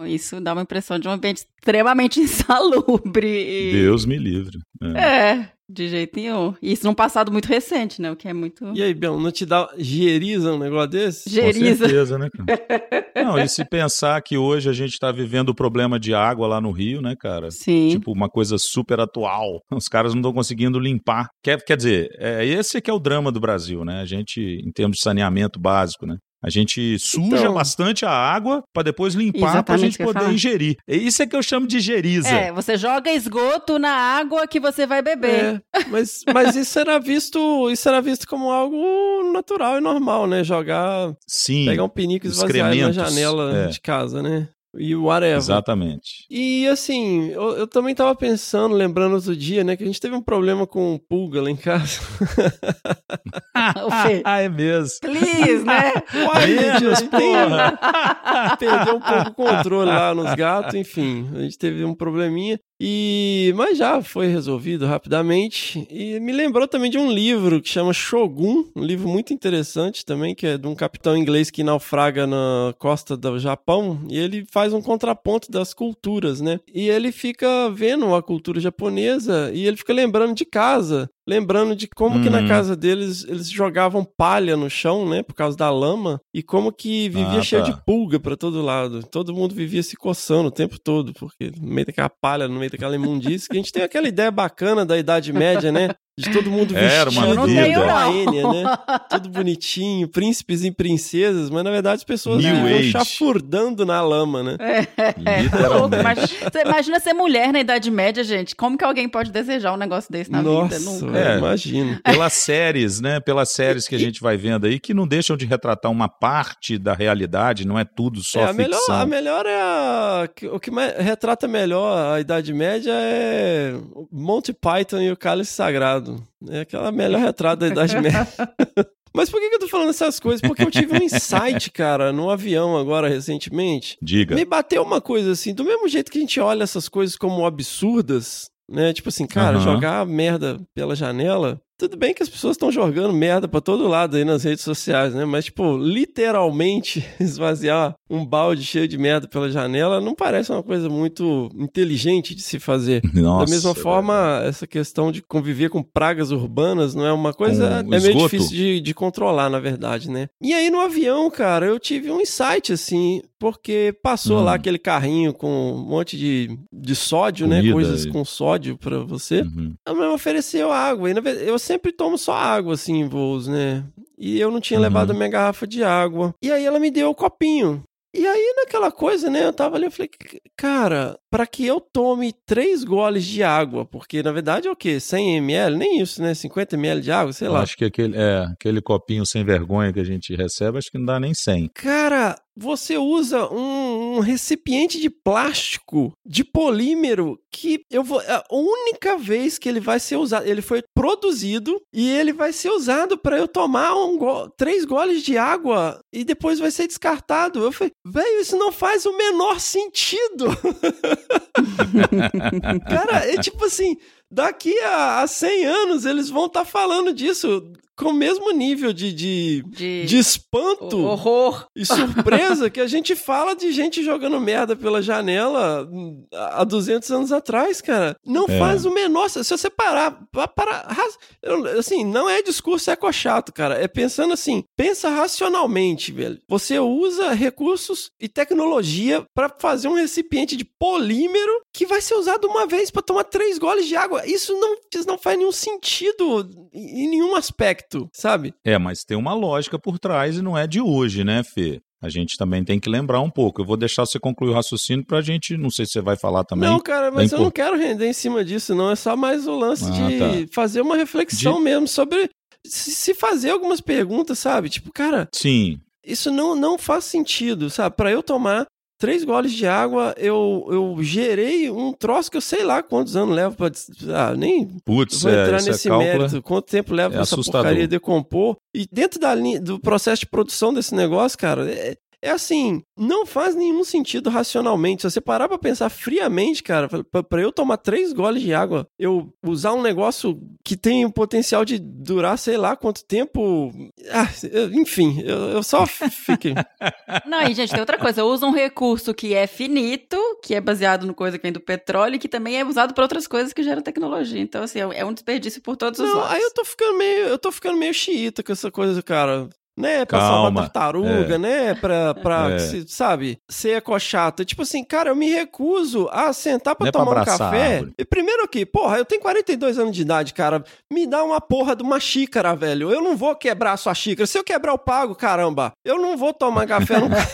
Isso dá uma impressão de um ambiente extremamente insalubre. e- Deus me livre. É. É, de jeito nenhum. E Isso num passado muito recente, né? O que é muito. E aí, Bião, não te dá geriza um negócio desse? Ge- Com Geriza. certeza, né, cara? Não, e se pensar que hoje a gente está vivendo o problema de água lá no Rio, né, cara? Sim. Tipo, uma coisa super atual. Os caras não estão conseguindo limpar. Quer, quer dizer, é, esse que é o drama do Brasil, né? A gente, em termos de saneamento básico, né? A gente suja Então- bastante a água para depois limpar para a gente poder ingerir. Isso é que eu chamo de geriza. É, você joga esgoto na água que você vai beber. É, mas, mas isso era visto, isso era visto como algo natural e normal, né? Jogar, Sim. pegar um pinico e esvaziar na janela é. de casa, né? E whatever. Exatamente. E assim, eu, eu também tava pensando, lembrando outro dia, né, que a gente teve um problema com pulga lá em casa. O. Ah, é mesmo. Please, né? Uai, Menos, gente, porra. Perdeu um pouco o controle lá nos gatos, enfim. A gente teve um probleminha. E mas já foi resolvido rapidamente. E me lembrou também de um livro que chama Shogun, um livro muito interessante também, que é de um capitão inglês que naufraga na costa do Japão, e ele faz um contraponto das culturas, né? E ele fica vendo a cultura japonesa e ele fica lembrando de casa. Lembrando de como que na Uhum. casa deles eles jogavam palha no chão, né, por causa da lama, e como que vivia Ah, cheio tá. de pulga pra todo lado. Todo mundo vivia se coçando o tempo todo, porque no meio daquela palha, no meio daquela imundície, que a gente tem aquela ideia bacana da Idade Média, né? De todo mundo Era vestido uma vida. igual a Não Enya, né? Tudo bonitinho, príncipes e princesas, mas na verdade as pessoas New Age. chafurdando na lama, né? É. Louco, imagina, você imagina ser mulher na Idade Média, gente. Como que alguém pode desejar um negócio desse na vida? Nunca. É, imagina. Pelas séries, né? Pelas séries que a gente vai vendo aí, que não deixam de retratar uma parte da realidade, não é tudo só É, a, melhor, ficção. a melhor é a. O que retrata melhor a Idade Média é Monty Python e o Cálice Sagrado. É aquela melhor retrato da Idade Média. Mas por que, eu tô falando essas coisas? Porque eu tive um insight, cara, no avião agora recentemente. Diga. Me bateu uma coisa assim, do mesmo jeito que a gente olha essas coisas como absurdas, né? Tipo assim, cara, Aham. jogar merda pela janela. Tudo bem que as pessoas estão jogando merda pra todo lado aí nas redes sociais, né? Mas, tipo, literalmente esvaziar um balde cheio de merda pela janela não parece uma coisa muito inteligente de se fazer. Nossa, da mesma é forma, essa questão de conviver com pragas urbanas não é uma coisa. Com é meio difícil de, de controlar, na verdade, né? E aí no avião, cara, eu tive um insight, assim, porque passou Hum. lá aquele carrinho com um monte de, de sódio, né? Comida Coisas e- com sódio pra você. Uhum. Ela me ofereceu água. E na verdade, eu sempre tomo só água, assim, em voos, né? E eu não tinha Uhum. levado a minha garrafa de água. E aí ela me deu o copinho. E aí, naquela coisa, né? Eu tava ali, eu falei, "C- cara, pra que eu tome três goles de água, porque na verdade é o quê? 100 ml? Nem isso, né? 50 ml de água, sei lá. Acho que aquele, é, aquele copinho sem vergonha que a gente recebe, acho que não dá nem 100. Cara, você usa um, um recipiente de plástico, de polímero, que eu vou. A única vez que ele vai ser usado. Ele foi produzido e ele vai ser usado para eu tomar um go- três goles de água e depois vai ser descartado. Eu falei, velho, isso não faz o menor sentido. Cara, é tipo assim. Daqui a, a 100 anos eles vão estar falando disso com o mesmo nível de, de, de, espanto horror e surpresa que a gente fala de gente jogando merda pela janela hum, há 200 anos atrás, cara. Não É. faz o menor. Se você parar, pa- parar ras- eu- assim, não é discurso ecochato, cara. É pensando assim, pensa racionalmente, velho. Você usa recursos e tecnologia pra fazer um recipiente de polímero que vai ser usado uma vez pra tomar três goles de água. Isso não, isso não faz nenhum sentido em nenhum aspecto, sabe? É, mas tem uma lógica por trás e não é de hoje, né, Fê? A gente também tem que lembrar um pouco. Eu vou deixar você concluir o raciocínio pra gente, não sei se você vai falar também. Não, cara, da mas eu não impor- quero render em cima disso, não. É só mais o lance Ah, de tá. fazer uma reflexão De- mesmo sobre se fazer algumas perguntas, sabe? Tipo, cara, Sim. isso não, não faz sentido, sabe? Pra eu tomar três goles de água, eu, eu gerei um troço que eu sei lá quantos anos leva pra. des- Ah, nem Putz, vou é, entrar é nesse cálculo, mérito. Quanto tempo leva é pra essa assustador. porcaria decompor? E dentro da linha, do processo de produção desse negócio, cara, é, é assim, não faz nenhum sentido racionalmente. Se você parar pra pensar friamente, cara, pra, pra eu tomar três goles de água, eu usar um negócio que tem o potencial de durar sei lá quanto tempo. Ah, eu- enfim, eu, eu só fiquei. Não, e gente, tem outra coisa. Usa um recurso que é finito, que é baseado no coisa que vem do petróleo e que também é usado para outras coisas que geram tecnologia. Então, assim, é um desperdício por todos os Não, lados. aí eu tô ficando meio, eu tô ficando meio xiita com essa coisa, cara. Né, pra salvar Calma, tartaruga, é. né, pra, pra É. se- sabe, ser ecochato. Tipo assim, cara, eu me recuso a sentar pra Não é pra tomar um café. E primeiro aqui, porra, eu tenho 42 anos de idade, cara, me dá uma porra de uma xícara, velho. Eu não vou quebrar a sua xícara. Se eu quebrar, eu pago, caramba. Eu não vou tomar café nunca.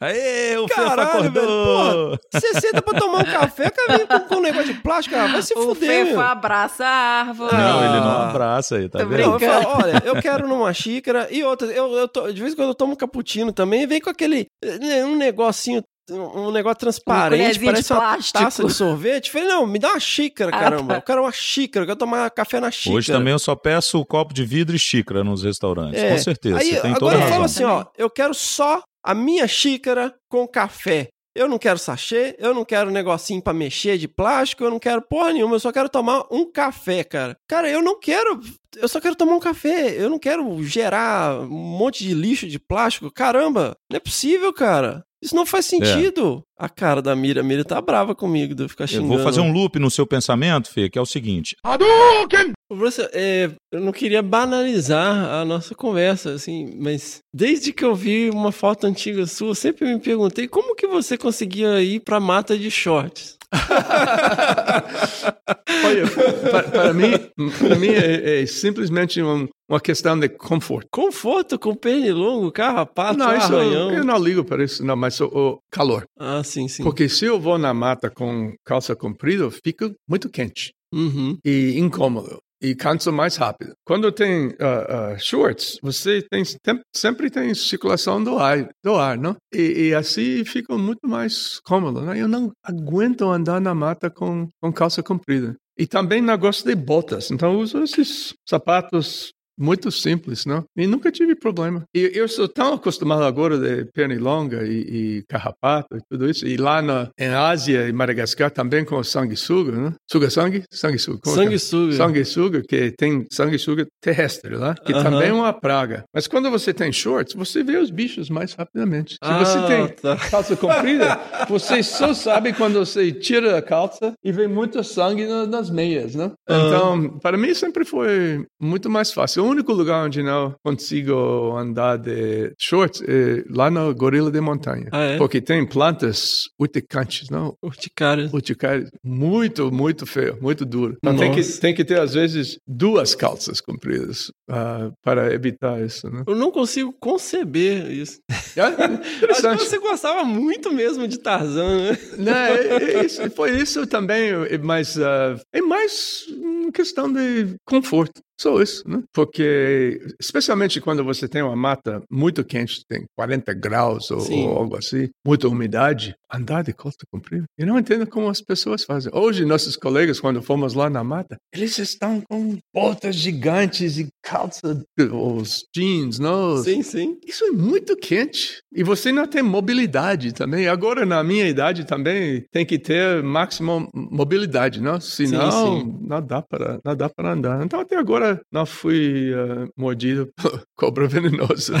Aê, o Fefa Caralho, acordou! velho, porra, você senta pra tomar um café, cara, vem com, com um negócio de plástico, cara, vai se o fuder, meu. Fefo abraça a árvore. Não, ele não abraça aí, tá Tô vendo? Não, eu falo, olha, eu quero numa xícara e outra, eu, eu tô- de vez em quando eu tomo cappuccino também, vem com aquele, eh, um negocinho, um negócio transparente, de parece uma plástico. taça de sorvete. Falei, não, me dá uma xícara, Ah, caramba, tá. eu quero uma xícara, eu quero tomar café na xícara. Hoje também eu só peço copo de vidro e xícara nos restaurantes, É. com certeza. Aí, você tem toda agora eu razão. falo assim, ó, eu quero só a minha xícara com café. Eu não quero sachê, eu não quero negocinho pra mexer de plástico, eu não quero porra nenhuma, eu só quero tomar um café, cara. Cara, eu não quero, eu só quero tomar um café, eu não quero gerar um monte de lixo de plástico. Caramba, não é possível, cara. Isso não faz sentido. A cara da Mira, a Mira tá brava comigo de eu ficar Eu xingando. vou fazer um loop no seu pensamento, Fê, que é o seguinte. Professor, é, eu não queria banalizar a nossa conversa, assim, mas desde que eu vi uma foto antiga sua, eu sempre me perguntei como que você conseguia ir pra mata de shorts. Olha, pa- para mim, para mim é, é simplesmente um- uma questão de conforto. Conforto com pernilongo, carrapato, Não, isso arranhão. eu não ligo para isso, não, mas o, o calor. Ah, sim, sim. Porque se eu vou na mata com calça comprida, fica muito quente Uhum. e incômodo. E cansa mais rápido. Quando tem ah, ah, shorts, você tem, tem- sempre tem circulação do ar, do ar não? E, e assim fica muito mais cômodo. Né? Eu não aguento andar na mata com, com calça comprida. E também não gosto de botas. Então uso esses sapatos muito simples, não? E nunca tive problema. E eu sou tão acostumado agora de pernilonga e, e carrapato e tudo isso. E lá na, em Ásia e Madagascar também com sanguessuga, né? Suga-sangue? Sanguessuga. Como é que é? Sanguessuga. Sanguessuga, que tem sanguessuga terrestre lá, que Aham. também é uma praga. Mas quando você tem shorts, você vê os bichos mais rapidamente. Se Ah, você tem tá. calça comprida, você só sabe quando você tira a calça e vê muito sangue na- nas meias, né? Então, para mim sempre foi muito mais fácil. O único lugar onde não consigo andar de shorts é lá no Gorila de Montanha. Ah, é? Porque tem plantas urticantes, não? Urticárias. Urticárias. Muito, muito feio, muito duro. Então tem que, tem que ter, às vezes, duas calças compridas ah, para evitar isso, né? Eu não consigo conceber isso. Acho que você gostava muito mesmo de Tarzan, né? Não, é- é isso- foi isso também, é- mas ah, é mais uma questão de conforto. Só isso, né? Porque, especialmente quando você tem uma mata muito quente, tem 40 graus ou, Sim. ou algo assim, muita umidade, andar de costa comprida. Eu não entendo como as pessoas fazem. Hoje, nossos colegas, quando fomos lá na mata, eles estão com botas gigantes e calça, os jeans, não? Sim, sim. Isso é muito quente. E você não tem mobilidade também. Agora, na minha idade também, tem que ter máxima mobilidade, não? Senão, sim. não dá para não dá para andar. Então, até agora, não fui eh, mordido por cobra venenosa.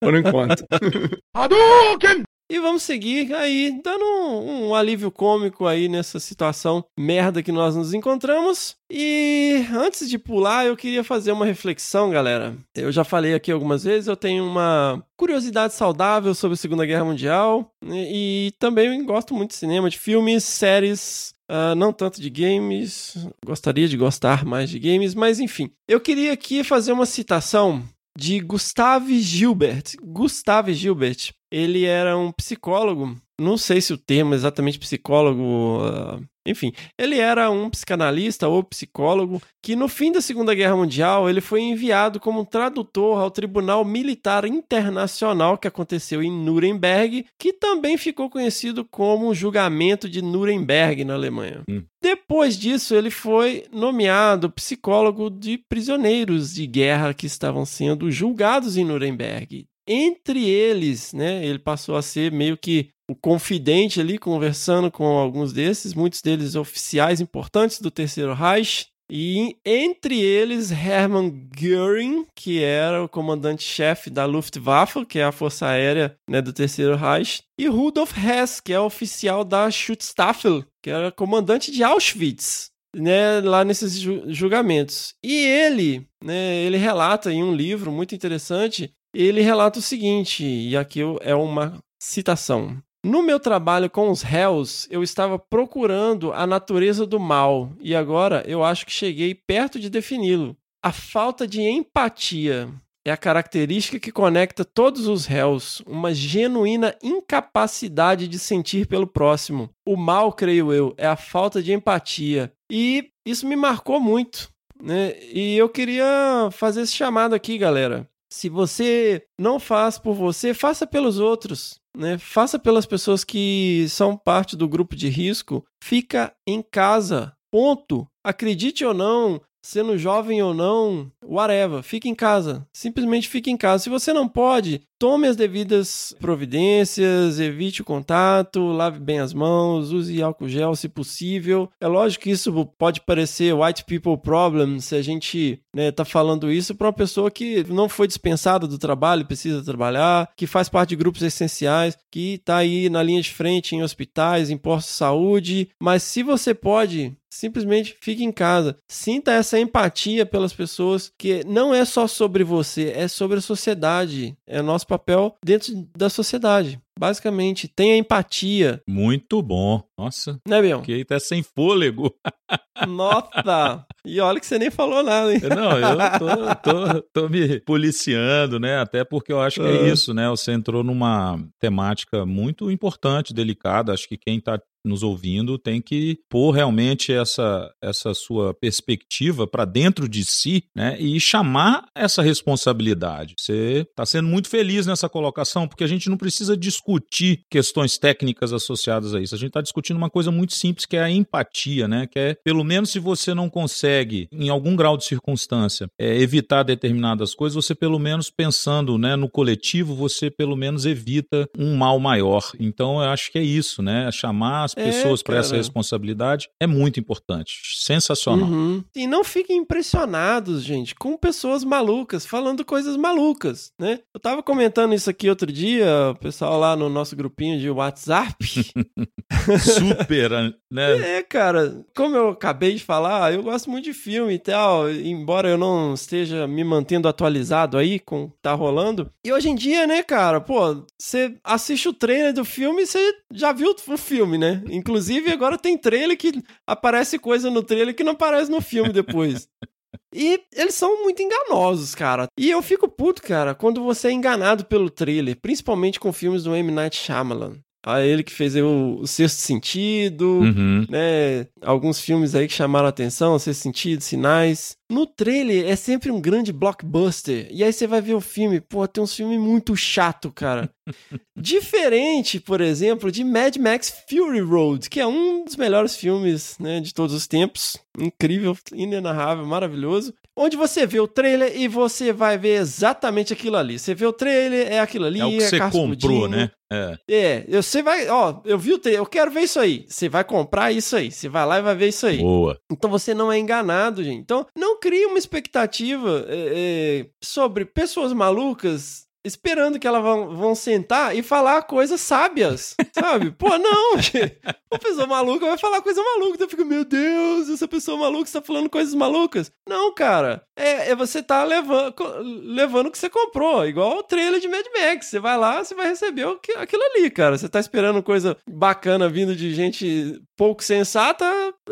por enquanto. E vamos seguir aí, dando um, um alívio cômico aí nessa situação merda que nós nos encontramos. E antes de pular, eu queria fazer uma reflexão, galera. Eu já falei aqui algumas vezes, eu tenho uma curiosidade saudável sobre a Segunda Guerra Mundial né, e também gosto muito de cinema, de filmes, séries. Ah, não tanto de games, gostaria de gostar mais de games, mas enfim. Eu queria aqui fazer uma citação de Gustave Gilbert. Gustave Gilbert, ele era um psicólogo, não sei se o termo é exatamente psicólogo, ah, enfim, ele era um psicanalista ou psicólogo que no fim da Segunda Guerra Mundial ele foi enviado como tradutor ao Tribunal Militar Internacional que aconteceu em Nuremberg, que também ficou conhecido como o julgamento de Nuremberg na Alemanha. Depois disso, ele foi nomeado psicólogo de prisioneiros de guerra que estavam sendo julgados em Nuremberg. Entre eles, né, ele passou a ser meio que o confidente ali, conversando com alguns desses, muitos deles oficiais importantes do Terceiro Reich. E entre eles, Hermann Göring, que era o comandante-chefe da Luftwaffe, que é a força aérea né, do Terceiro Reich, e Rudolf Hess, que é oficial da Schutzstaffel, que era comandante de Auschwitz, né, lá nesses ju- julgamentos. E ele, né, ele relata em um livro muito interessante, ele relata o seguinte, e aqui é uma citação. No meu trabalho com os réus, eu estava procurando a natureza do mal e agora eu acho que cheguei perto de defini-lo. A falta de empatia é a característica que conecta todos os réus, uma genuína incapacidade de sentir pelo próximo. O mal, creio eu, é a falta de empatia. E isso me marcou muito, né? E eu queria fazer esse chamado aqui, galera. Se você não faz por você, faça pelos outros. Né? Faça pelas pessoas que são parte do grupo de risco. Fica em casa. Ponto. Acredite ou não, sendo jovem ou não, whatever, fique em casa. Simplesmente fique em casa. Se você não pode, tome as devidas providências, evite o contato, lave bem as mãos, use álcool gel se possível. É lógico que isso pode parecer white people problem se a gente né, tá falando isso para uma pessoa que não foi dispensada do trabalho, precisa trabalhar, que faz parte de grupos essenciais, que está aí na linha de frente em hospitais, em postos de saúde. Mas se você pode, simplesmente fique em casa. Sinta essa empatia pelas pessoas, que não é só sobre você, é sobre a sociedade. É nosso papel dentro da sociedade. Basicamente, tenha empatia. Muito bom. Nossa. Né, Bion? Fiquei até sem fôlego. Nossa! E olha que você nem falou nada, hein? Não, eu tô, tô, tô me policiando, né? Até porque eu acho que é isso, né? Você entrou numa temática muito importante, delicada. Acho que quem tá nos ouvindo tem que pôr realmente essa, essa sua perspectiva para dentro de si, né? E chamar essa responsabilidade. Você está sendo muito feliz nessa colocação, porque a gente não precisa discutir questões técnicas associadas a isso. A gente está discutindo uma coisa muito simples que é a empatia, né? Que é, pelo menos se você não consegue, em algum grau de circunstância, é, evitar determinadas coisas, você pelo menos pensando né, no coletivo, você pelo menos evita um mal maior. Então eu acho que é isso, né? Chamar as pessoas para essa responsabilidade é muito importante. Sensacional. Uhum. E não fiquem impressionados, gente, com pessoas malucas falando coisas malucas, né? Eu tava comentando isso aqui outro dia, o pessoal lá no nosso grupinho de WhatsApp. Super, né? É, cara, como eu acabei de falar, eu gosto muito de filme e tal, embora eu não esteja me mantendo atualizado aí com o que tá rolando. E hoje em dia, né, cara, pô, você assiste o trailer do filme e você já viu o filme, né? Inclusive, agora tem trailer que aparece coisa no trailer que não aparece no filme depois. E eles são muito enganosos, cara. E eu fico puto, cara, quando você é enganado pelo trailer, principalmente com filmes do M. Night Shyamalan. A ele que fez o, o Sexto Sentido, Uhum. né? Alguns filmes aí que chamaram a atenção, Sexto Sentido, Sinais. No trailer é sempre um grande blockbuster. E aí você vai ver o filme, pô, tem uns filmes muito chato, cara. Diferente, por exemplo, de Mad Max Fury Road, que é um dos melhores filmes né, de todos os tempos. Incrível, inenarrável, maravilhoso. Onde você vê o trailer e você vai ver exatamente aquilo ali. Você vê o trailer, é aquilo ali, É o que você carro comprou, explodindo. né? É. É, você vai, ó, eu vi o trailer, eu quero ver isso aí. Você vai comprar isso aí, você vai lá e vai ver isso aí. Boa. Então você não é enganado, gente. Então não crie uma expectativa é, é, sobre pessoas malucas esperando que elas vão, vão sentar e falar coisas sábias, sabe? Pô, não, gente. Uma pessoa maluca vai falar coisa maluca. Então eu fico, meu Deus, essa pessoa maluca está falando coisas malucas. Não, cara. É, é você tá levando, levando o que você comprou. Igual o trailer de Mad Max. Você vai lá, você vai receber o que- aquilo ali, cara. Você tá esperando coisa bacana vindo de gente pouco sensata.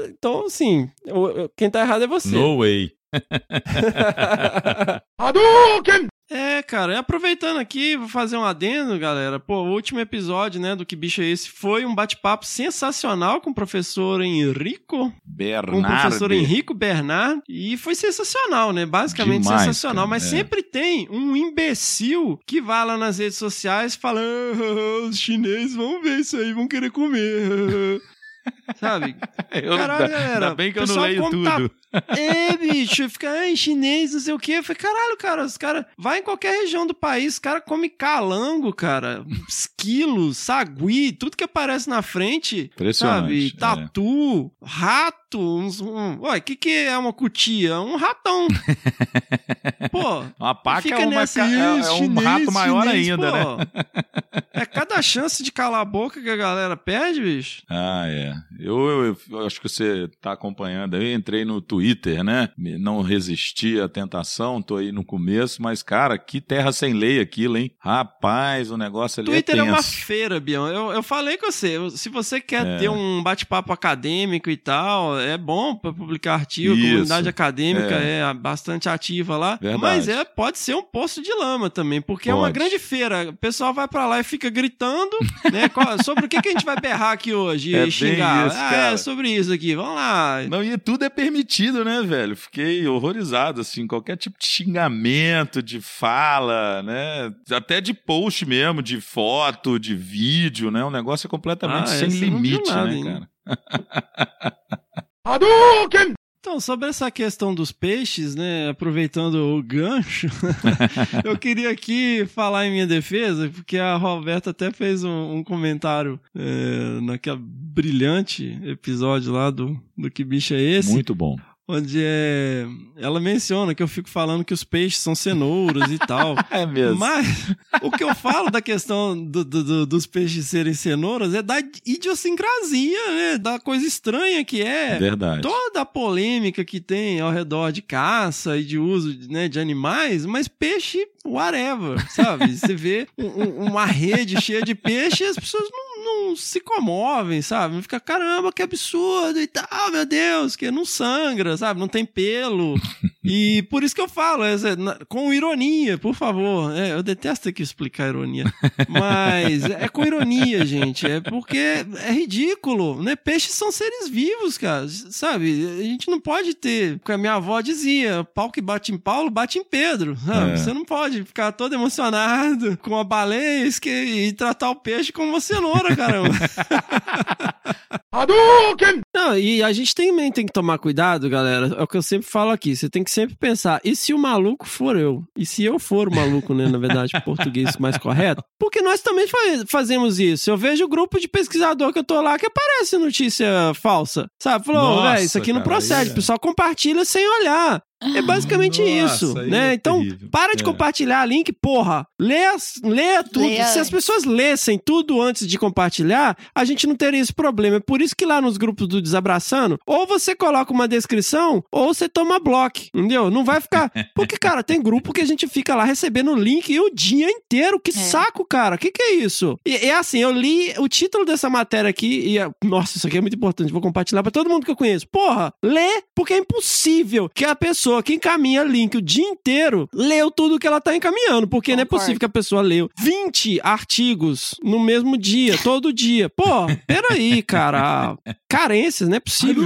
Então, assim, quem tá errado é você. No way. É, cara, e aproveitando aqui, vou fazer um adendo, galera. Pô, o último episódio, né, do Que Bicho é Esse foi um bate-papo sensacional com o professor Henrico. Com o professor Henrico Bernard. E foi sensacional, né? Basicamente Demais, sensacional. cara, Mas é. sempre tem um imbecil que vai lá nas redes sociais falando: "Ah, os chineses vão ver isso aí, vão querer comer. Sabe? Eu- Caralho, ainda galera. bem que eu não leio tá- tudo. É, bicho, fica, ai, chinês, não sei o quê. Eu falei, caralho, cara, os caras. Vai em qualquer região do país, os caras comem calango, cara. Esquilo, sagui, tudo que aparece na frente. Impressionante, Sabe? Tatu, rato. Uns, um, ué, o que, que é uma cutia? Um ratão. Pô. Uma paca fica é, uma nessa, é- "Ih, é um rato maior chinês", ainda, pô. né? É cada chance de calar a boca que a galera perde, bicho. Ah, é. Eu, eu- eu acho que você tá acompanhando aí. Entrei no Twitter, né? Não resisti à tentação, tô aí no começo, mas, cara, que terra sem lei aquilo, hein? Rapaz, o negócio ali Twitter é é, tenso. uma feira, Bião. Eu, eu falei com você. Se você quer É. ter um bate-papo acadêmico e tal, é bom para publicar artigo. Isso. A comunidade acadêmica É. é. bastante ativa lá. Verdade. Mas é, pode ser um poço de lama também, porque é uma Pode. grande feira. O pessoal vai pra lá e fica gritando, né? sobre o que, que a gente vai berrar aqui hoje É e xingar. isso, ah, é sobre isso aqui. Vamos lá. Não, e tudo é permitido, né, velho? Fiquei horrorizado, assim, qualquer tipo de xingamento, de fala, né? Até de post mesmo, de foto, de vídeo, né? O negócio é completamente Ah, sem limite, né, hein? cara? Então, sobre essa questão dos peixes, né, aproveitando o gancho, eu queria aqui falar em minha defesa, porque a Roberta até fez um, um comentário é, naquele brilhante episódio lá do, do Que Bicho é Esse? Muito bom. Onde é, ela menciona que eu fico falando que os peixes são cenouras e tal. É mesmo. Mas o que eu falo da questão do- do- do- dos peixes serem cenouras é da idiosincrasia, né? Da coisa estranha que é. Verdade. Toda a polêmica que tem ao redor de caça e de uso né, de animais, mas peixe, whatever, sabe? Você vê um- um- uma rede cheia de peixe e as pessoas não, não se comovem, sabe? Não fica, caramba, que absurdo e tal, meu Deus, que não sangra, sabe? Não tem pelo. E por isso que eu falo, é, na- com ironia, por favor. É, eu detesto ter que explicar ironia. Mas é com ironia, gente. É porque é ridículo, né? Peixes são seres vivos, cara. Sabe? A gente não pode ter. Porque a minha avó dizia: pau que bate em Paulo, bate em Pedro. sabe? É. Você não pode ficar todo emocionado com a baleia e e tratar o peixe como uma cenoura, caramba. Não, e a gente também tem que tomar cuidado, galera. É o que eu sempre falo aqui. Você tem que sempre pensar: e se o maluco for eu? E se eu for o maluco, né? Na verdade, o português mais correto? Porque nós também fa- fazemos isso. Eu vejo grupo de pesquisador que eu tô lá que aparece notícia falsa. Sabe? Falou, velho, isso aqui não cara, procede. aí é- O pessoal compartilha sem olhar. É basicamente Nossa, isso, né? é então, terrível. para de É. compartilhar link, porra. Lê, as- lê tudo. Leia Se as pessoas lessem tudo antes de compartilhar, a gente não teria esse problema. É por isso que lá nos grupos do Desabraçando, ou você coloca uma descrição, ou você toma bloco, entendeu? Não vai ficar... Porque, cara, tem grupo que a gente fica lá recebendo link o dia inteiro. Que saco, cara. Que que é isso? E é assim, eu li o título dessa matéria aqui e... é- Nossa, isso aqui é muito importante. Vou compartilhar pra todo mundo que eu conheço. Porra, lê, porque é impossível que a pessoa que encaminha link o dia inteiro leu tudo que ela tá encaminhando. Porque não é possível que a pessoa leu 20 artigos no mesmo dia, todo dia. Pô, peraí, cara. Carências, não é possível.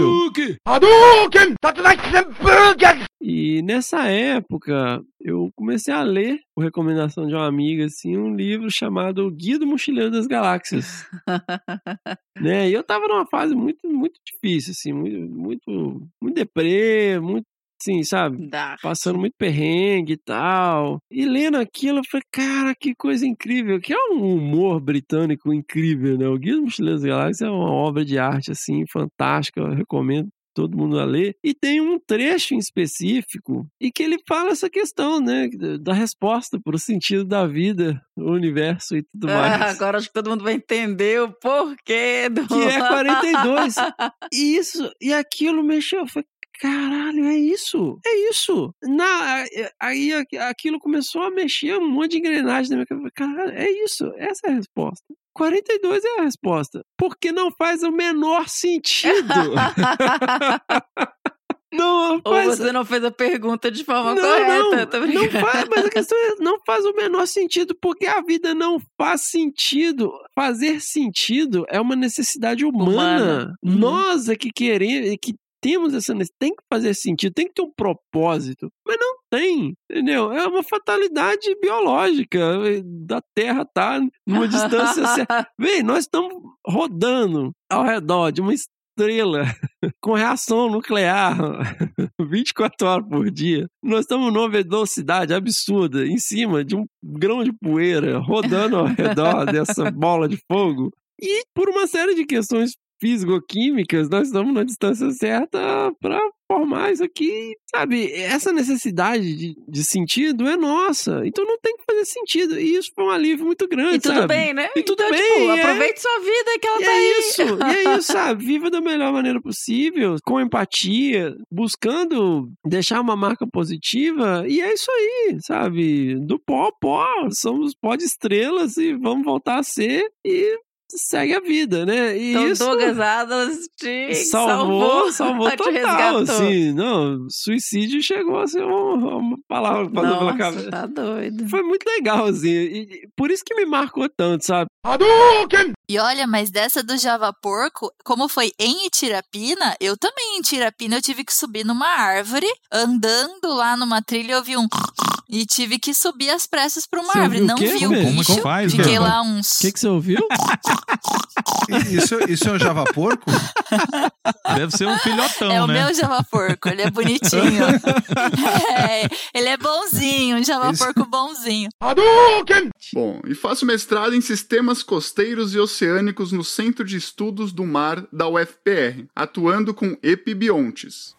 E nessa época, eu comecei a ler, por recomendação de uma amiga, assim, um livro chamado Guia do Mochileiro das Galáxias. né? E eu tava numa fase muito, muito difícil, assim, muito, muito, muito deprê, muito, assim, sabe? Passando muito perrengue e tal. E lendo aquilo, eu falei, cara, que coisa incrível. Que é um humor britânico incrível, né? O Guia do Mochileiro das Galáxias é uma obra de arte, assim, fantástica. Eu recomendo todo mundo a ler. E tem um trecho em específico e que ele fala essa questão, né? Da resposta para o sentido da vida, o universo e tudo mais. Ah, agora acho que todo mundo vai entender o porquê do. Que é 42. E isso, e aquilo mexeu. Eu falei, caralho, é isso. É isso. Na, aí aqu- aquilo começou a mexer um monte de engrenagem na minha cabeça. Caralho, é isso. Essa é a resposta. 42 é a resposta. Porque não faz o menor sentido. Não Ou faz... você não fez a pergunta de forma Não, correta. não, não faz, mas a questão é, não faz o menor sentido, porque a vida não faz sentido. Fazer sentido é uma necessidade humana. Humana. Uhum. Nós é que queremos, que temos essa necessidade, tem que fazer sentido, tem que ter um propósito, mas não tem, entendeu? É uma fatalidade biológica da Terra tá numa distância certa. Vem, nós estamos rodando ao redor de uma estrela com reação nuclear 24 horas por dia. Nós estamos numa velocidade absurda em cima de um grão de poeira rodando ao redor dessa bola de fogo. E por uma série de questões físico-químicas, nós estamos na distância certa para formar isso aqui. Sabe, essa necessidade de, de sentido é nossa. Então não tem que fazer sentido. E isso foi um alívio muito grande. E tudo sabe? bem, né? E tudo Então, bem. tipo, é. aproveite sua vida que ela E tá é aí. isso, e é isso, sabe? Viva da melhor maneira possível, com empatia, buscando deixar uma marca positiva, e é isso aí, sabe? Do pó ao pó, somos pó de estrelas e vamos voltar a ser e segue a vida, né? E Então, isso Douglas Adams te salvou, salvou te total, resgatou. assim, não, suicídio chegou a ser uma, uma palavra que passou pela Nossa, cabeça. tá doido. Foi muito legal, assim, e, e por isso que me marcou tanto, sabe? E olha, mas dessa do Java Porco, como foi em Itirapina, eu também em Itirapina eu tive que subir numa árvore, andando lá numa trilha, eu vi um E tive que subir as pressas pra uma Você árvore. Não o vi o Como- como bicho. que faz, Fiquei velho? lá uns. O que, que você ouviu? Isso, isso é o Java Porco? Deve ser um filhotão, É o né? meu Java Porco, ele é bonitinho. É, ele é bonzinho, um Java Porco bonzinho. Bom, e faço mestrado em sistemas costeiros e oceânicos no Centro de Estudos do Mar da UFPR, atuando com epibiontes.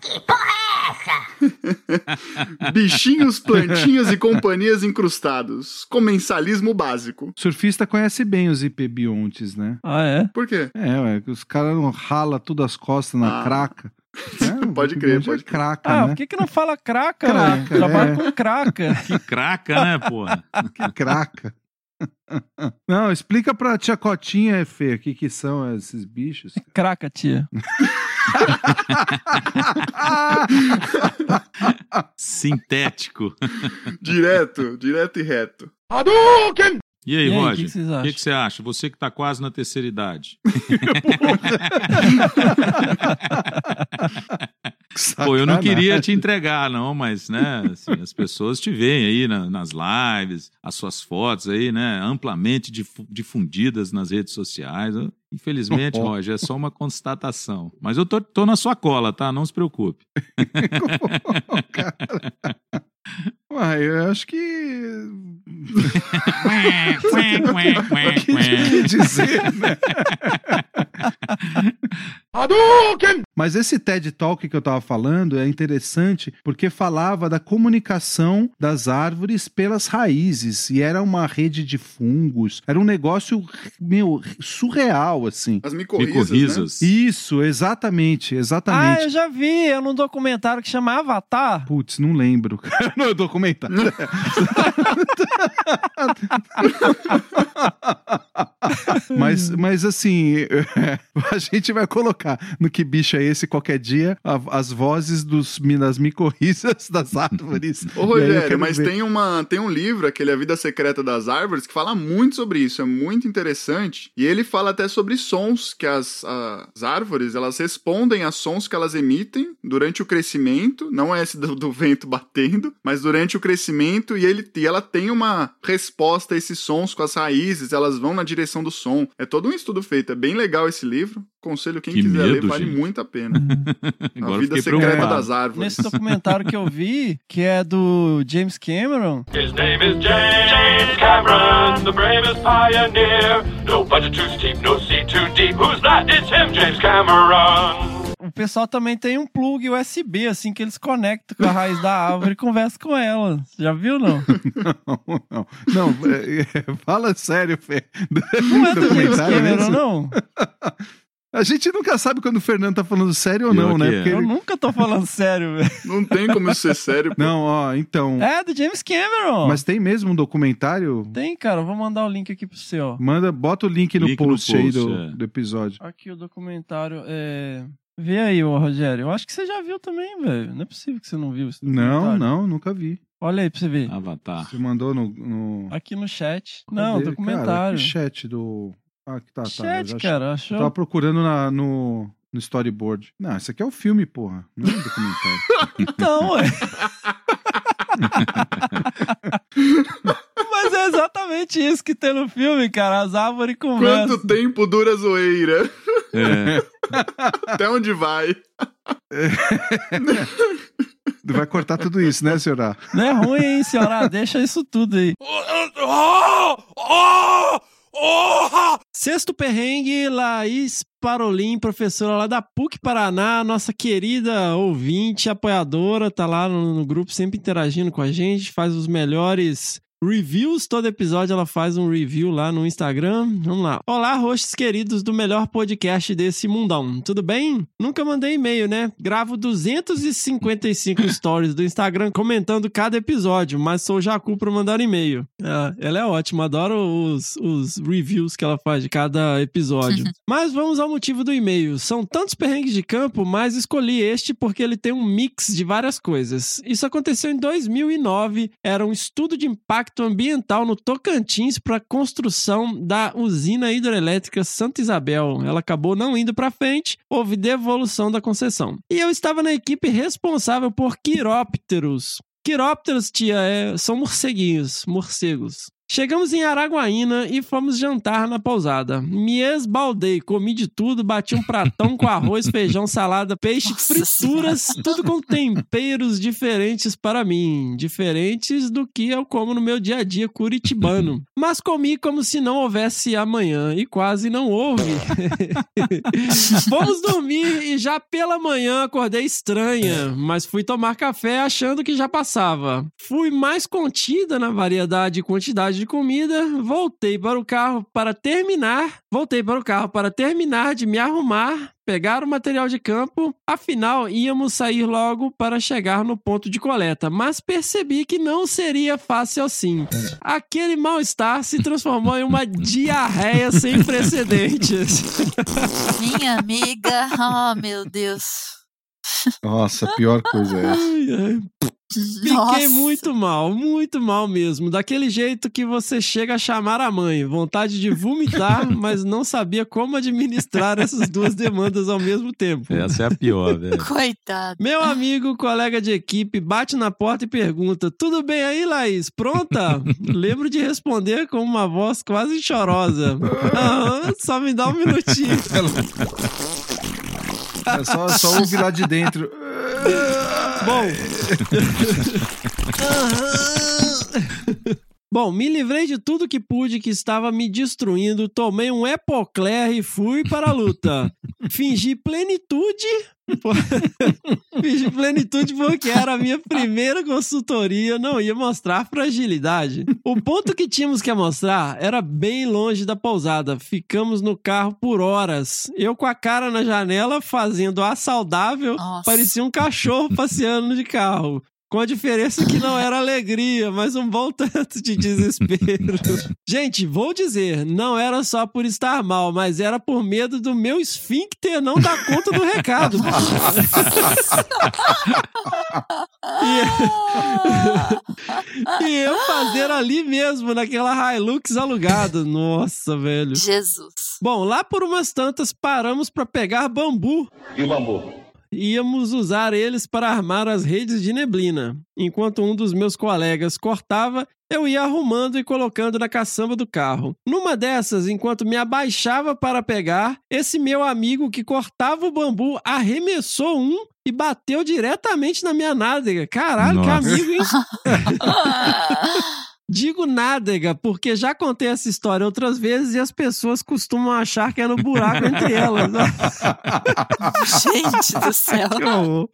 Bichinhos, plantinhas e companhias incrustados. Comensalismo básico. Surfista conhece bem os hipebiontes, né? Ah, é? Por quê? É, ué, que os caras não rala tudo as costas na Ah. craca. Pode crer, pode crer. Craca, Ah, né? por que, que não fala craca? Craca? Trabalha é. com craca. Que craca, né, porra? Que craca. Não, explica pra tia Cotinha, Fê, o que, que são esses bichos. Craca, tia. Sintético. Direto, direto e reto. E aí, E aí, Roger? o que que você acha? Você que tá quase na terceira idade. Pô, eu não queria te entregar, não, mas, né, assim, as pessoas te veem aí na- nas lives, as suas fotos aí, né, amplamente difu- difundidas nas redes sociais. Infelizmente, Roger, é só uma constatação. Mas eu tô, tô na sua cola, tá? Não se preocupe. Uai, eu acho que. o que dizer, né? Mas esse TED Talk que eu tava falando é interessante porque falava da comunicação das árvores pelas raízes e era uma rede de fungos. Era um negócio, meu, surreal, assim. As Micorrizas, né? Isso, exatamente, Ah, exatamente. eu já vi, é num documentário que chama Avatar. Putz, não lembro. no documentário. mas, mas assim, a gente vai colocar no que bicho é esse qualquer dia as vozes dos, das micorrizas das árvores. Ô, Rogério, mas ver. tem, uma, tem um livro, aquele A Vida Secreta das Árvores, que fala muito sobre isso, é muito interessante. E ele fala até sobre sons, que as, as árvores, elas respondem a sons que elas emitem durante o crescimento, não é esse do, do vento batendo, mas durante o crescimento, e, ele, e ela tem uma resposta a esses sons com as raízes, elas vão na direção do som. É todo um estudo feito, é bem legal esse livro. Conselho quem Que quiser ler, medo, vale gente. muito a pena. a Agora Vida Secreta preocupado. das Árvores. Nesse documentário que eu vi, que é do James Cameron, His name is James Cameron, the bravest pioneer. No budget too steep, no sea too deep. Who's that? It's him, James Cameron. O pessoal também tem um plug USB, assim, que eles conectam com a raiz da árvore e conversam com ela. Já viu, não? Não, não. Não, é, é, fala sério, Fê. Não é do James Cameron, não? A gente nunca sabe quando o Fernando tá falando sério ou não, né? é. Porque Eu ele- nunca tô falando sério, velho. Não tem como isso ser sério. pô. Não, ó, então. É do James Cameron. Mas tem mesmo um documentário? Tem, cara. eu Vou mandar o link aqui pro você, ó. Manda, bota o link no Link no post, aí post, do, é. do episódio. Aqui o documentário é. Vê aí, ô Rogério. Eu acho que você já viu também, velho. Não é possível que você não viu esse Não, documentário. não, nunca vi. Olha aí pra você ver. Avatar. Você mandou no. no... Aqui no chat. Cadê? Não, Cara, documentário. que chat do. Ah, que tá, tá. Chat, eu já- cara, Eu achou? tava procurando na, no, no storyboard. Não, isso aqui é o filme, porra. Não é um documentário. Então, ué. É exatamente isso que tem no filme, cara. As árvores conversam. Quanto tempo dura a zoeira? É. Até onde vai? Vai cortar tudo isso, né, senhora? Não é ruim, hein, senhora? Deixa isso tudo aí. Sexto perrengue, Laís Parolin, professora lá da PUC Paraná, nossa querida ouvinte, apoiadora, tá lá no, no grupo sempre interagindo com a gente, faz os melhores reviews. Todo episódio ela faz um review lá no Instagram. Vamos lá. Olá, hosts queridos do melhor podcast desse mundão. Tudo bem? Nunca mandei e-mail, né? Gravo 255 stories do Instagram comentando cada episódio, mas sou jacu pra mandar e-mail. Ah, ela é ótima, adoro os, os reviews que ela faz de cada episódio. mas vamos ao motivo do e-mail. São tantos perrengues de campo, mas escolhi este porque ele tem um mix de várias coisas. Isso aconteceu em 2009, era um estudo de impacto ambiental no Tocantins para a construção da usina hidrelétrica Santa Isabel. Ela acabou não indo para frente, houve devolução da concessão. E eu estava na equipe responsável por quirópteros. quirópteros, tia, é- são morceguinhos, morcegos. Chegamos em Araguaína e fomos jantar na pousada. Me esbaldei, comi de tudo, bati um pratão com arroz, feijão, salada, peixe, frituras, tudo com temperos diferentes para mim, diferentes do que eu como no meu dia a dia curitibano. Mas comi como se não houvesse amanhã e quase não houve. Fomos dormir e já pela manhã acordei estranha, mas fui tomar café achando que já passava. Fui mais contida na variedade e quantidade de comida, voltei para o carro para terminar, voltei para o carro para terminar de me arrumar, pegar o material de campo, afinal íamos sair logo para chegar no ponto de coleta, mas percebi que não seria fácil assim. Aquele mal-estar se transformou em uma diarreia sem precedentes. Minha amiga, oh meu Deus. Nossa, a pior coisa é essa. Fiquei Nossa. muito mal, muito mal mesmo. Daquele jeito que você chega a chamar a mãe. Vontade de vomitar, mas não sabia como administrar essas duas demandas ao mesmo tempo. Essa é a pior, velho. Coitado. Meu amigo, colega de equipe, bate na porta e pergunta: Tudo bem aí, Laís? Pronta? Lembro de responder com uma voz quase chorosa. Aham, só me dá um minutinho. É só, só ouvir lá de dentro. Bom. Bom, me livrei de tudo que pude que estava me destruindo, tomei um Epocler e fui para a luta. Fingi plenitude. Fingi plenitude porque era a minha primeira consultoria, não ia mostrar fragilidade. O ponto que tínhamos que mostrar era bem longe da pousada. Ficamos no carro por horas. Eu com a cara na janela fazendo a saudável, parecia um cachorro passeando de carro. Com a diferença que não era alegria, mas um bom tanto de desespero. Gente, vou dizer, não era só por estar mal, mas era por medo do meu esfíncter não dar conta do recado. e, e eu fazer ali mesmo, naquela Hilux alugada. Nossa, velho. Jesus. Bom, lá por umas tantas paramos para pegar bambu. E o bambu? Íamos usar eles para armar as redes de neblina. Enquanto um dos meus colegas cortava, eu ia arrumando e colocando na caçamba do carro. Numa dessas, enquanto me abaixava para pegar, esse meu amigo que cortava o bambu arremessou um e bateu diretamente na minha nádega. Caralho, que Nossa. amigo, hein? Digo nádega, porque já contei essa história outras vezes e as pessoas costumam achar que é no buraco entre elas. né? Gente do céu.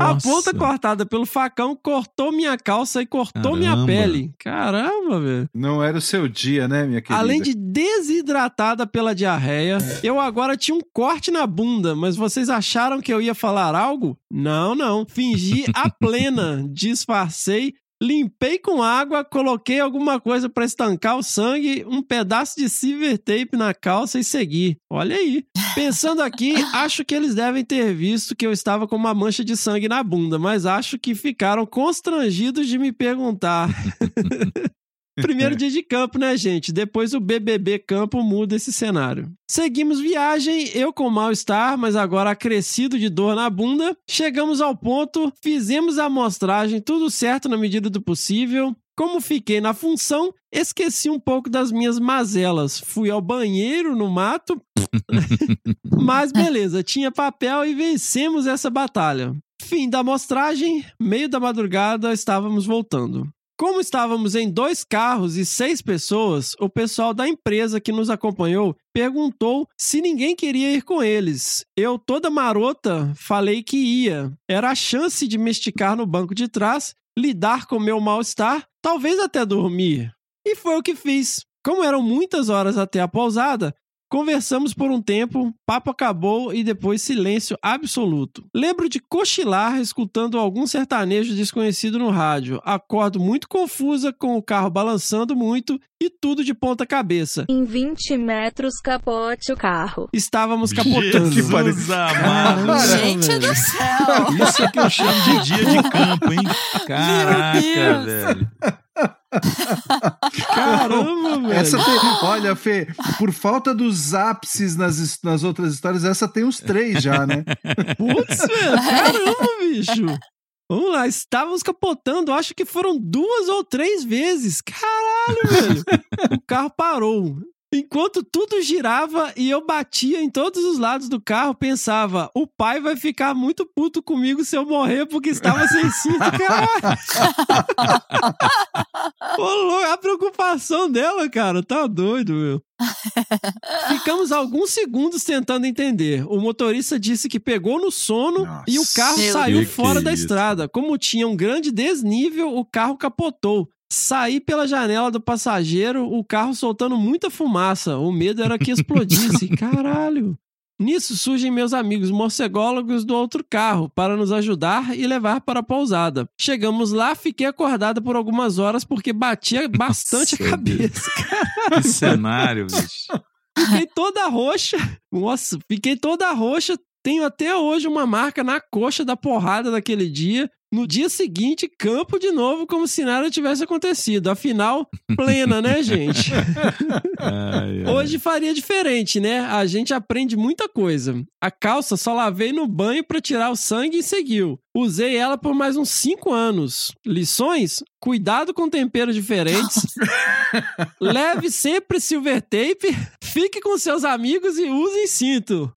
A ponta cortada pelo facão cortou minha calça e cortou minha Caramba. pele. Caramba, velho. Não era o seu dia, né, minha querida? Além de desidratada pela diarreia, eu agora tinha um corte na bunda, mas vocês acharam que eu ia falar algo? Não, não. Fingi a plena, disfarcei, limpei com água, coloquei alguma coisa pra estancar o sangue, um pedaço de silver tape na calça e segui. Olha aí. Pensando aqui, acho que eles devem ter visto que eu estava com uma mancha de sangue na bunda, mas acho que ficaram constrangidos de me perguntar. Primeiro dia de campo, né, gente? Depois o BBB campo muda esse cenário. Seguimos viagem, eu com mal-estar, mas agora acrescido de dor na bunda. Chegamos ao ponto, fizemos a amostragem, tudo certo na medida do possível. Como fiquei na função, esqueci um pouco das minhas mazelas. Fui ao banheiro no mato, mas beleza, tinha papel e vencemos essa batalha. Fim da amostragem, meio da madrugada, estávamos voltando. Como estávamos em dois carros e seis pessoas, o pessoal da empresa que nos acompanhou perguntou se ninguém queria ir com eles. Eu, toda marota, falei que ia. Era a chance de me esticar no banco de trás, lidar com meu mal-estar, talvez até dormir. E foi o que fiz. Como eram muitas horas até a pousada, Conversamos por um tempo, papo acabou e depois silêncio absoluto. Lembro de cochilar escutando algum sertanejo desconhecido no rádio. Acordo muito confusa, com o carro balançando muito e tudo de ponta cabeça. Em 20 metros capote o carro. Estávamos capotando. Jesus amado. Caramba, Gente velho. do céu. Isso é que eu chamo de dia de campo, hein? Caraca, Deus. velho. Caramba, velho. Essa tem, olha, Fê, por falta dos ápices nas, nas outras histórias, essa tem uns três já, né? Putz, velho, caramba, bicho. Vamos lá, estávamos capotando, acho que foram duas ou três vezes. Caralho, velho. o carro parou. Enquanto tudo girava e eu batia em todos os lados do carro, pensava: o pai vai ficar muito puto comigo se eu morrer porque estava sem cinto, caralho. A preocupação dela, cara, tá doido, meu. Ficamos alguns segundos tentando entender. O motorista disse que pegou no sono e o carro saiu fora da isso? estrada. Como tinha um grande desnível, o carro capotou. Saí pela janela do passageiro, o carro soltando muita fumaça. O medo era que explodisse. Caralho. Nisso surgem meus amigos morcególogos do outro carro para nos ajudar e levar para a pousada. Chegamos lá, fiquei acordada por algumas horas porque batia bastante a Nossa, cabeça. Que cenário, bicho. Fiquei toda roxa. Nossa, fiquei toda roxa. Tenho até hoje uma marca na coxa da porrada daquele dia. No dia seguinte, campo de novo, como se nada tivesse acontecido. Afinal, plena, né, gente? Ai, ai. Hoje faria diferente, né? A gente aprende muita coisa. A calça só lavei no banho pra tirar o sangue e seguiu. Usei ela por mais uns 5 anos. Lições? Cuidado com temperos diferentes. Leve sempre silver tape. Fique com seus amigos e usem cinto.